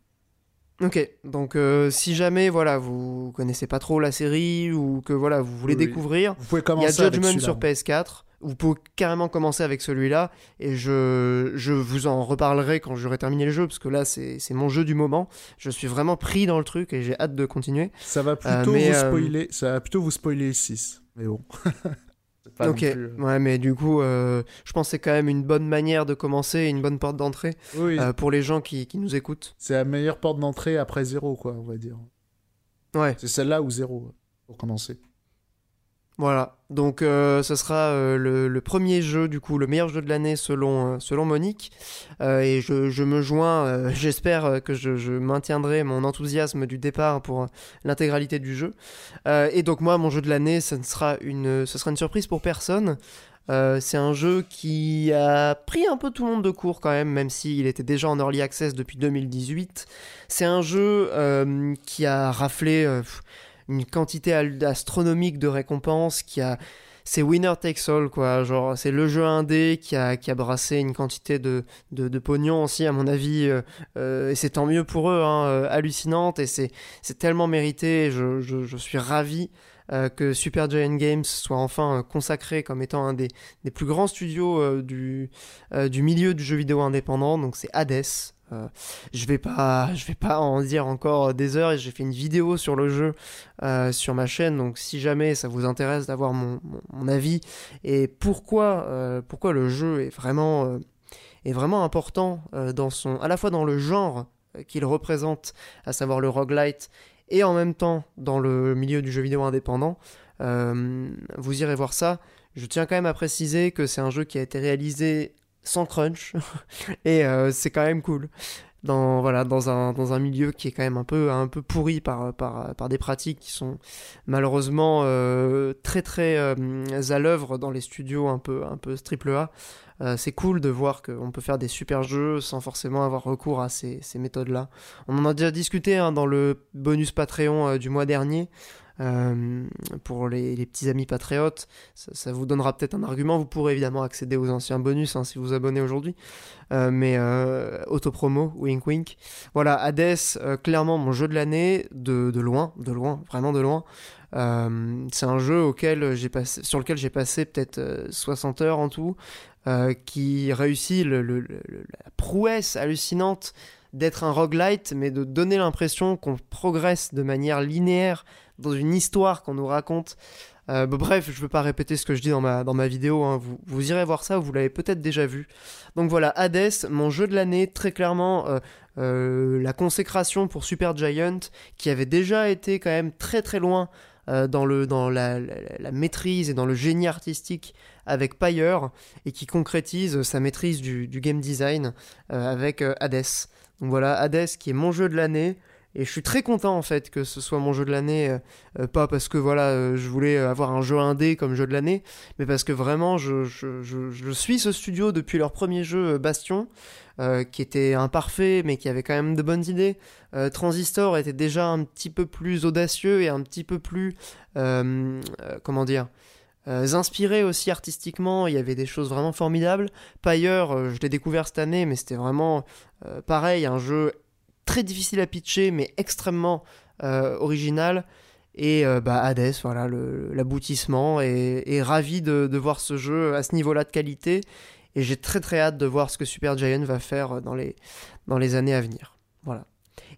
Ok, donc euh, si jamais voilà vous connaissez pas trop la série ou que voilà vous voulez Oui, découvrir, Vous pouvez il y a Judgment sur PS4. Vous pouvez carrément commencer avec celui-là et je, je vous en reparlerai quand j'aurai terminé le jeu parce que là c'est mon jeu du moment. Je suis vraiment pris dans le truc et j'ai hâte de continuer. Ça va plutôt mais, vous euh, spoiler. Ça va plutôt vous spoiler 6. Mais bon. Pas ok, plus, euh, ouais, mais du coup, euh, je pense que c'est quand même une bonne manière de commencer, une bonne porte d'entrée Oui, euh, pour les gens qui, qui nous écoutent. c'est la meilleure porte d'entrée après zéro, quoi, on va dire. Ouais, C'est celle-là ou zéro, pour commencer. Voilà. Donc, euh, ce sera euh, le, premier jeu, du coup, le meilleur jeu de l'année selon, euh, selon Monique. Et je, me joins, j'espère que je, maintiendrai mon enthousiasme du départ pour l'intégralité du jeu. Et donc, moi, mon jeu de l'année, ce sera une, surprise pour personne. C'est un jeu qui a pris un peu tout le monde de court quand même, même s'il était déjà en early access depuis 2018. C'est un jeu qui a raflé une quantité astronomique de récompenses, qui a c'est winner takes all quoi, genre c'est le jeu indé qui a, qui a brassé une quantité de, de, pognon aussi à mon avis, euh, euh, et c'est tant mieux pour eux, hein, euh, hallucinante, et c'est tellement mérité, je, je, suis ravi que Super Giant Games soit enfin consacré comme étant un des, des plus grands studios du, du milieu du jeu vidéo indépendant, donc c'est Hades. Euh, je vais pas, je vais pas en dire encore des heures. et J'ai fait une vidéo sur le jeu euh, sur ma chaîne, donc si jamais ça vous intéresse d'avoir mon, avis et pourquoi, euh, pourquoi le jeu est vraiment, est vraiment important à la fois dans le genre qu'il représente, à savoir le roguelite, et en même temps dans le milieu du jeu vidéo indépendant, vous irez voir ça. Je tiens quand même à préciser que c'est un jeu qui a été réalisé sans crunch, et c'est quand même cool. Dans voilà dans un dans un milieu qui est quand même un peu un peu pourri par par, par des pratiques qui sont malheureusement euh, très très euh, à l'œuvre dans les studios un peu un peu triple A. Euh, c'est cool de voir qu'on peut faire des super jeux sans forcément avoir recours à ces, ces méthodes là on en a déjà discuté hein, dans le bonus Patreon du mois dernier euh, pour les, petits amis patriotes, ça, vous donnera peut-être un argument. Vous pourrez évidemment accéder aux anciens bonus hein, si vous vous abonnez aujourd'hui. Euh, mais euh, autopromo, wink wink. Voilà, Hades, clairement mon jeu de l'année, de, loin, de loin, vraiment de loin. c'est un jeu auquel j'ai passé, sur lequel j'ai passé peut-être 60 heures en tout, qui réussit la prouesse hallucinante d'être un roguelite, mais de donner l'impression qu'on progresse de manière linéaire dans une histoire qu'on nous raconte. Euh, bref, je ne veux pas répéter ce que je dis dans ma, dans ma vidéo, hein. vous, vous, irez voir ça, vous l'avez peut-être déjà vu. Donc voilà, Hades, mon jeu de l'année, très clairement euh, euh, la consécration pour Super Giant, qui avait déjà été quand même très très loin dans, le, dans la, la, maîtrise et dans le génie artistique avec Pyre, et qui concrétise sa maîtrise du, du game design avec Hades. Donc voilà, Hades qui est mon jeu de l'année. Et je suis très content en fait que ce soit mon jeu de l'année, euh, euh, pas parce que voilà, euh, je voulais avoir un jeu indé comme jeu de l'année, mais parce que vraiment je, suis ce studio depuis leur premier jeu Bastion, qui était imparfait mais qui avait quand même de bonnes idées. Transistor était déjà un petit peu plus audacieux et un petit peu plus, comment dire, inspiré aussi artistiquement, il y avait des choses vraiment formidables. Pyre, je l'ai découvert cette année, mais c'était vraiment pareil, un jeu très difficile à pitcher, mais extrêmement euh, original. Et euh, bah, Hades, voilà, l'aboutissement. Et, ravi de, voir ce jeu à ce niveau-là de qualité. Et j'ai très très hâte de voir ce que Super Giant va faire dans les, dans les années à venir. Voilà.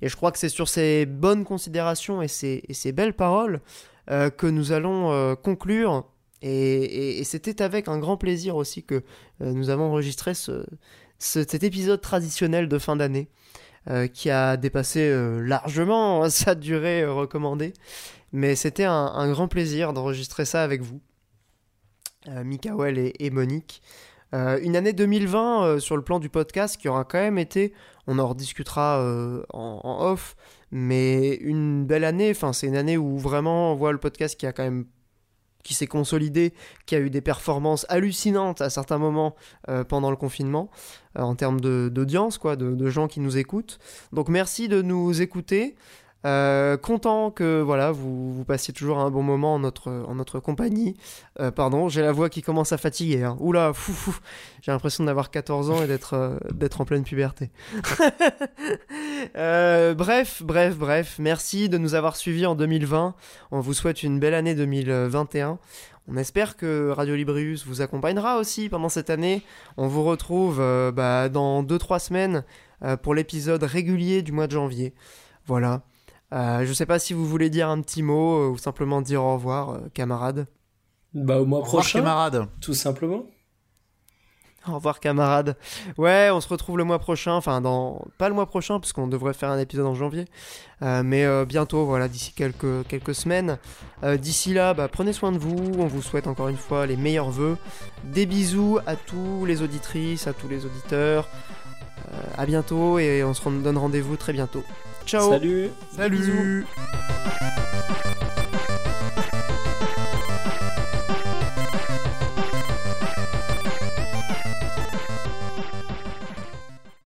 Et je crois que c'est sur ces bonnes considérations et ces, belles paroles euh, que nous allons conclure. Et, c'était avec un grand plaisir aussi que nous avons enregistré ce, cet épisode traditionnel de fin d'année. Euh, qui a dépassé euh, largement sa durée euh, recommandée. Mais c'était un, grand plaisir d'enregistrer ça avec vous, Mikael et, Monique. une année 2020 sur le plan du podcast qui aura quand même été, on en rediscutera en, en, off, mais une belle année. Enfin, c'est une année où vraiment on voit le podcast qui a quand même qui s'est consolidé, qui a eu des performances hallucinantes à certains moments euh, pendant le confinement, euh, en termes d'audience, quoi, de, de, gens qui nous écoutent. Donc merci de nous écouter. Euh, content que voilà vous, passiez toujours un bon moment en notre, en notre compagnie. Euh, pardon, j'ai la voix qui commence à fatiguer. Hein. Oula, fou, j'ai l'impression d'avoir 14 ans et d'être euh, d'être en pleine puberté. bref, bref, bref. Merci de nous avoir suivis en 2020. On vous souhaite une belle année 2021. On espère que Radio Librius vous accompagnera aussi pendant cette année. On vous retrouve bah, dans 2-3 semaines pour l'épisode régulier du mois de janvier. Voilà. Euh, je sais pas si vous voulez dire un petit mot euh, ou simplement dire au revoir, euh, camarade. Bah au mois au prochain. camarade. Tout simplement. Au revoir camarade. Ouais, on se retrouve le mois prochain, enfin dans pas le mois prochain puisqu'on devrait faire un épisode en janvier, mais bientôt, voilà, d'ici quelques quelques semaines. d'ici là, bah, prenez soin de vous. On vous souhaite encore une fois les meilleurs vœux. Des bisous à tous les auditrices, à tous les auditeurs. à bientôt et on se donne rendez-vous très bientôt. Ciao. Salut. Salut.